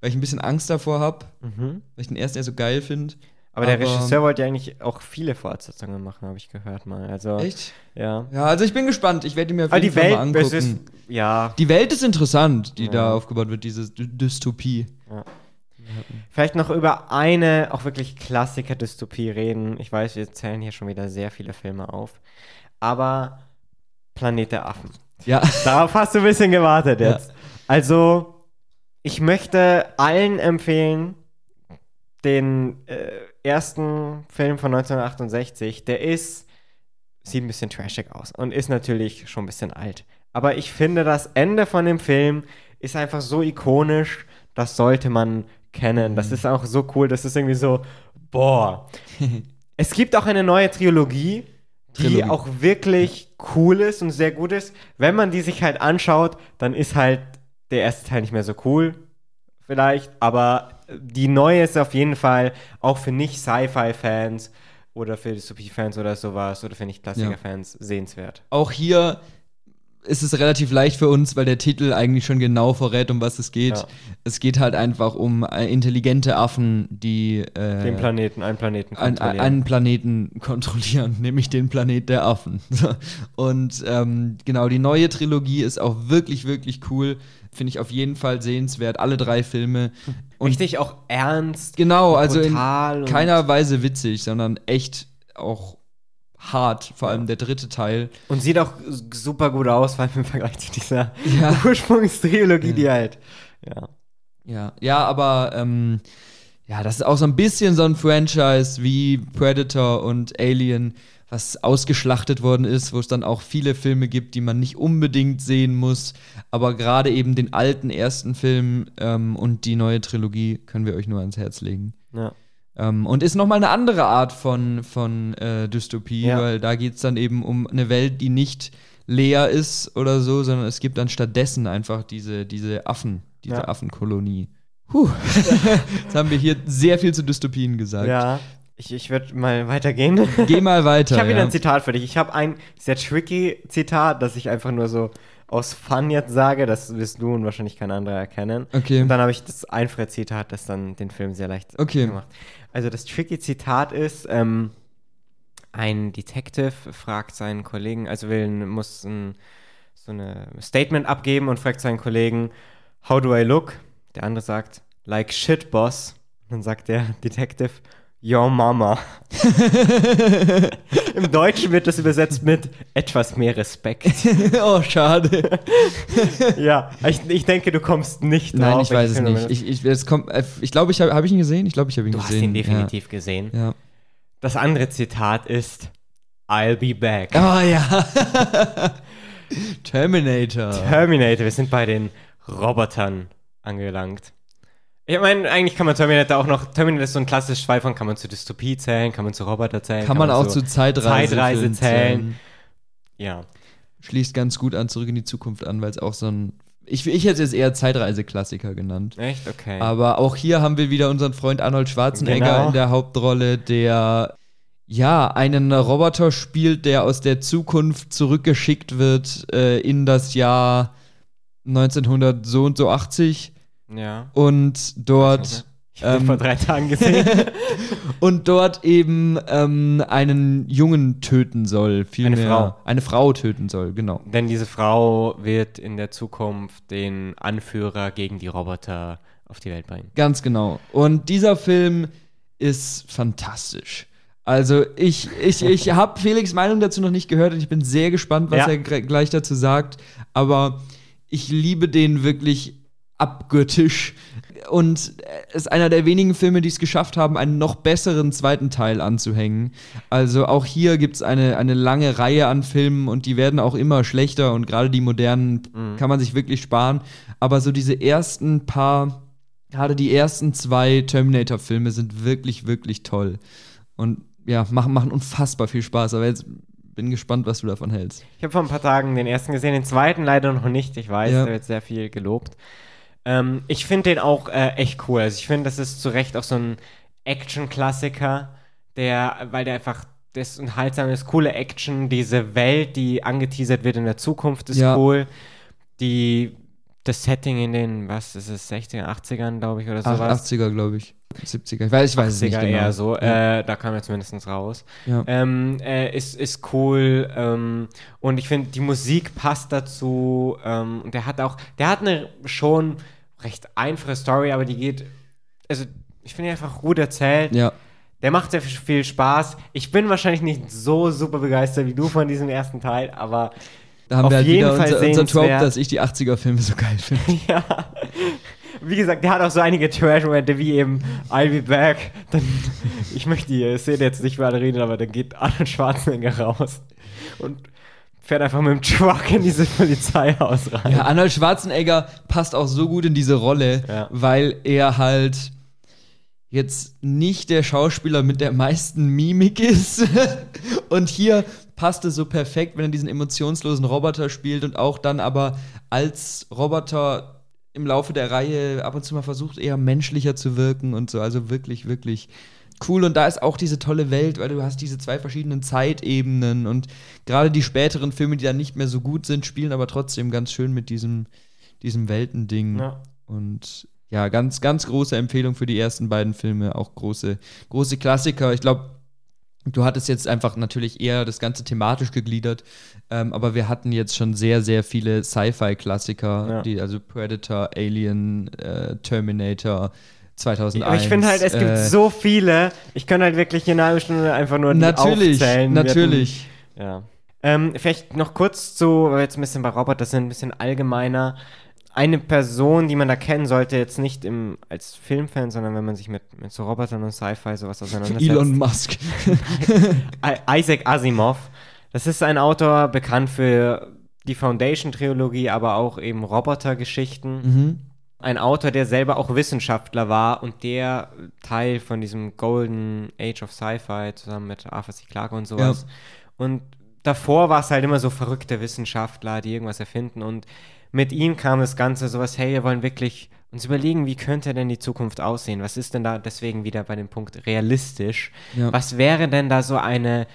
weil ich ein bisschen Angst davor habe, Mhm. weil ich den ersten ja so geil finde. Aber der Aber- Regisseur wollte ja eigentlich auch viele Fortsetzungen machen, habe ich gehört mal. Also, Echt? ja. Ja, also ich bin gespannt. Ich werde mir auf Aber jeden die Fall mal Welt, es angucken. ist, ja, die Welt ist interessant, die Ja. da aufgebaut wird, diese Dy Dystopie. Vielleicht noch über eine auch wirklich Klassiker-Dystopie reden. Ich weiß, wir zählen hier schon wieder sehr viele Filme auf. Aber Planet der Affen. Ja. Darauf hast du ein bisschen gewartet Ja. jetzt. Also, ich möchte allen empfehlen, den äh, ersten Film von 1968. Der ist, sieht ein bisschen trashig aus und ist natürlich schon ein bisschen alt. Aber ich finde, das Ende von dem Film ist einfach so ikonisch, das sollte man kennen. Das ist auch so cool, das ist irgendwie so, boah. es gibt auch eine neue Trilogie, die Trilogie. auch wirklich cool ist und sehr gut ist. Wenn man die sich halt anschaut, dann ist halt der erste Teil nicht mehr so cool, vielleicht, aber die neue ist auf jeden Fall auch für Nicht-Sci-Fi-Fans oder für Dystopie-Fans oder sowas oder für Nicht-Klassiker-Fans sehenswert. Auch hier ist es relativ leicht für uns, weil der Titel eigentlich schon genau verrät, um was es geht. Ja. Es geht halt einfach um äh, intelligente Affen, die äh, Den Planeten, einen Planeten kontrollieren. einen Planeten kontrollieren, nämlich den Planet der Affen. Und ähm, genau, die neue Trilogie ist auch wirklich, wirklich cool. Finde ich auf jeden Fall sehenswert. Alle drei Filme. Und Richtig auch ernst. genau, also in keiner Weise witzig, sondern echt auch hart. Vor allem der dritte Teil. Und sieht auch super gut aus, vor allem im Vergleich zu dieser Ja. Ursprungstrilogie, die halt. Ja. Ja, ja, aber ähm, ja, das ist auch so ein bisschen so ein Franchise wie Predator und Alien, was ausgeschlachtet worden ist, wo es dann auch viele Filme gibt, die man nicht unbedingt sehen muss. Aber gerade eben den alten ersten Film ähm, und die neue Trilogie können wir euch nur ans Herz legen. ja. Ähm, und ist nochmal eine andere Art von, von äh, Dystopie, Ja. weil da geht es dann eben um eine Welt, die nicht leer ist oder so, sondern es gibt dann stattdessen einfach diese, diese Affen, diese Ja. Affenkolonie. Puh. Jetzt haben wir hier sehr viel zu Dystopien gesagt. Ja, ich, ich würde mal weitergehen. Geh mal weiter. Ich habe wieder ja. ein Zitat für dich. Ich habe ein sehr tricky Zitat, das ich einfach nur so aus Fun jetzt sage. Das wirst du und wahrscheinlich kein anderer erkennen. Okay. Und dann habe ich das einfache Zitat, das dann den Film sehr leicht Okay. gemacht. Also das tricky Zitat ist, ähm, ein Detective fragt seinen Kollegen, also will, muss ein, so eine Statement abgeben und fragt seinen Kollegen, how do I look? Der andere sagt, like shit, boss. Und dann sagt der Detective, your mama. Im Deutschen wird das übersetzt mit etwas mehr Respekt. oh, schade. ja, ich, ich denke, du kommst nicht drauf. Nein, ich weiß es finde, nicht. Ich, ich, es kommt, äh, ich glaube, ich habe hab ich ihn gesehen. Ich glaube, ich habe ihn du hast gesehen. ihn definitiv gesehen. Ja. ja. Das andere Zitat ist I'll be back. Oh ja. Terminator. Terminator, wir sind bei den Robotern angelangt. Ich meine, eigentlich kann man Terminator auch noch. Terminator ist so ein klassisches Fall von, kann man zu Dystopie zählen, kann man zu Roboter zählen. Kann man auch zu Zeitreise, Zeitreise zählen. Ja. Schließt ganz gut an Zurück in die Zukunft an, weil es auch so ein. Ich, ich hätte es eher Zeitreiseklassiker genannt. Echt? Okay. Aber auch hier haben wir wieder unseren Freund Arnold Schwarzenegger Genau. in der Hauptrolle, der ja einen Roboter spielt, der aus der Zukunft zurückgeschickt wird äh, in das Jahr 1900 so und so 80 ja. und dort Ich habe ähm, vor drei Tagen gesehen. und dort eben ähm, einen Jungen töten soll, vielmehr Eine Frau. eine Frau töten soll, genau. Denn diese Frau wird in der Zukunft den Anführer gegen die Roboter auf die Welt bringen. Ganz genau. Und dieser Film ist fantastisch. Also ich, ich, ich habe Felix Meinung dazu noch nicht gehört und ich bin sehr gespannt, was Ja. er gleich dazu sagt. Aber ich liebe den wirklich abgöttisch. Und es ist einer der wenigen Filme, die es geschafft haben, einen noch besseren zweiten Teil anzuhängen. Also auch hier gibt es eine, eine lange Reihe an Filmen und die werden auch immer schlechter und gerade die modernen kann man sich wirklich sparen. Aber so diese ersten paar, gerade die ersten zwei Terminator-Filme sind wirklich, wirklich toll. Und ja, machen, machen unfassbar viel Spaß. Aber jetzt bin gespannt, was du davon hältst. Ich habe vor ein paar Tagen den ersten gesehen, den zweiten leider noch nicht. Ich weiß, Ja. der wird sehr viel gelobt. Ähm, ich finde den auch äh, echt cool. Also ich finde, das ist zu Recht auch so ein Action-Klassiker, der, weil der einfach, der ist unterhaltsam, das ist coole Action, diese Welt, die angeteasert wird in der Zukunft, ist Ja. cool. Die, das Setting in den, was ist es, 60er, 80ern, glaube ich, oder sowas. 80er, glaube ich. 70er. Ich weiß, ich weiß es nicht 80er genau. eher so, Ja. äh, da kam er zumindest raus. Ja. Ähm, äh, ist, ist cool ähm, und ich finde, die Musik passt dazu ähm, und der hat auch, der hat eine schon recht einfache Story, aber die geht, also ich finde einfach gut erzählt. ja. Der macht sehr viel Spaß. Ich bin wahrscheinlich nicht so super begeistert wie du von diesem ersten Teil, aber Da haben Auf wir halt jeden wieder Fall unser, unser Trope, dass ich die 80er-Filme so geil finde. ja. Wie gesagt, der hat auch so einige Trash-Momente, wie eben I'll be back. Dann, ich möchte die Szene jetzt nicht alle reden, aber dann geht Arnold Schwarzenegger raus und fährt einfach mit dem Truck in dieses Polizeihaus rein. Ja, Arnold Schwarzenegger passt auch so gut in diese Rolle, Ja. weil er halt jetzt nicht der Schauspieler mit der meisten Mimik ist. und hier passt es so perfekt, wenn er diesen emotionslosen Roboter spielt und auch dann aber als Roboter im Laufe der Reihe ab und zu mal versucht, eher menschlicher zu wirken und so. Also wirklich, wirklich cool. Und da ist auch diese tolle Welt, weil du hast diese zwei verschiedenen Zeitebenen und gerade die späteren Filme, die dann nicht mehr so gut sind, spielen aber trotzdem ganz schön mit diesem, diesem Weltending. Ja. Und ja, ganz, ganz große Empfehlung für die ersten beiden Filme, auch große, große Klassiker. Ich glaube, du hattest jetzt einfach natürlich eher das Ganze thematisch gegliedert, ähm, aber wir hatten jetzt schon sehr, sehr viele Sci-Fi-Klassiker, Ja. also Predator, Alien, äh, Terminator, 2001. Aber ich finde halt, es gibt äh, so viele. Ich kann halt wirklich in einer halben Stunde einfach nur Natürlich, aufzählen. Natürlich. Hatten, ja. Ähm, vielleicht noch kurz zu, weil jetzt ein bisschen bei Robert, das sind ein bisschen allgemeiner. Eine Person, die man da kennen sollte, jetzt nicht im, als Filmfan, sondern wenn man sich mit, mit so Robotern und Sci-Fi sowas auseinandersetzt. Elon Musk. Isaac Asimov. Das ist ein Autor, bekannt für die Foundation-Trilogie, aber auch eben Robotergeschichten. mhm. Ein Autor, der selber auch Wissenschaftler war und der Teil von diesem Golden Age of Sci-Fi zusammen mit Arthur C. Clarke und sowas. Und davor war es halt immer so verrückte Wissenschaftler, die irgendwas erfinden und mit ihm kam das Ganze sowas, hey, wir wollen wirklich uns überlegen, wie könnte denn die Zukunft aussehen? Was ist denn da deswegen wieder bei dem Punkt realistisch? Ja. Was wäre denn da so eine,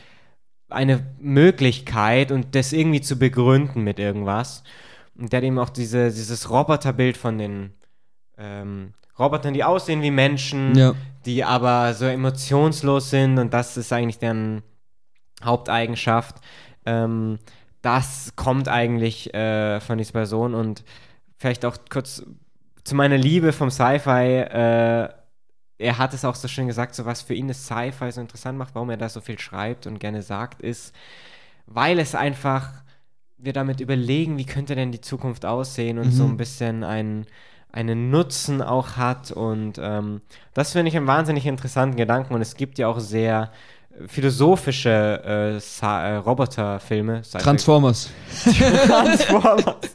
eine Möglichkeit und das irgendwie zu begründen mit irgendwas? Und der hat eben auch diese, dieses Roboterbild von den ähm, Robotern, die aussehen wie Menschen, Ja. die aber so emotionslos sind und das ist eigentlich deren Haupteigenschaft. Ähm, das kommt eigentlich äh, von dieser Person und vielleicht auch kurz zu meiner Liebe vom Sci-Fi. Äh, er hat es auch so schön gesagt, so was für ihn das Sci-Fi so interessant macht, warum er da so viel schreibt und gerne sagt, ist, weil es einfach, wir damit überlegen, wie könnte denn die Zukunft aussehen und Mhm. so ein bisschen ein, einen Nutzen auch hat. Und ähm, das finde ich einen wahnsinnig interessanten Gedanken. Und es gibt ja auch sehr philosophische äh, äh, Roboterfilme. Transformers. Transformers.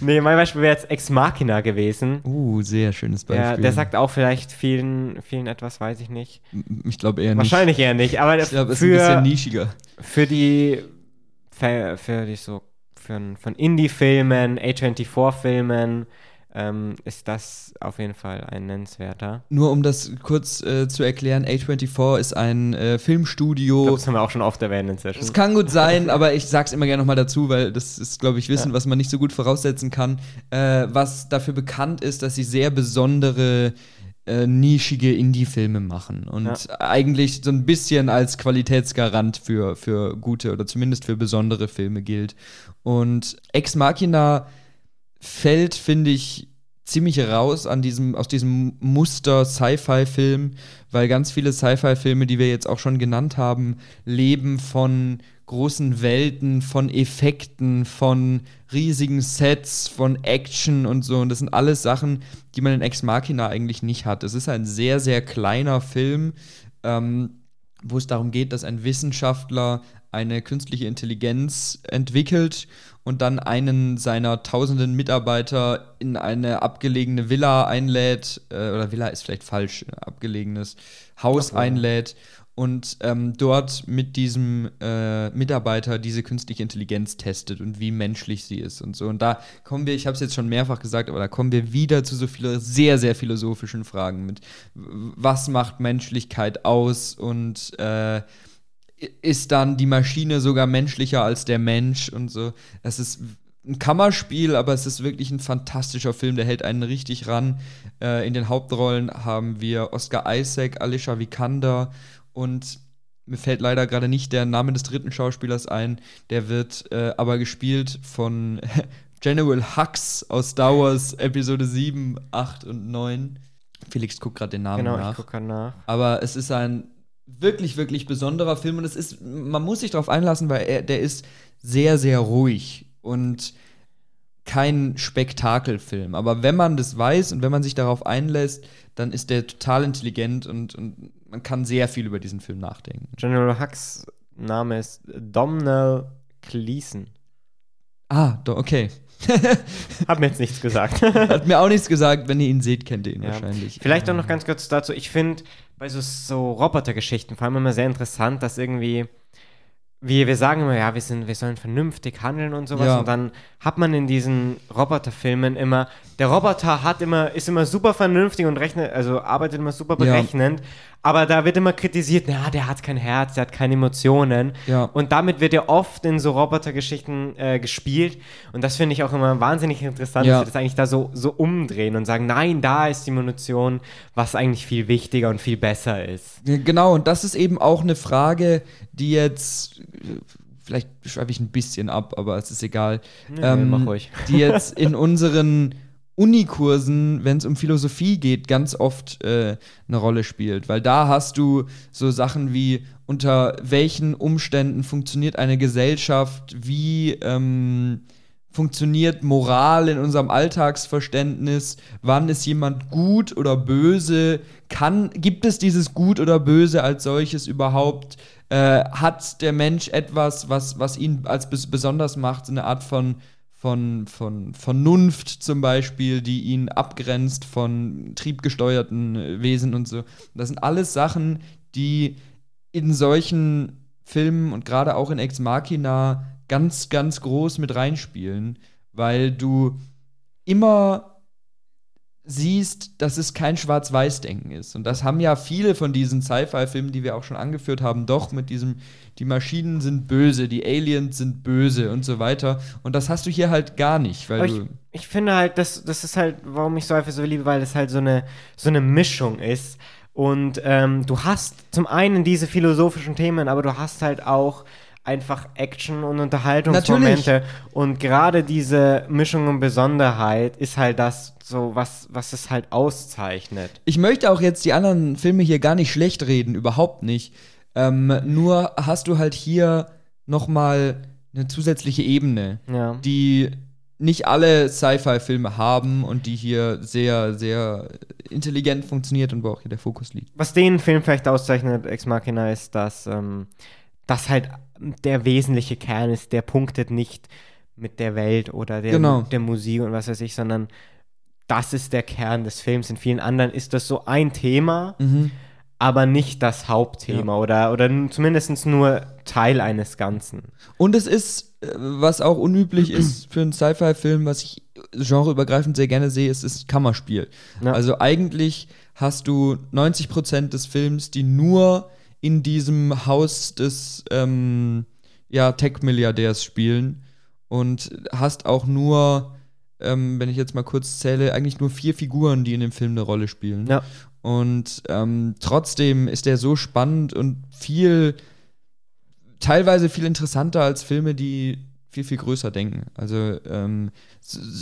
nee, mein Beispiel wäre jetzt Ex Machina gewesen. Uh, sehr schönes Beispiel. Ja, der sagt auch vielleicht vielen, vielen etwas, weiß ich nicht. Ich glaube eher nicht. Wahrscheinlich eher nicht, aber Ich glaube, es ist ein bisschen für, nischiger. für die für, für die so für, von Indie-Filmen, A24-Filmen ähm, ist das auf jeden Fall ein nennenswerter. Nur um das kurz äh, zu erklären, A24 ist ein äh, Filmstudio. glaube, das haben wir auch schon oft erwähnt inzwischen. Es kann gut sein, aber ich sag's immer gerne nochmal dazu, weil das ist, glaube ich, Wissen, Ja. was man nicht so gut voraussetzen kann. Äh, was dafür bekannt ist, dass sie sehr besondere, äh, nischige Indie-Filme machen. Und Ja. eigentlich so ein bisschen als Qualitätsgarant für, für gute oder zumindest für besondere Filme gilt. Und Ex Machina fällt, finde ich, ziemlich raus an diesem, aus diesem Muster Sci-Fi-Film, weil ganz viele Sci-Fi-Filme, die wir jetzt auch schon genannt haben, leben von großen Welten, von Effekten, von riesigen Sets, von Action und so. Und das sind alles Sachen, die man in Ex Machina eigentlich nicht hat. Es ist ein sehr, sehr kleiner Film, ähm, wo es darum geht, dass ein Wissenschaftler eine künstliche Intelligenz entwickelt und dann einen seiner tausenden Mitarbeiter in eine abgelegene Villa einlädt, äh, oder Villa ist vielleicht falsch, ein abgelegenes Haus Ach, einlädt und ähm, dort mit diesem äh, Mitarbeiter diese künstliche Intelligenz testet und wie menschlich sie ist und so. Und da kommen wir, ich habe es jetzt schon mehrfach gesagt, aber da kommen wir wieder zu so viele sehr, sehr philosophischen Fragen mit, was macht Menschlichkeit aus und äh, ist dann die Maschine sogar menschlicher als der Mensch und so. Es ist ein Kammerspiel, aber es ist wirklich ein fantastischer Film, der hält einen richtig ran. Äh, in den Hauptrollen haben wir Oscar Isaac, Alicia Vikander und mir fällt leider gerade nicht der Name des dritten Schauspielers ein. Der wird äh, aber gespielt von General Hux aus Star Wars Episode 7, 8 und 9. Felix guckt gerade den Namen genau, ich nach. gucke nach. Aber es ist ein wirklich, wirklich besonderer Film und es ist, man muss sich darauf einlassen, weil er, der ist sehr, sehr ruhig und kein Spektakelfilm. Aber wenn man das weiß und wenn man sich darauf einlässt, dann ist der total intelligent und, und man kann sehr viel über diesen Film nachdenken. General Hux Name ist Domhnall Gleeson. Ah, okay. Hab mir jetzt nichts gesagt. Hat mir auch nichts gesagt, wenn ihr ihn seht, kennt ihr ihn Ja. wahrscheinlich. Vielleicht auch noch ganz kurz dazu. Ich finde bei so, so Robotergeschichten vor allem immer sehr interessant, dass irgendwie, wie wir sagen immer, ja, wir, sind, wir sollen vernünftig handeln und sowas. Ja. Und dann hat man in diesen Roboterfilmen immer, der Roboter hat immer, ist immer super vernünftig und rechnet, also arbeitet immer super Ja. Aber da wird immer kritisiert, na, der hat kein Herz, der hat keine Emotionen. Ja. Und damit wird ja oft in so Robotergeschichten äh, gespielt. Und das finde ich auch immer wahnsinnig interessant, Ja. dass sie das eigentlich da so, so umdrehen und sagen, nein, da ist die Munition, was eigentlich viel wichtiger und viel besser ist. Genau, und das ist eben auch eine Frage, die jetzt, vielleicht schreibe ich ein bisschen ab, aber es ist egal, Nee, mach ruhig. die jetzt in unseren Unikursen, wenn es um Philosophie geht, ganz oft äh, eine Rolle spielt. Weil da hast du so Sachen wie, unter welchen Umständen funktioniert eine Gesellschaft, wie ähm, funktioniert Moral in unserem Alltagsverständnis, wann ist jemand gut oder böse, kann, gibt es dieses Gut oder Böse als solches überhaupt? Äh, hat der Mensch etwas, was, was ihn als bes besonders macht, so eine Art von, von, von Vernunft zum Beispiel, die ihn abgrenzt von triebgesteuerten Wesen und so. Das sind alles Sachen, die in solchen Filmen und gerade auch in Ex Machina ganz, ganz groß mit reinspielen, weil du immer siehst, dass es kein Schwarz-Weiß-Denken ist. Und das haben ja viele von diesen Sci-Fi-Filmen, die wir auch schon angeführt haben, doch mit diesem, die Maschinen sind böse, die Aliens sind böse und so weiter. Und das hast du hier halt gar nicht, weil ich, ich finde halt, das, das ist halt, warum ich Sci-Fi so liebe, weil es halt so eine, so eine Mischung ist. Und ähm, du hast zum einen diese philosophischen Themen, aber du hast halt auch einfach Action und Unterhaltungsmomente. Und gerade diese Mischung und Besonderheit ist halt das, so was, was es halt auszeichnet. Ich möchte auch jetzt die anderen Filme hier gar nicht schlecht reden, überhaupt nicht. Ähm, nur hast du halt hier noch mal eine zusätzliche Ebene, Ja. die nicht alle Sci-Fi-Filme haben und die hier sehr, sehr intelligent funktioniert und wo auch hier der Fokus liegt. Was den Film vielleicht auszeichnet, Ex Machina, ist, dass ähm, das halt der wesentliche Kern ist. Der punktet nicht mit der Welt oder der, Genau. der Musik und was weiß ich, sondern das ist der Kern des Films. In vielen anderen ist das so ein Thema, aber nicht das Hauptthema oder, oder n- zumindest nur Teil eines Ganzen. Und es ist, äh, was auch unüblich ist für einen Sci-Fi-Film, was ich genreübergreifend sehr gerne sehe, ist das Kammerspiel. Ja. Also eigentlich hast du 90% des Films, die nur in diesem Haus des ähm, ja, Tech-Milliardärs spielen und hast auch nur, ähm, wenn ich jetzt mal kurz zähle, eigentlich nur vier Figuren, die in dem Film eine Rolle spielen. Ja. Und ähm, trotzdem ist der so spannend und viel, teilweise viel interessanter als Filme, die viel, viel größer denken. Also ähm,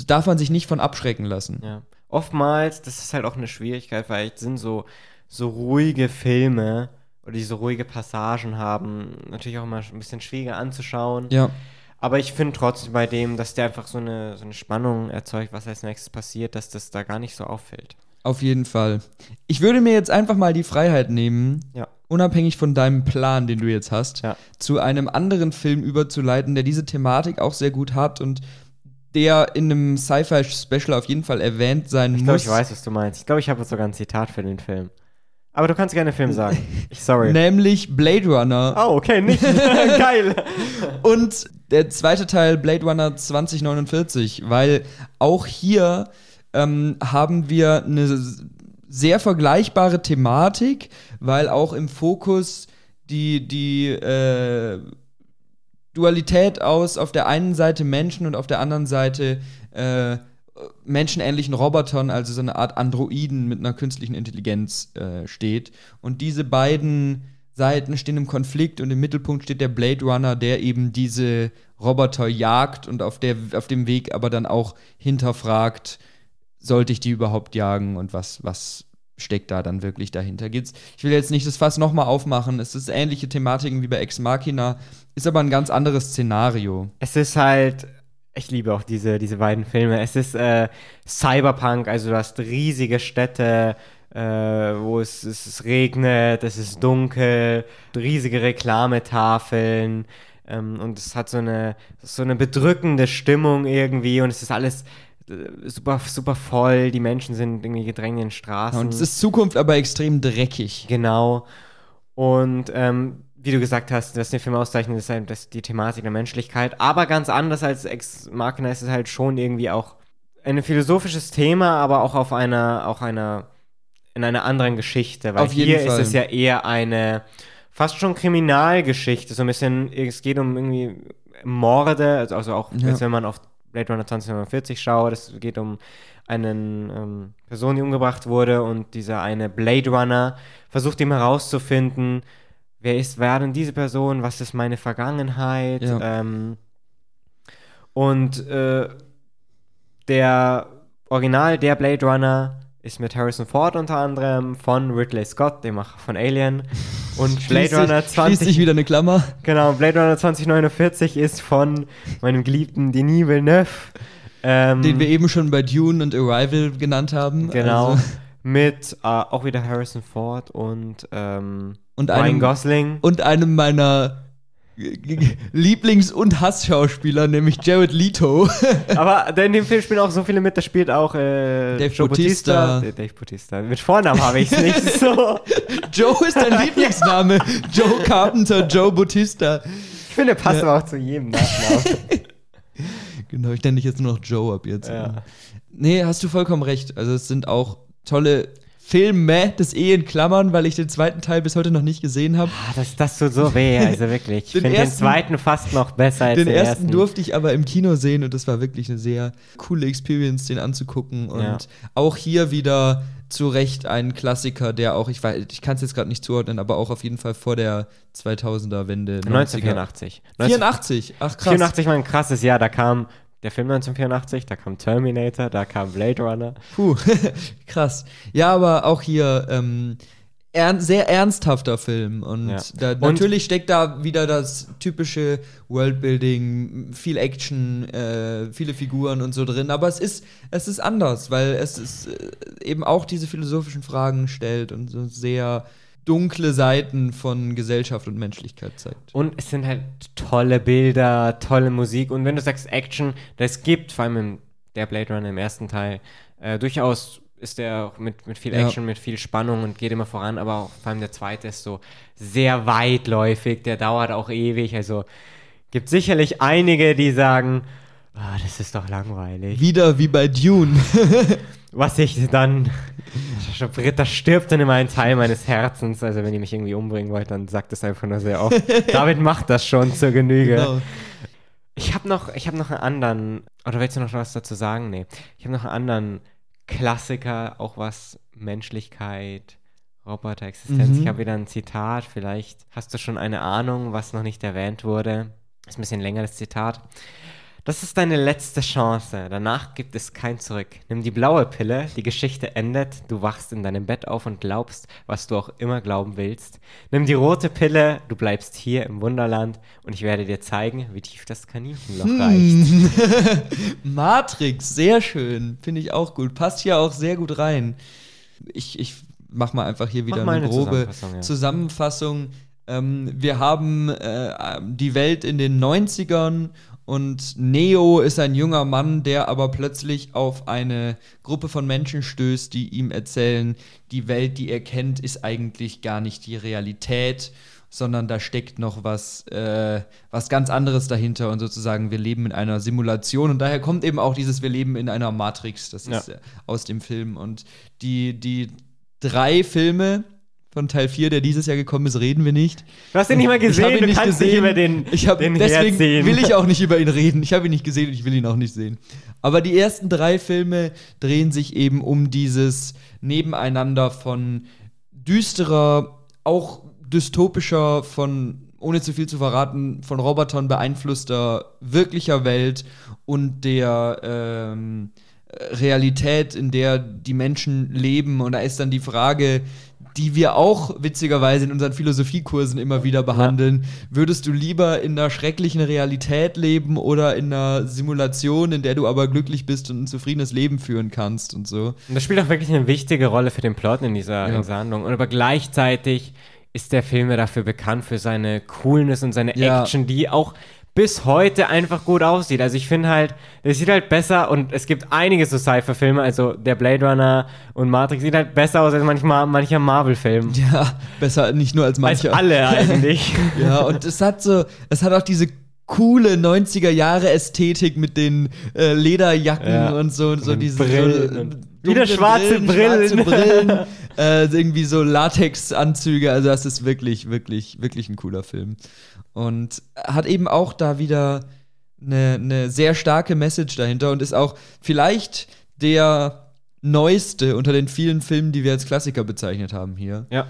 darf man sich nicht von abschrecken lassen. Ja. Oftmals, das ist halt auch eine Schwierigkeit, weil sind so, so ruhige Filme oder die so ruhige Passagen haben, natürlich auch immer ein bisschen schwieriger anzuschauen. Ja. Aber ich finde trotzdem bei dem, dass der einfach so eine, so eine Spannung erzeugt, was als nächstes passiert, dass das da gar nicht so auffällt. Auf jeden Fall. Ich würde mir jetzt einfach mal die Freiheit nehmen, Ja. unabhängig von deinem Plan, den du jetzt hast, Ja. zu einem anderen Film überzuleiten, der diese Thematik auch sehr gut hat und der in einem Sci-Fi-Special auf jeden Fall erwähnt sein Ich glaube, muss. ich weiß, was du meinst. Ich glaube, ich habe sogar ein Zitat für den Film. Aber du kannst gerne Film sagen. Ich sorry. Nämlich Blade Runner. Oh, okay, nicht. Geil. Und der zweite Teil Blade Runner 2049, weil auch hier ähm, haben wir eine sehr vergleichbare Thematik, weil auch im Fokus die, die äh, Dualität aus auf der einen Seite Menschen und auf der anderen Seite äh, menschenähnlichen Robotern, also so eine Art Androiden mit einer künstlichen Intelligenz äh, steht. Und diese beiden Seiten stehen im Konflikt und im Mittelpunkt steht der Blade Runner, der eben diese Roboter jagt und auf, der, auf dem Weg aber dann auch hinterfragt, sollte ich die überhaupt jagen und was, was steckt da dann wirklich dahinter? Geht's, ich will jetzt nicht das Fass nochmal aufmachen, es ist ähnliche Thematiken wie bei Ex Machina, ist aber ein ganz anderes Szenario. Es ist halt, ich liebe auch diese, diese beiden Filme. Es ist äh, Cyberpunk, also du hast riesige Städte, äh, wo es, es, es regnet, es ist dunkel, riesige Reklametafeln ähm, und es hat so eine, so eine bedrückende Stimmung irgendwie und es ist alles äh, super, super voll, die Menschen sind irgendwie gedrängt in den Straßen. Und es ist Zukunft, aber extrem dreckig. Genau. Und ähm, wie du gesagt hast, was den Film auszeichnet, ist halt das, die Thematik der Menschlichkeit. Aber ganz anders als Ex Machina ist es halt schon irgendwie auch ein philosophisches Thema, aber auch auf einer, auch einer, in einer anderen Geschichte. Weil Auf hier ist es ja eher eine fast schon Kriminalgeschichte. So ein bisschen, es geht um irgendwie Morde, also, also auch Ja. wenn man auf Blade Runner 2049 schaut, es geht um einen ähm, Person, die umgebracht wurde und dieser eine Blade Runner versucht ihm herauszufinden, wer ist, wer denn diese Person, was ist meine Vergangenheit Ja. ähm, und äh, der Original, der Blade Runner ist mit Harrison Ford unter anderem von Ridley Scott, dem Macher von Alien und Blade Schließt Runner Schließt 20 sich wieder eine Klammer. Genau, Blade Runner 2049 ist von meinem geliebten Denis Villeneuve. Ähm, Den wir eben schon bei Dune und Arrival genannt haben. Genau. Also, Mit äh, auch wieder Harrison Ford und, ähm, Und Ryan einem- Gosling. und einem meiner Lieblings- und Hassschauspieler, nämlich Jared Leto. Aber in dem Film spielen auch so viele mit, da spielt auch äh, Dave Joe Bautista. Bautista. Dave Bautista. Mit Vornamen habe ich es nicht so. Joe ist dein Lieblingsname. Joe Carpenter, Joe Bautista. Ich finde, der passt aber auch zu jedem Nachnamen. Genau, ich nenne dich jetzt nur noch Joe ab jetzt. Ja. Nee, hast du vollkommen recht. Also es sind auch tolle Filme, das eh in Klammern, weil ich den zweiten Teil bis heute noch nicht gesehen habe. Ah, das, das tut so weh, also wirklich. Ich Den finde den ersten- zweiten fast noch besser als Den den, ersten durfte ich aber im Kino sehen und das war wirklich eine sehr coole Experience, den anzugucken. Und Ja. auch hier wieder zu Recht ein Klassiker, der auch, ich weiß, ich kann es jetzt gerade nicht zuordnen, aber auch auf jeden Fall vor der 2000er-Wende. 1984. 84, ach krass. 84 war ein krasses Jahr, da kam der Film 1984, da kam Terminator, da kam Blade Runner. Puh, krass. Ja, aber auch hier ähm, ern sehr ernsthafter Film. Und, Ja. da, Und- natürlich steckt da wieder das typische Worldbuilding, viel Action, äh, viele Figuren und so drin. Aber es ist, es ist anders, weil es ist äh, eben auch diese philosophischen Fragen stellt und so sehr dunkle Seiten von Gesellschaft und Menschlichkeit zeigt. Und es sind halt tolle Bilder, tolle Musik. Und wenn du sagst Action, das gibt, vor allem im, der Blade Runner im ersten Teil, äh, durchaus ist der auch mit, mit viel Ja. Action, mit viel Spannung und geht immer voran, aber auch vor allem der zweite ist so sehr weitläufig, der dauert auch ewig. Also gibt sicherlich einige, die sagen, ah, das ist doch langweilig. Wieder wie bei Dune. Was ich dann, da stirbt dann immer ein Teil meines Herzens. Also wenn ihr mich irgendwie umbringen wollt, dann sagt es einfach nur sehr oft. David macht das schon zur Genüge. Genau. Ich habe noch, ich habe noch einen anderen, oder willst du noch was dazu sagen? Nee. Ich habe noch einen anderen Klassiker, auch was Menschlichkeit, Roboter-Existenz. Mhm. Ich habe wieder ein Zitat, vielleicht hast du schon eine Ahnung, was noch nicht erwähnt wurde. Ist ein bisschen länger das Zitat. Das ist deine letzte Chance. Danach gibt es kein Zurück. Nimm die blaue Pille, die Geschichte endet, du wachst in deinem Bett auf und glaubst, was du auch immer glauben willst. Nimm die rote Pille, du bleibst hier im Wunderland und ich werde dir zeigen, wie tief das Kaninchenloch reicht. Matrix, sehr schön. Finde ich auch gut. Passt hier auch sehr gut rein. Ich, ich mach mal einfach hier wieder eine eine grobe Zusammenfassung, ja. Zusammenfassung. Ähm, wir haben äh, die Welt in den 90ern und Neo ist ein junger Mann, der aber plötzlich auf eine Gruppe von Menschen stößt, die ihm erzählen, die Welt, die er kennt, ist eigentlich gar nicht die Realität, sondern da steckt noch was, äh, was ganz anderes dahinter und sozusagen wir leben in einer Simulation. Und daher kommt eben auch dieses wir leben in einer Matrix, das Ja. ist äh, aus dem Film. Und die, die drei Filme von Teil 4, der dieses Jahr gekommen ist, reden wir nicht. Du hast ihn nicht mal Ich gesehen, ihn du nicht kannst gesehen. nicht über den, ich hab, den deswegen hersehen. will ich auch nicht über ihn reden. Ich habe ihn nicht gesehen und ich will ihn auch nicht sehen. Aber die ersten drei Filme drehen sich eben um dieses Nebeneinander von düsterer, auch dystopischer, von ohne zu viel zu verraten, von Robotern beeinflusster wirklicher Welt und der ähm, Realität, in der die Menschen leben. Und da ist dann die Frage, die wir auch witzigerweise in unseren Philosophiekursen immer wieder behandeln. Würdest du lieber in einer schrecklichen Realität leben oder in einer Simulation, in der du aber glücklich bist und ein zufriedenes Leben führen kannst und so? Und das spielt auch wirklich eine wichtige Rolle für den Plot in dieser, Ja. in dieser Handlung. Und aber gleichzeitig ist der Film ja dafür bekannt für seine Coolness und seine Ja. Action, die auch bis heute einfach gut aussieht. Also ich finde halt, es sieht halt besser und es gibt einige so Sci-Fi-Filme, also der Blade Runner und Matrix sieht halt besser aus als manchmal mancher Marvel-Film. Ja, besser nicht nur als Als manche. alle eigentlich. Ja, und es hat so, es hat auch diese coole 90er Jahre Ästhetik mit den äh, Lederjacken Ja. und so, so den diese Brillen so, und- wieder schwarze Brillen. schwarze Brillen äh, irgendwie so Latexanzüge, also das ist wirklich, wirklich, wirklich ein cooler Film. Und hat eben auch da wieder eine, eine sehr starke Message dahinter und ist auch vielleicht der neueste unter den vielen Filmen, die wir als Klassiker bezeichnet haben hier ja.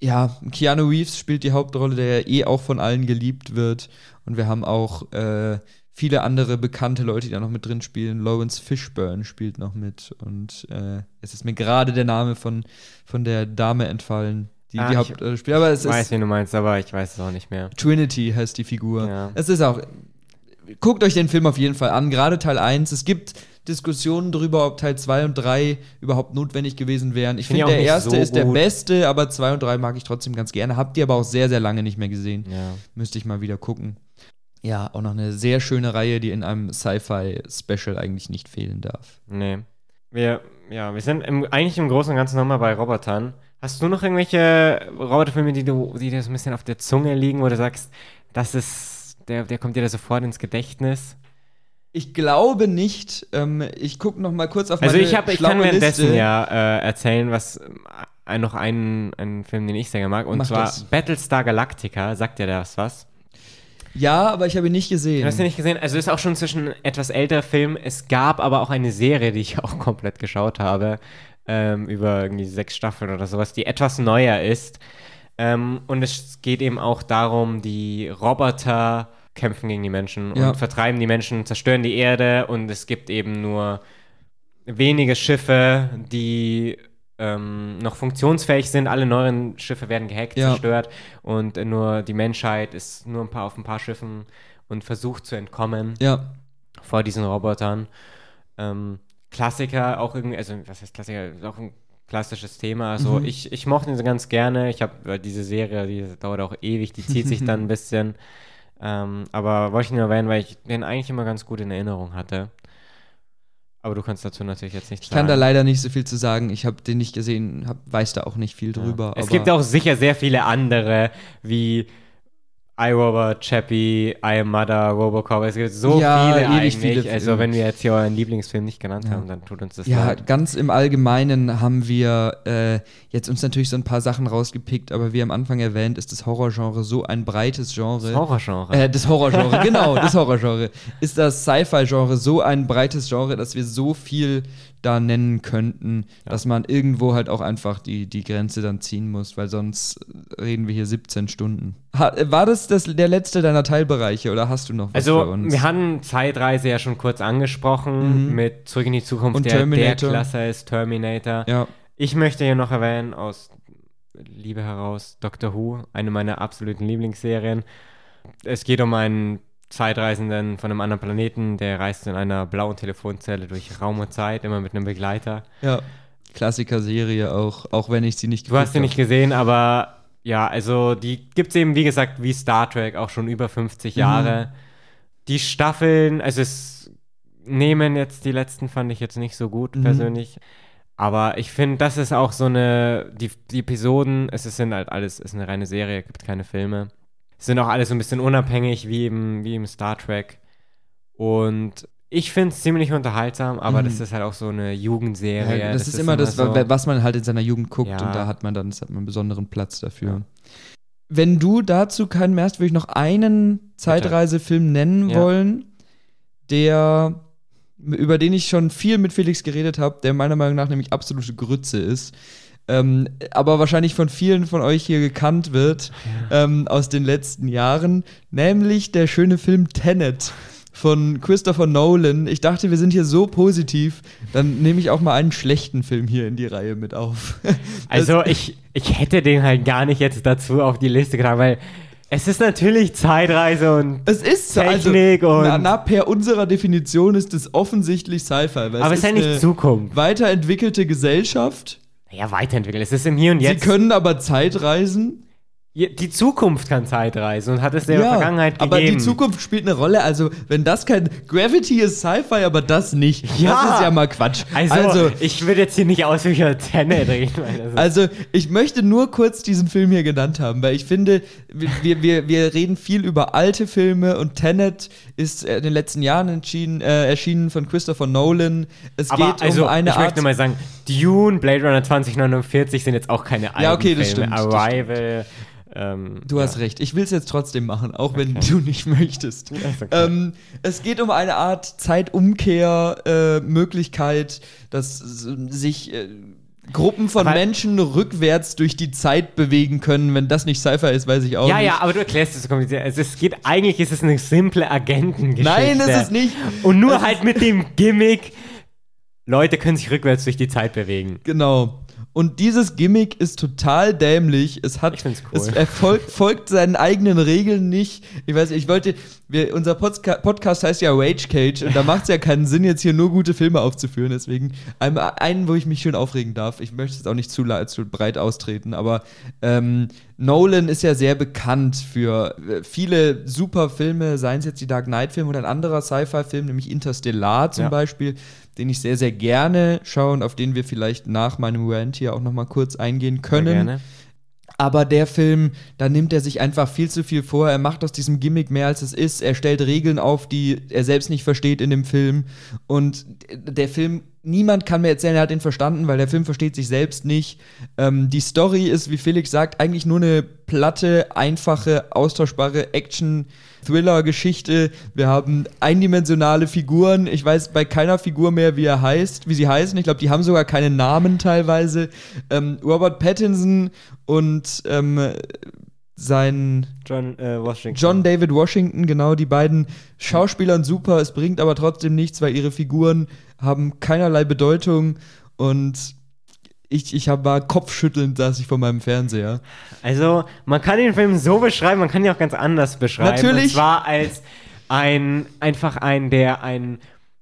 ja, Keanu Reeves spielt die Hauptrolle, der ja eh auch von allen geliebt wird. Und wir haben auch äh, viele andere bekannte Leute, die da noch mit drin spielen. Lawrence Fishburne spielt noch mit. Und äh, es ist mir gerade der Name von, von der Dame entfallen, die Ah, die ich Hauptrolle spielt. Aber es Ich weiß, wen du meinst, aber ich weiß es auch nicht mehr. Trinity heißt die Figur. Ja. Es ist auch guckt euch den Film auf jeden Fall an, gerade Teil 1. Es gibt Diskussionen darüber, ob Teil 2 und 3 überhaupt notwendig gewesen wären. Ich Find ich finde, der erste so ist der beste, aber 2 und 3 mag ich trotzdem ganz gerne. Habt ihr aber auch sehr, sehr lange nicht mehr gesehen. Ja. Müsste ich mal wieder gucken. Ja, auch noch eine sehr schöne Reihe, die in einem Sci-Fi-Special eigentlich nicht fehlen darf. Nee. Wir, ja, wir sind im, eigentlich im Großen und Ganzen nochmal bei Robotern. Hast du noch irgendwelche Roboterfilme, die, du, die dir so ein bisschen auf der Zunge liegen, wo du sagst, das ist, der, der kommt dir da sofort ins Gedächtnis? Ich glaube nicht. Ähm, ich gucke noch mal kurz auf Also meine ich, hab, ich kann währenddessen Liste. ja äh, erzählen, was äh, noch einen, einen Film, den ich sehr mag, und Mach zwar das. Battlestar Galactica. Sagt dir das was? Ja, aber ich habe ihn nicht gesehen. Hast du nicht gesehen? Also ist auch schon zwischen etwas älterer Film. Es gab aber auch eine Serie, die ich auch komplett geschaut habe, ähm, über irgendwie sechs Staffeln oder sowas, die etwas neuer ist. Ähm, und es geht eben auch darum, die Roboter kämpfen gegen die Menschen Ja. und vertreiben die Menschen, zerstören die Erde und es gibt eben nur wenige Schiffe, die ähm, noch funktionsfähig sind. Alle neuen Schiffe werden gehackt, Ja. zerstört und äh, nur die Menschheit ist nur ein paar auf ein paar Schiffen und versucht zu entkommen Ja, vor diesen Robotern. Ähm, Klassiker, auch irgendwie, also was heißt Klassiker, ist auch ein klassisches Thema. Also Mhm. ich, ich mochte ihn so ganz gerne. Ich habe diese Serie, die dauert auch ewig, die zieht sich dann ein bisschen. Ähm, aber wollte ich nur erwähnen, weil ich den eigentlich immer ganz gut in Erinnerung hatte. Aber du kannst dazu natürlich jetzt nichts ich kann sagen. da leider nicht so viel zu sagen. Ich habe den nicht gesehen, hab, weiß da auch nicht viel drüber. es aber gibt auch sicher sehr viele andere, wie iRobot, Chappie, I Am Mother, Robocop. Es gibt so Ja, viele eigentlich. viele also wenn wir jetzt hier euren Lieblingsfilm nicht genannt Ja. haben, dann tut uns das Ja, leid. ganz im Allgemeinen haben wir äh, jetzt uns natürlich so ein paar Sachen rausgepickt, aber wie am Anfang erwähnt, ist das Horrorgenre so ein breites Genre. Das Horrorgenre. Äh, das Horrorgenre, genau, das Horrorgenre. Ist das Sci-Fi-Genre so ein breites Genre, dass wir so viel da nennen könnten, dass man irgendwo halt auch einfach die, die Grenze dann ziehen muss, weil sonst reden wir hier 17 Stunden. Ha, war das, das der letzte deiner Teilbereiche oder hast du noch was Also, für uns? wir hatten Zeitreise ja schon kurz angesprochen mit Zurück in die Zukunft, Und der, der Terminator. Klasse ist Terminator. ja, Ich möchte hier noch erwähnen, aus Liebe heraus, Doctor Who, eine meiner absoluten Lieblingsserien. Es geht um einen Zeitreisenden von einem anderen Planeten, der reist in einer blauen Telefonzelle durch Raum und Zeit, immer mit einem Begleiter. ja. Klassiker-Serie auch, auch wenn ich sie nicht Du hast sie nicht gesehen, aber ja, also die gibt es eben, wie gesagt, wie Star Trek, auch schon über 50 Jahre. Die Staffeln, also es nehmen jetzt, die letzten fand ich jetzt nicht so gut Mhm. persönlich. Aber ich finde, das ist auch so eine, die, die Episoden, es ist- sind halt alles, es ist eine reine Serie, gibt keine Filme. Sind auch alle so ein bisschen unabhängig, wie im, wie im Star Trek. Und ich finde es ziemlich unterhaltsam, aber Mhm. das ist halt auch so eine Jugendserie. Ja, das, ist immer das, so, wa- was man halt in seiner Jugend guckt Ja. und da hat man dann das hat man einen besonderen Platz dafür. Wenn du dazu keinen mehr hast, würde ich noch einen Zeitreisefilm nennen Ja. wollen, der über den ich schon viel mit Felix geredet habe, der meiner Meinung nach nämlich absolute Grütze ist. Ähm, aber wahrscheinlich von vielen von euch hier gekannt wird ähm, aus den letzten Jahren, nämlich der schöne Film Tenet von Christopher Nolan. Ich dachte, wir sind hier so positiv, dann nehme ich auch mal einen schlechten Film hier in die Reihe mit auf. Also ich, ich hätte den halt gar nicht jetzt dazu auf die Liste getragen, weil es ist natürlich Zeitreise und Es ist Technik also, und- na, na, per unserer Definition ist es offensichtlich Sci-Fi. aber es ist ja nicht Zukunft. weiterentwickelte Gesellschaft. Ja, weiterentwickelt. Es ist im Hier und Sie Jetzt. können aber Zeitreisen. Ja, die Zukunft kann Zeitreisen und hat es der Vergangenheit gegeben. aber die Zukunft spielt eine Rolle. Also, wenn das kein. Gravity ist Sci-Fi, aber das nicht. Ja. Das ist ja mal Quatsch. Also, ich würde jetzt hier nicht ausführlich über Tenet reden. Also, ich möchte nur kurz diesen Film hier genannt haben, weil ich finde, wir, wir, wir reden viel über alte Filme und Tenet ist in den letzten Jahren äh, erschienen von Christopher Nolan. Es aber geht also, um eine ich Art. möchte mal sagen, Dune, Blade Runner 2049 sind jetzt auch keine alten Ja, okay, das Filme. stimmt, das Arrival. Ähm, Du ja. hast recht. Ich will es jetzt trotzdem machen, auch wenn du nicht möchtest. okay. ähm, es geht um eine Art Zeitumkehr-Möglichkeit, dass s- sich äh, Gruppen von Aber- Menschen rückwärts durch die Zeit bewegen können. Wenn das nicht Sci-Fi ist, weiß ich auch Ja, nicht. ja, aber du erklärst es so kompliziert. Also es geht, eigentlich ist es eine simple Agentengeschichte. Nein, ist es nicht. Und nur Es halt mit dem Gimmick, Leute können sich rückwärts durch die Zeit bewegen. Genau. Und dieses Gimmick ist total dämlich. Es hat, Ich find's cool. es erfolgt, folgt seinen eigenen Regeln nicht. Ich weiß, ich wollte, wir, unser Podca Podcast heißt ja Rage Cage und da macht es ja keinen Sinn, jetzt hier nur gute Filme aufzuführen. Deswegen einmal einen, wo ich mich schön aufregen darf. Ich möchte jetzt auch nicht zu, zu breit austreten, aber ähm, Nolan ist ja sehr bekannt für äh, viele super Filme, seien es jetzt die Dark Knight-Filme oder ein anderer Sci-Fi-Film, nämlich Interstellar zum Ja. Beispiel, den ich sehr, sehr gerne schaue und auf den wir vielleicht nach meinem Rant hier auch nochmal kurz eingehen können. Aber der Film, da nimmt er sich einfach viel zu viel vor. Er macht aus diesem Gimmick mehr als es ist. Er stellt Regeln auf, die er selbst nicht versteht in dem Film. Und der Film, niemand kann mir erzählen, er hat ihn verstanden, weil der Film versteht sich selbst nicht. Ähm, die Story ist, wie Felix sagt, eigentlich nur eine platte, einfache, austauschbare Action- Thriller-Geschichte. Wir haben eindimensionale Figuren. Ich weiß bei keiner Figur mehr, wie er heißt, wie sie heißen. Ich glaube, die haben sogar keine Namen teilweise. Ähm, Robert Pattinson und ähm, sein John äh, Washington. John David Washington, genau, die beiden Schauspielern super. Es bringt aber trotzdem nichts, weil ihre Figuren haben keinerlei Bedeutung und ich, ich hab, war kopfschüttelnd, saß ich vor meinem Fernseher. Also, man kann den Film so beschreiben, man kann ihn auch ganz anders beschreiben. Natürlich. Und zwar als ein, einfach ein, der ein,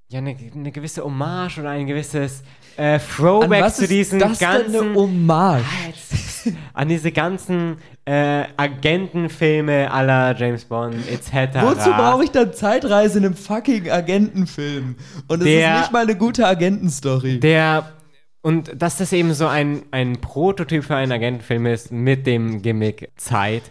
ja, eine, eine gewisse Hommage oder ein gewisses äh, Throwback zu diesen ganzen. Hommage? Ah, an diese ganzen äh, Agentenfilme aller James Bond etc. Wozu brauche ich dann Zeitreise in einem fucking Agentenfilm? Und es ist nicht mal eine gute Agentenstory. Der und dass das eben so ein, ein Prototyp für einen Agentenfilm ist mit dem Gimmick Zeit,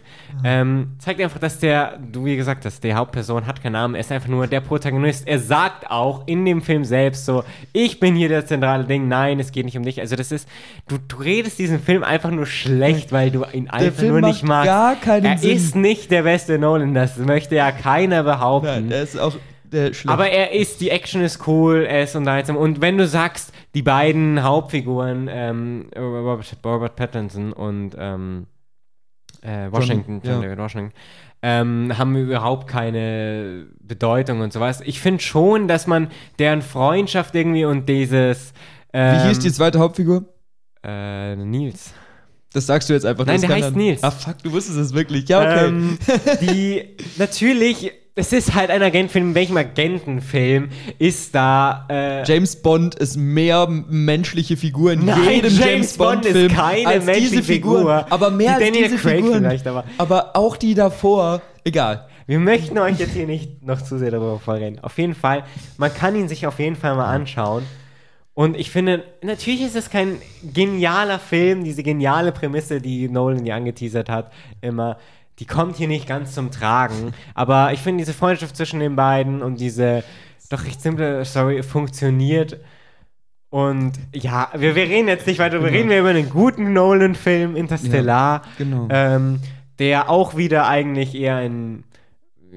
ähm, zeigt einfach, dass der, du wie gesagt hast, die Hauptperson hat keinen Namen, er ist einfach nur der Protagonist. Er sagt auch in dem Film selbst so, ich bin hier das zentrale Ding, nein, es geht nicht um dich. Also das ist, du, du redest diesen Film einfach nur schlecht, weil du ihn einfach Film nur macht nicht magst. gar keinen er Sinn. ist nicht der beste Nolan, das möchte ja keiner behaupten. Nein, der ist auch der schlecht. Aber er ist, die Action ist cool, er ist unterhaltsam. Und wenn du sagst, die beiden Hauptfiguren, ähm, Robert, Robert Pattinson und ähm, äh, Washington, John, ja. David Washington, ähm, haben überhaupt keine Bedeutung und sowas. Ich finde schon, dass man deren Freundschaft irgendwie und dieses. Wie Ähm, hieß die zweite Hauptfigur? Äh, Nils. Das sagst du jetzt einfach. Nein, das der heißt dann- Nils. Ah, fuck, du wusstest es wirklich. Ja, okay. Ähm, die, natürlich, es ist halt ein Agentfilm. In welchem Agentenfilm ist da. Äh, James Bond ist mehr menschliche Figur in Nein, jedem James James Bond Bond keine als menschliche Figuren. Figur. Aber mehr Die als Daniel diese Craig Figuren. vielleicht, aber- aber auch die davor. Egal. Wir möchten euch jetzt hier nicht noch zu sehr darüber verrennen. Auf jeden Fall, man kann ihn sich auf jeden Fall mal anschauen. Und ich finde, natürlich ist es kein genialer Film, diese geniale Prämisse, die Nolan hier angeteasert hat, immer, die kommt hier nicht ganz zum Tragen. Aber ich finde, diese Freundschaft zwischen den beiden und diese doch recht simple Story funktioniert. Und ja, wir, wir reden jetzt nicht weiter, wir Genau. reden wir über einen guten Nolan-Film, Interstellar. genau. Ähm, der auch wieder eigentlich eher ein,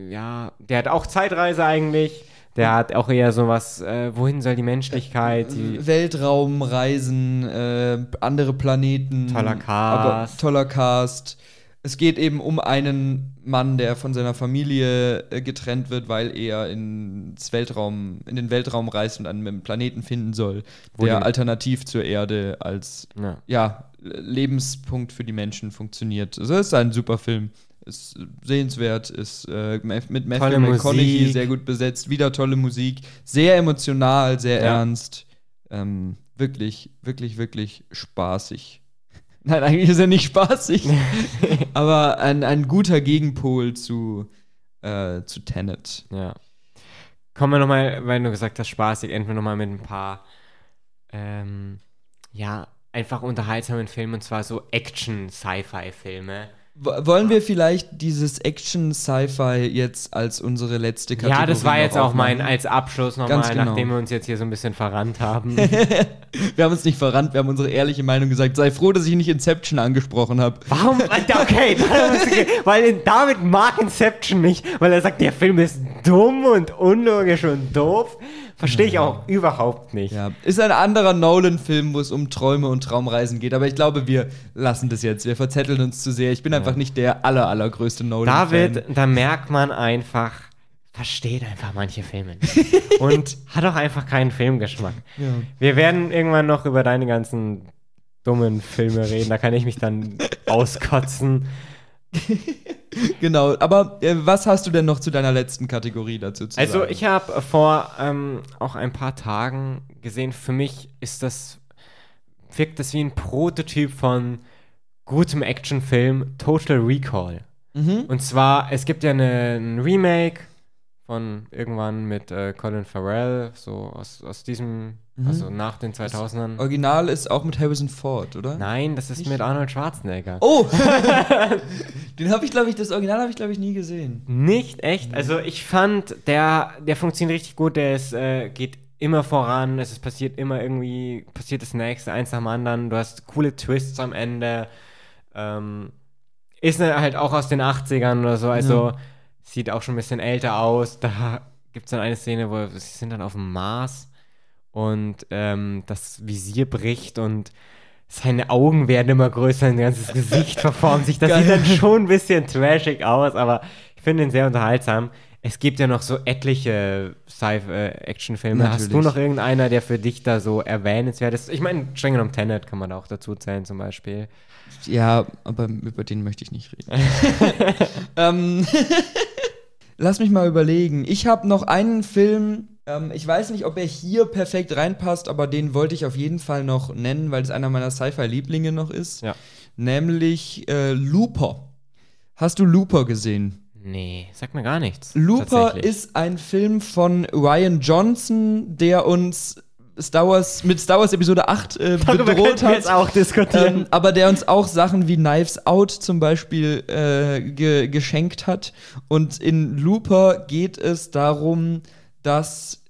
ja, der hat auch Zeitreise eigentlich. Der hat auch eher sowas, äh, wohin soll die Menschlichkeit? Die, Weltraumreisen, äh, andere Planeten. Toller Cast. Toller Cast. Es geht eben um einen Mann, der von seiner Familie äh, getrennt wird, weil er ins Weltraum, in den Weltraum reist und einen Planeten finden soll, Wo der alternativ zur Erde als ja. ja, Lebenspunkt für die Menschen funktioniert. Also es ist ein super Film. Ist sehenswert, ist äh, mit Matthew McConaughey sehr gut besetzt, wieder tolle Musik, sehr emotional, sehr Ja. ernst. Ähm, wirklich, wirklich, wirklich spaßig. Nein, eigentlich ist er nicht spaßig, aber ein, ein guter Gegenpol zu, äh, zu Tenet. ja. Kommen wir nochmal, weil du gesagt hast, spaßig, enden wir nochmal mit ein paar, ähm, ja, einfach unterhaltsamen Filmen und zwar so Action-Sci-Fi-Filme. Wollen wir vielleicht dieses Action-Sci-Fi jetzt als unsere letzte Kategorie Ja, das war jetzt auch mein als Abschluss nochmal, genau. nachdem wir uns jetzt hier so ein bisschen verrannt haben. Wir haben uns nicht verrannt, wir haben unsere ehrliche Meinung gesagt. Sei froh, dass ich nicht Inception angesprochen habe. Warum? Okay, weil David mag Inception nicht, weil er sagt, der Film ist dumm und unlogisch und doof. Verstehe ich auch überhaupt nicht. Ja, ist ein anderer Nolan-Film, wo es um Träume und Traumreisen geht. Aber ich glaube, wir lassen das jetzt. Wir verzetteln uns zu sehr. Ich bin einfach nicht der aller, allergrößte Nolan-Fan. David, da merkt man einfach, versteht einfach manche Filme nicht. und hat auch einfach keinen Filmgeschmack. Ja. Wir werden irgendwann noch über deine ganzen dummen Filme reden. Da kann ich mich dann auskotzen. genau, aber äh, was hast du denn noch zu deiner letzten Kategorie dazu zu Also sagen? ich habe vor ähm, auch ein paar Tagen gesehen, für mich ist das, wirkt das wie ein Prototyp von gutem Actionfilm Total Recall. Mhm. Und zwar, es gibt ja eine, ein Remake von irgendwann mit äh, Colin Farrell, so aus, aus diesem, Mhm. also nach den 2000ern. Original ist auch mit Harrison Ford, oder? Nein, das ist Nicht? mit Arnold Schwarzenegger. Oh! Den habe ich, glaube ich, das Original habe ich, glaube ich, nie gesehen. Nicht echt. Also ich fand, der, der funktioniert richtig gut. Der ist, äh, geht immer voran. Es ist passiert immer irgendwie, passiert das nächste, eins nach dem anderen. Du hast coole Twists am Ende. Ähm, ist ne- halt auch aus den 80ern oder so. Also Ja. sieht auch schon ein bisschen älter aus. Da gibt es dann eine Szene, wo sie sind dann auf dem Mars und ähm, das Visier bricht und seine Augen werden immer größer, sein ganzes Gesicht verformt sich. Das Geil. sieht dann schon ein bisschen trashig aus, aber ich finde ihn sehr unterhaltsam. Es gibt ja noch so etliche Sci-Action-Filme. Hast du noch irgendeiner, der für dich da so erwähnenswert ist? Ich meine, streng genommen Tenet kann man da auch dazu zählen zum Beispiel. Ja, aber über den möchte ich nicht reden. ähm, lass mich mal überlegen. Ich habe noch einen Film. Ähm, ich weiß nicht, ob er hier perfekt reinpasst, aber den wollte ich auf jeden Fall noch nennen, weil es einer meiner Sci-Fi-Lieblinge noch ist. Ja. Nämlich äh, Looper. Hast du Looper gesehen? Nee, sagt mir gar nichts. Looper ist ein Film von Ryan Johnson, der uns Star Wars mit Star Wars Episode 8 äh, Darüber bedroht hat. jetzt auch diskutieren. Ähm, aber der uns auch Sachen wie Knives Out zum Beispiel äh, ge geschenkt hat. Und in Looper geht es darum, dass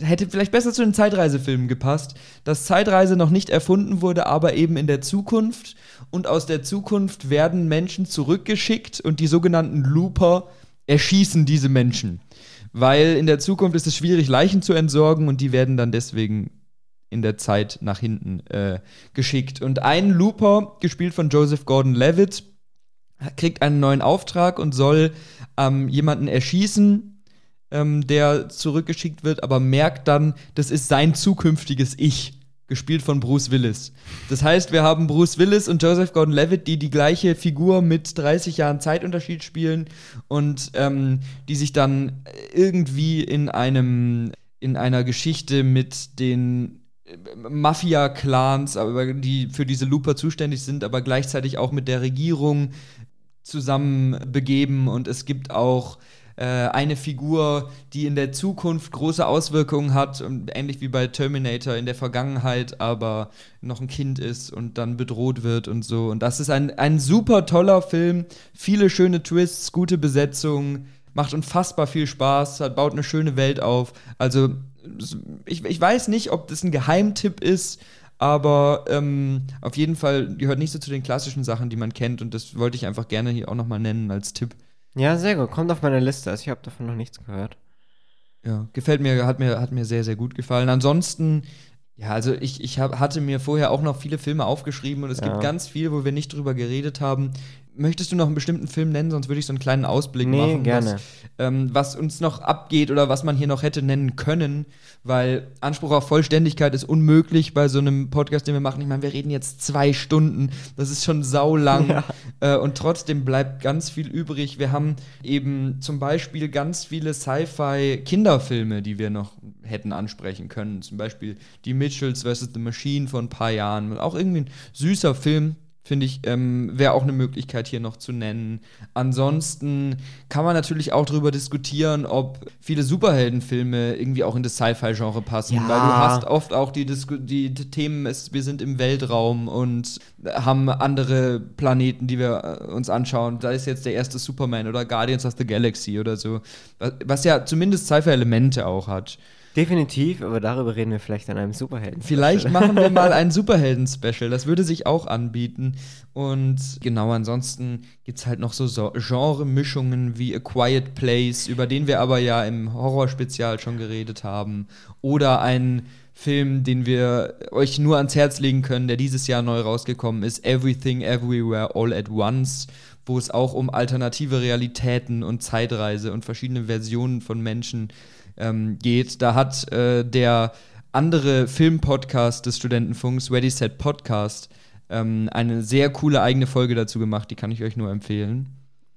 hätte vielleicht besser zu den Zeitreisefilmen gepasst, dass Zeitreise noch nicht erfunden wurde, aber eben in der Zukunft. Und aus der Zukunft werden Menschen zurückgeschickt und die sogenannten Looper erschießen diese Menschen. Weil in der Zukunft ist es schwierig, Leichen zu entsorgen und die werden dann deswegen in der Zeit nach hinten äh, geschickt. Und ein Looper, gespielt von Joseph Gordon-Levitt, kriegt einen neuen Auftrag und soll ähm, jemanden erschießen, ähm, der zurückgeschickt wird, aber merkt dann, das ist sein zukünftiges Ich, gespielt von Bruce Willis. Das heißt, wir haben Bruce Willis und Joseph Gordon-Levitt, die die gleiche Figur mit 30 Jahren Zeitunterschied spielen und ähm, die sich dann irgendwie in einem in einer Geschichte mit den Mafia-Clans, aber die für diese Looper zuständig sind, aber gleichzeitig auch mit der Regierung zusammen begeben und es gibt auch äh, eine Figur, die in der Zukunft große Auswirkungen hat, und ähnlich wie bei Terminator in der Vergangenheit, aber noch ein Kind ist und dann bedroht wird und so. Und das ist ein, ein super toller Film, viele schöne Twists, gute Besetzung, macht unfassbar viel Spaß, hat, baut eine schöne Welt auf. Also ich, ich weiß nicht, ob das ein Geheimtipp ist, aber ähm, auf jeden Fall gehört nicht so zu den klassischen Sachen, die man kennt und das wollte ich einfach gerne hier auch nochmal nennen als Tipp. Ja, sehr gut. Kommt auf meine Liste. Also ich habe davon noch nichts gehört. Ja, gefällt mir, hat mir, hat mir sehr, sehr gut gefallen. Ansonsten, ja, also ich, ich hab, hatte mir vorher auch noch viele Filme aufgeschrieben und es Ja. gibt ganz viel, wo wir nicht drüber geredet haben. Möchtest du noch einen bestimmten Film nennen, sonst würde ich so einen kleinen Ausblick Nee, machen, gerne. Was, ähm, was uns noch abgeht oder was man hier noch hätte nennen können, weil Anspruch auf Vollständigkeit ist unmöglich bei so einem Podcast, den wir machen. Ich meine, wir reden jetzt zwei Stunden, das ist schon saulang Ja. äh, und trotzdem bleibt ganz viel übrig. Wir haben eben zum Beispiel ganz viele Sci-Fi-Kinderfilme, die wir noch hätten ansprechen können. Zum Beispiel Die Mitchells vs. The Machine vor ein paar Jahren. Auch irgendwie ein süßer Film, finde ich, ähm, wäre auch eine Möglichkeit hier noch zu nennen. Ansonsten kann man natürlich auch darüber diskutieren, ob viele Superheldenfilme irgendwie auch in das Sci-Fi-Genre passen. Ja. Weil du hast oft auch die, Disku die Themen, es, wir sind im Weltraum und haben andere Planeten, die wir äh, uns anschauen. Da ist jetzt der erste Superman oder Guardians of the Galaxy oder so. Was, was ja zumindest Sci-Fi-Elemente auch hat. Definitiv, aber darüber reden wir vielleicht an einem Superhelden. Vielleicht machen wir mal ein Superhelden-Special. Das würde sich auch anbieten. Und genau, ansonsten gibt es halt noch so, so Genre-Mischungen wie A Quiet Place, über den wir aber ja im Horrorspezial schon geredet haben. Oder ein Film, den wir euch nur ans Herz legen können, der dieses Jahr neu rausgekommen ist, Everything Everywhere All at Once, wo es auch um alternative Realitäten und Zeitreise und verschiedene Versionen von Menschen ähm, geht. Da hat äh, der andere Filmpodcast des Studentenfunks, Ready Set Podcast, ähm, eine sehr coole eigene Folge dazu gemacht. Die kann ich euch nur empfehlen.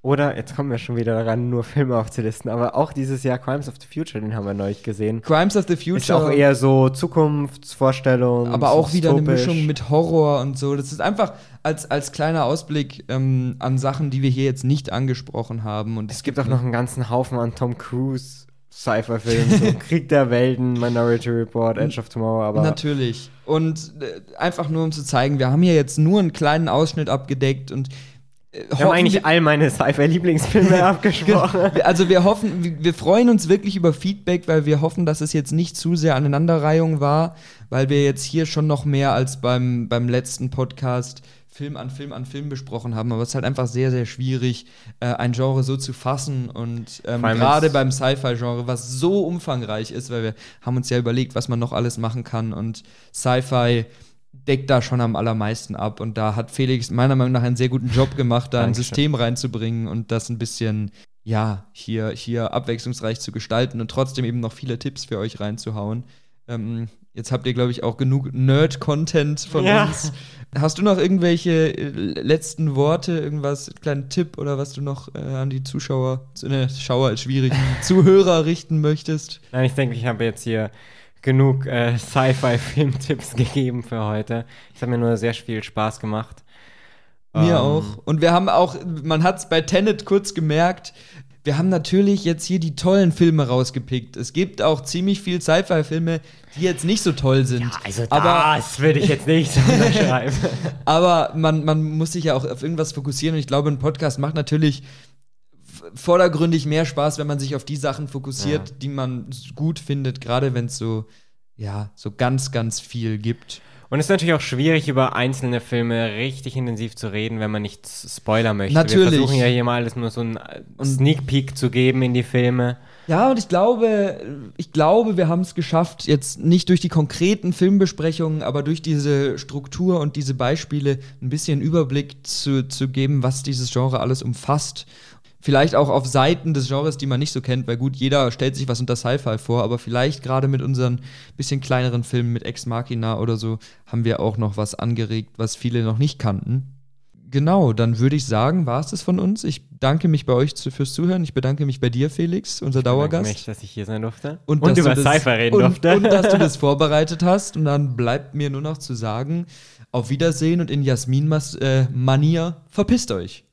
Oder, jetzt kommen wir schon wieder daran, nur Filme aufzulisten, aber auch dieses Jahr Crimes of the Future, den haben wir neulich gesehen. Crimes of the Future. Ist auch eher so Zukunftsvorstellung. Aber auch wieder eine Mischung mit Horror und so. Das ist einfach als, als kleiner Ausblick ähm, an Sachen, die wir hier jetzt nicht angesprochen haben. Und es gibt auch noch einen ganzen Haufen an Tom Cruise. Sci-Fi-Filmen, so Krieg der Welten, Minority Report, Edge of Tomorrow, aber. Natürlich. Und äh, einfach nur um zu zeigen, wir haben hier jetzt nur einen kleinen Ausschnitt abgedeckt und äh, wir haben eigentlich all meine Sci-Fi-Lieblingsfilme abgesprochen. Also wir hoffen, wir, wir freuen uns wirklich über Feedback, weil wir hoffen, dass es jetzt nicht zu sehr Aneinanderreihung war, weil wir jetzt hier schon noch mehr als beim, beim letzten Podcast Film an Film an Film besprochen haben, aber es ist halt einfach sehr, sehr schwierig, äh, ein Genre so zu fassen und ähm, gerade beim Sci-Fi-Genre, was so umfangreich ist, weil wir haben uns ja überlegt, was man noch alles machen kann und Sci-Fi deckt da schon am allermeisten ab und da hat Felix meiner Meinung nach einen sehr guten Job gemacht, da ein System reinzubringen und das ein bisschen ja, hier, hier abwechslungsreich zu gestalten und trotzdem eben noch viele Tipps für euch reinzuhauen. Ähm, jetzt habt ihr, glaube ich, auch genug Nerd-Content von ja. uns. Hast du noch irgendwelche äh, letzten Worte, irgendwas, einen kleinen Tipp oder was du noch äh, an die Zuschauer, ne, Schauer ist schwierig, Zuhörer richten möchtest? Nein, ich denke, ich habe jetzt hier genug äh, Sci-Fi-Filmtipps gegeben für heute. Es hat mir nur sehr viel Spaß gemacht. Mir ähm, auch. Und wir haben auch, man hat es bei Tenet kurz gemerkt, wir haben natürlich jetzt hier die tollen Filme rausgepickt. Es gibt auch ziemlich viel Sci-Fi-Filme, die jetzt nicht so toll sind. Ja, also aber, das würde ich jetzt nicht so unterschreiben. aber man, man muss sich ja auch auf irgendwas fokussieren und ich glaube, ein Podcast macht natürlich vordergründig mehr Spaß, wenn man sich auf die Sachen fokussiert, ja. die man gut findet, gerade wenn es so, ja, so ganz, ganz viel gibt. Und es ist natürlich auch schwierig, über einzelne Filme richtig intensiv zu reden, wenn man nicht Spoiler möchte. Natürlich. Wir versuchen ja hier mal alles nur so einen Sneak Peek zu geben in die Filme. Ja, und ich glaube, ich glaube, wir haben es geschafft, jetzt nicht durch die konkreten Filmbesprechungen, aber durch diese Struktur und diese Beispiele ein bisschen Überblick zu, zu geben, was dieses Genre alles umfasst vielleicht auch auf Seiten des Genres, die man nicht so kennt, weil gut, jeder stellt sich was unter Sci-Fi vor, aber vielleicht gerade mit unseren bisschen kleineren Filmen mit Ex Machina oder so haben wir auch noch was angeregt, was viele noch nicht kannten. Genau, dann würde ich sagen, war es das von uns. Ich danke mich bei euch zu, fürs Zuhören. Ich bedanke mich bei dir, Felix, unser ich Dauergast. Mich, dass ich hier sein durfte. Und, und über Sci-Fi reden und, durfte. Und dass du das vorbereitet hast. Und dann bleibt mir nur noch zu sagen, auf Wiedersehen und in Jasmin-Manier, äh, verpisst euch.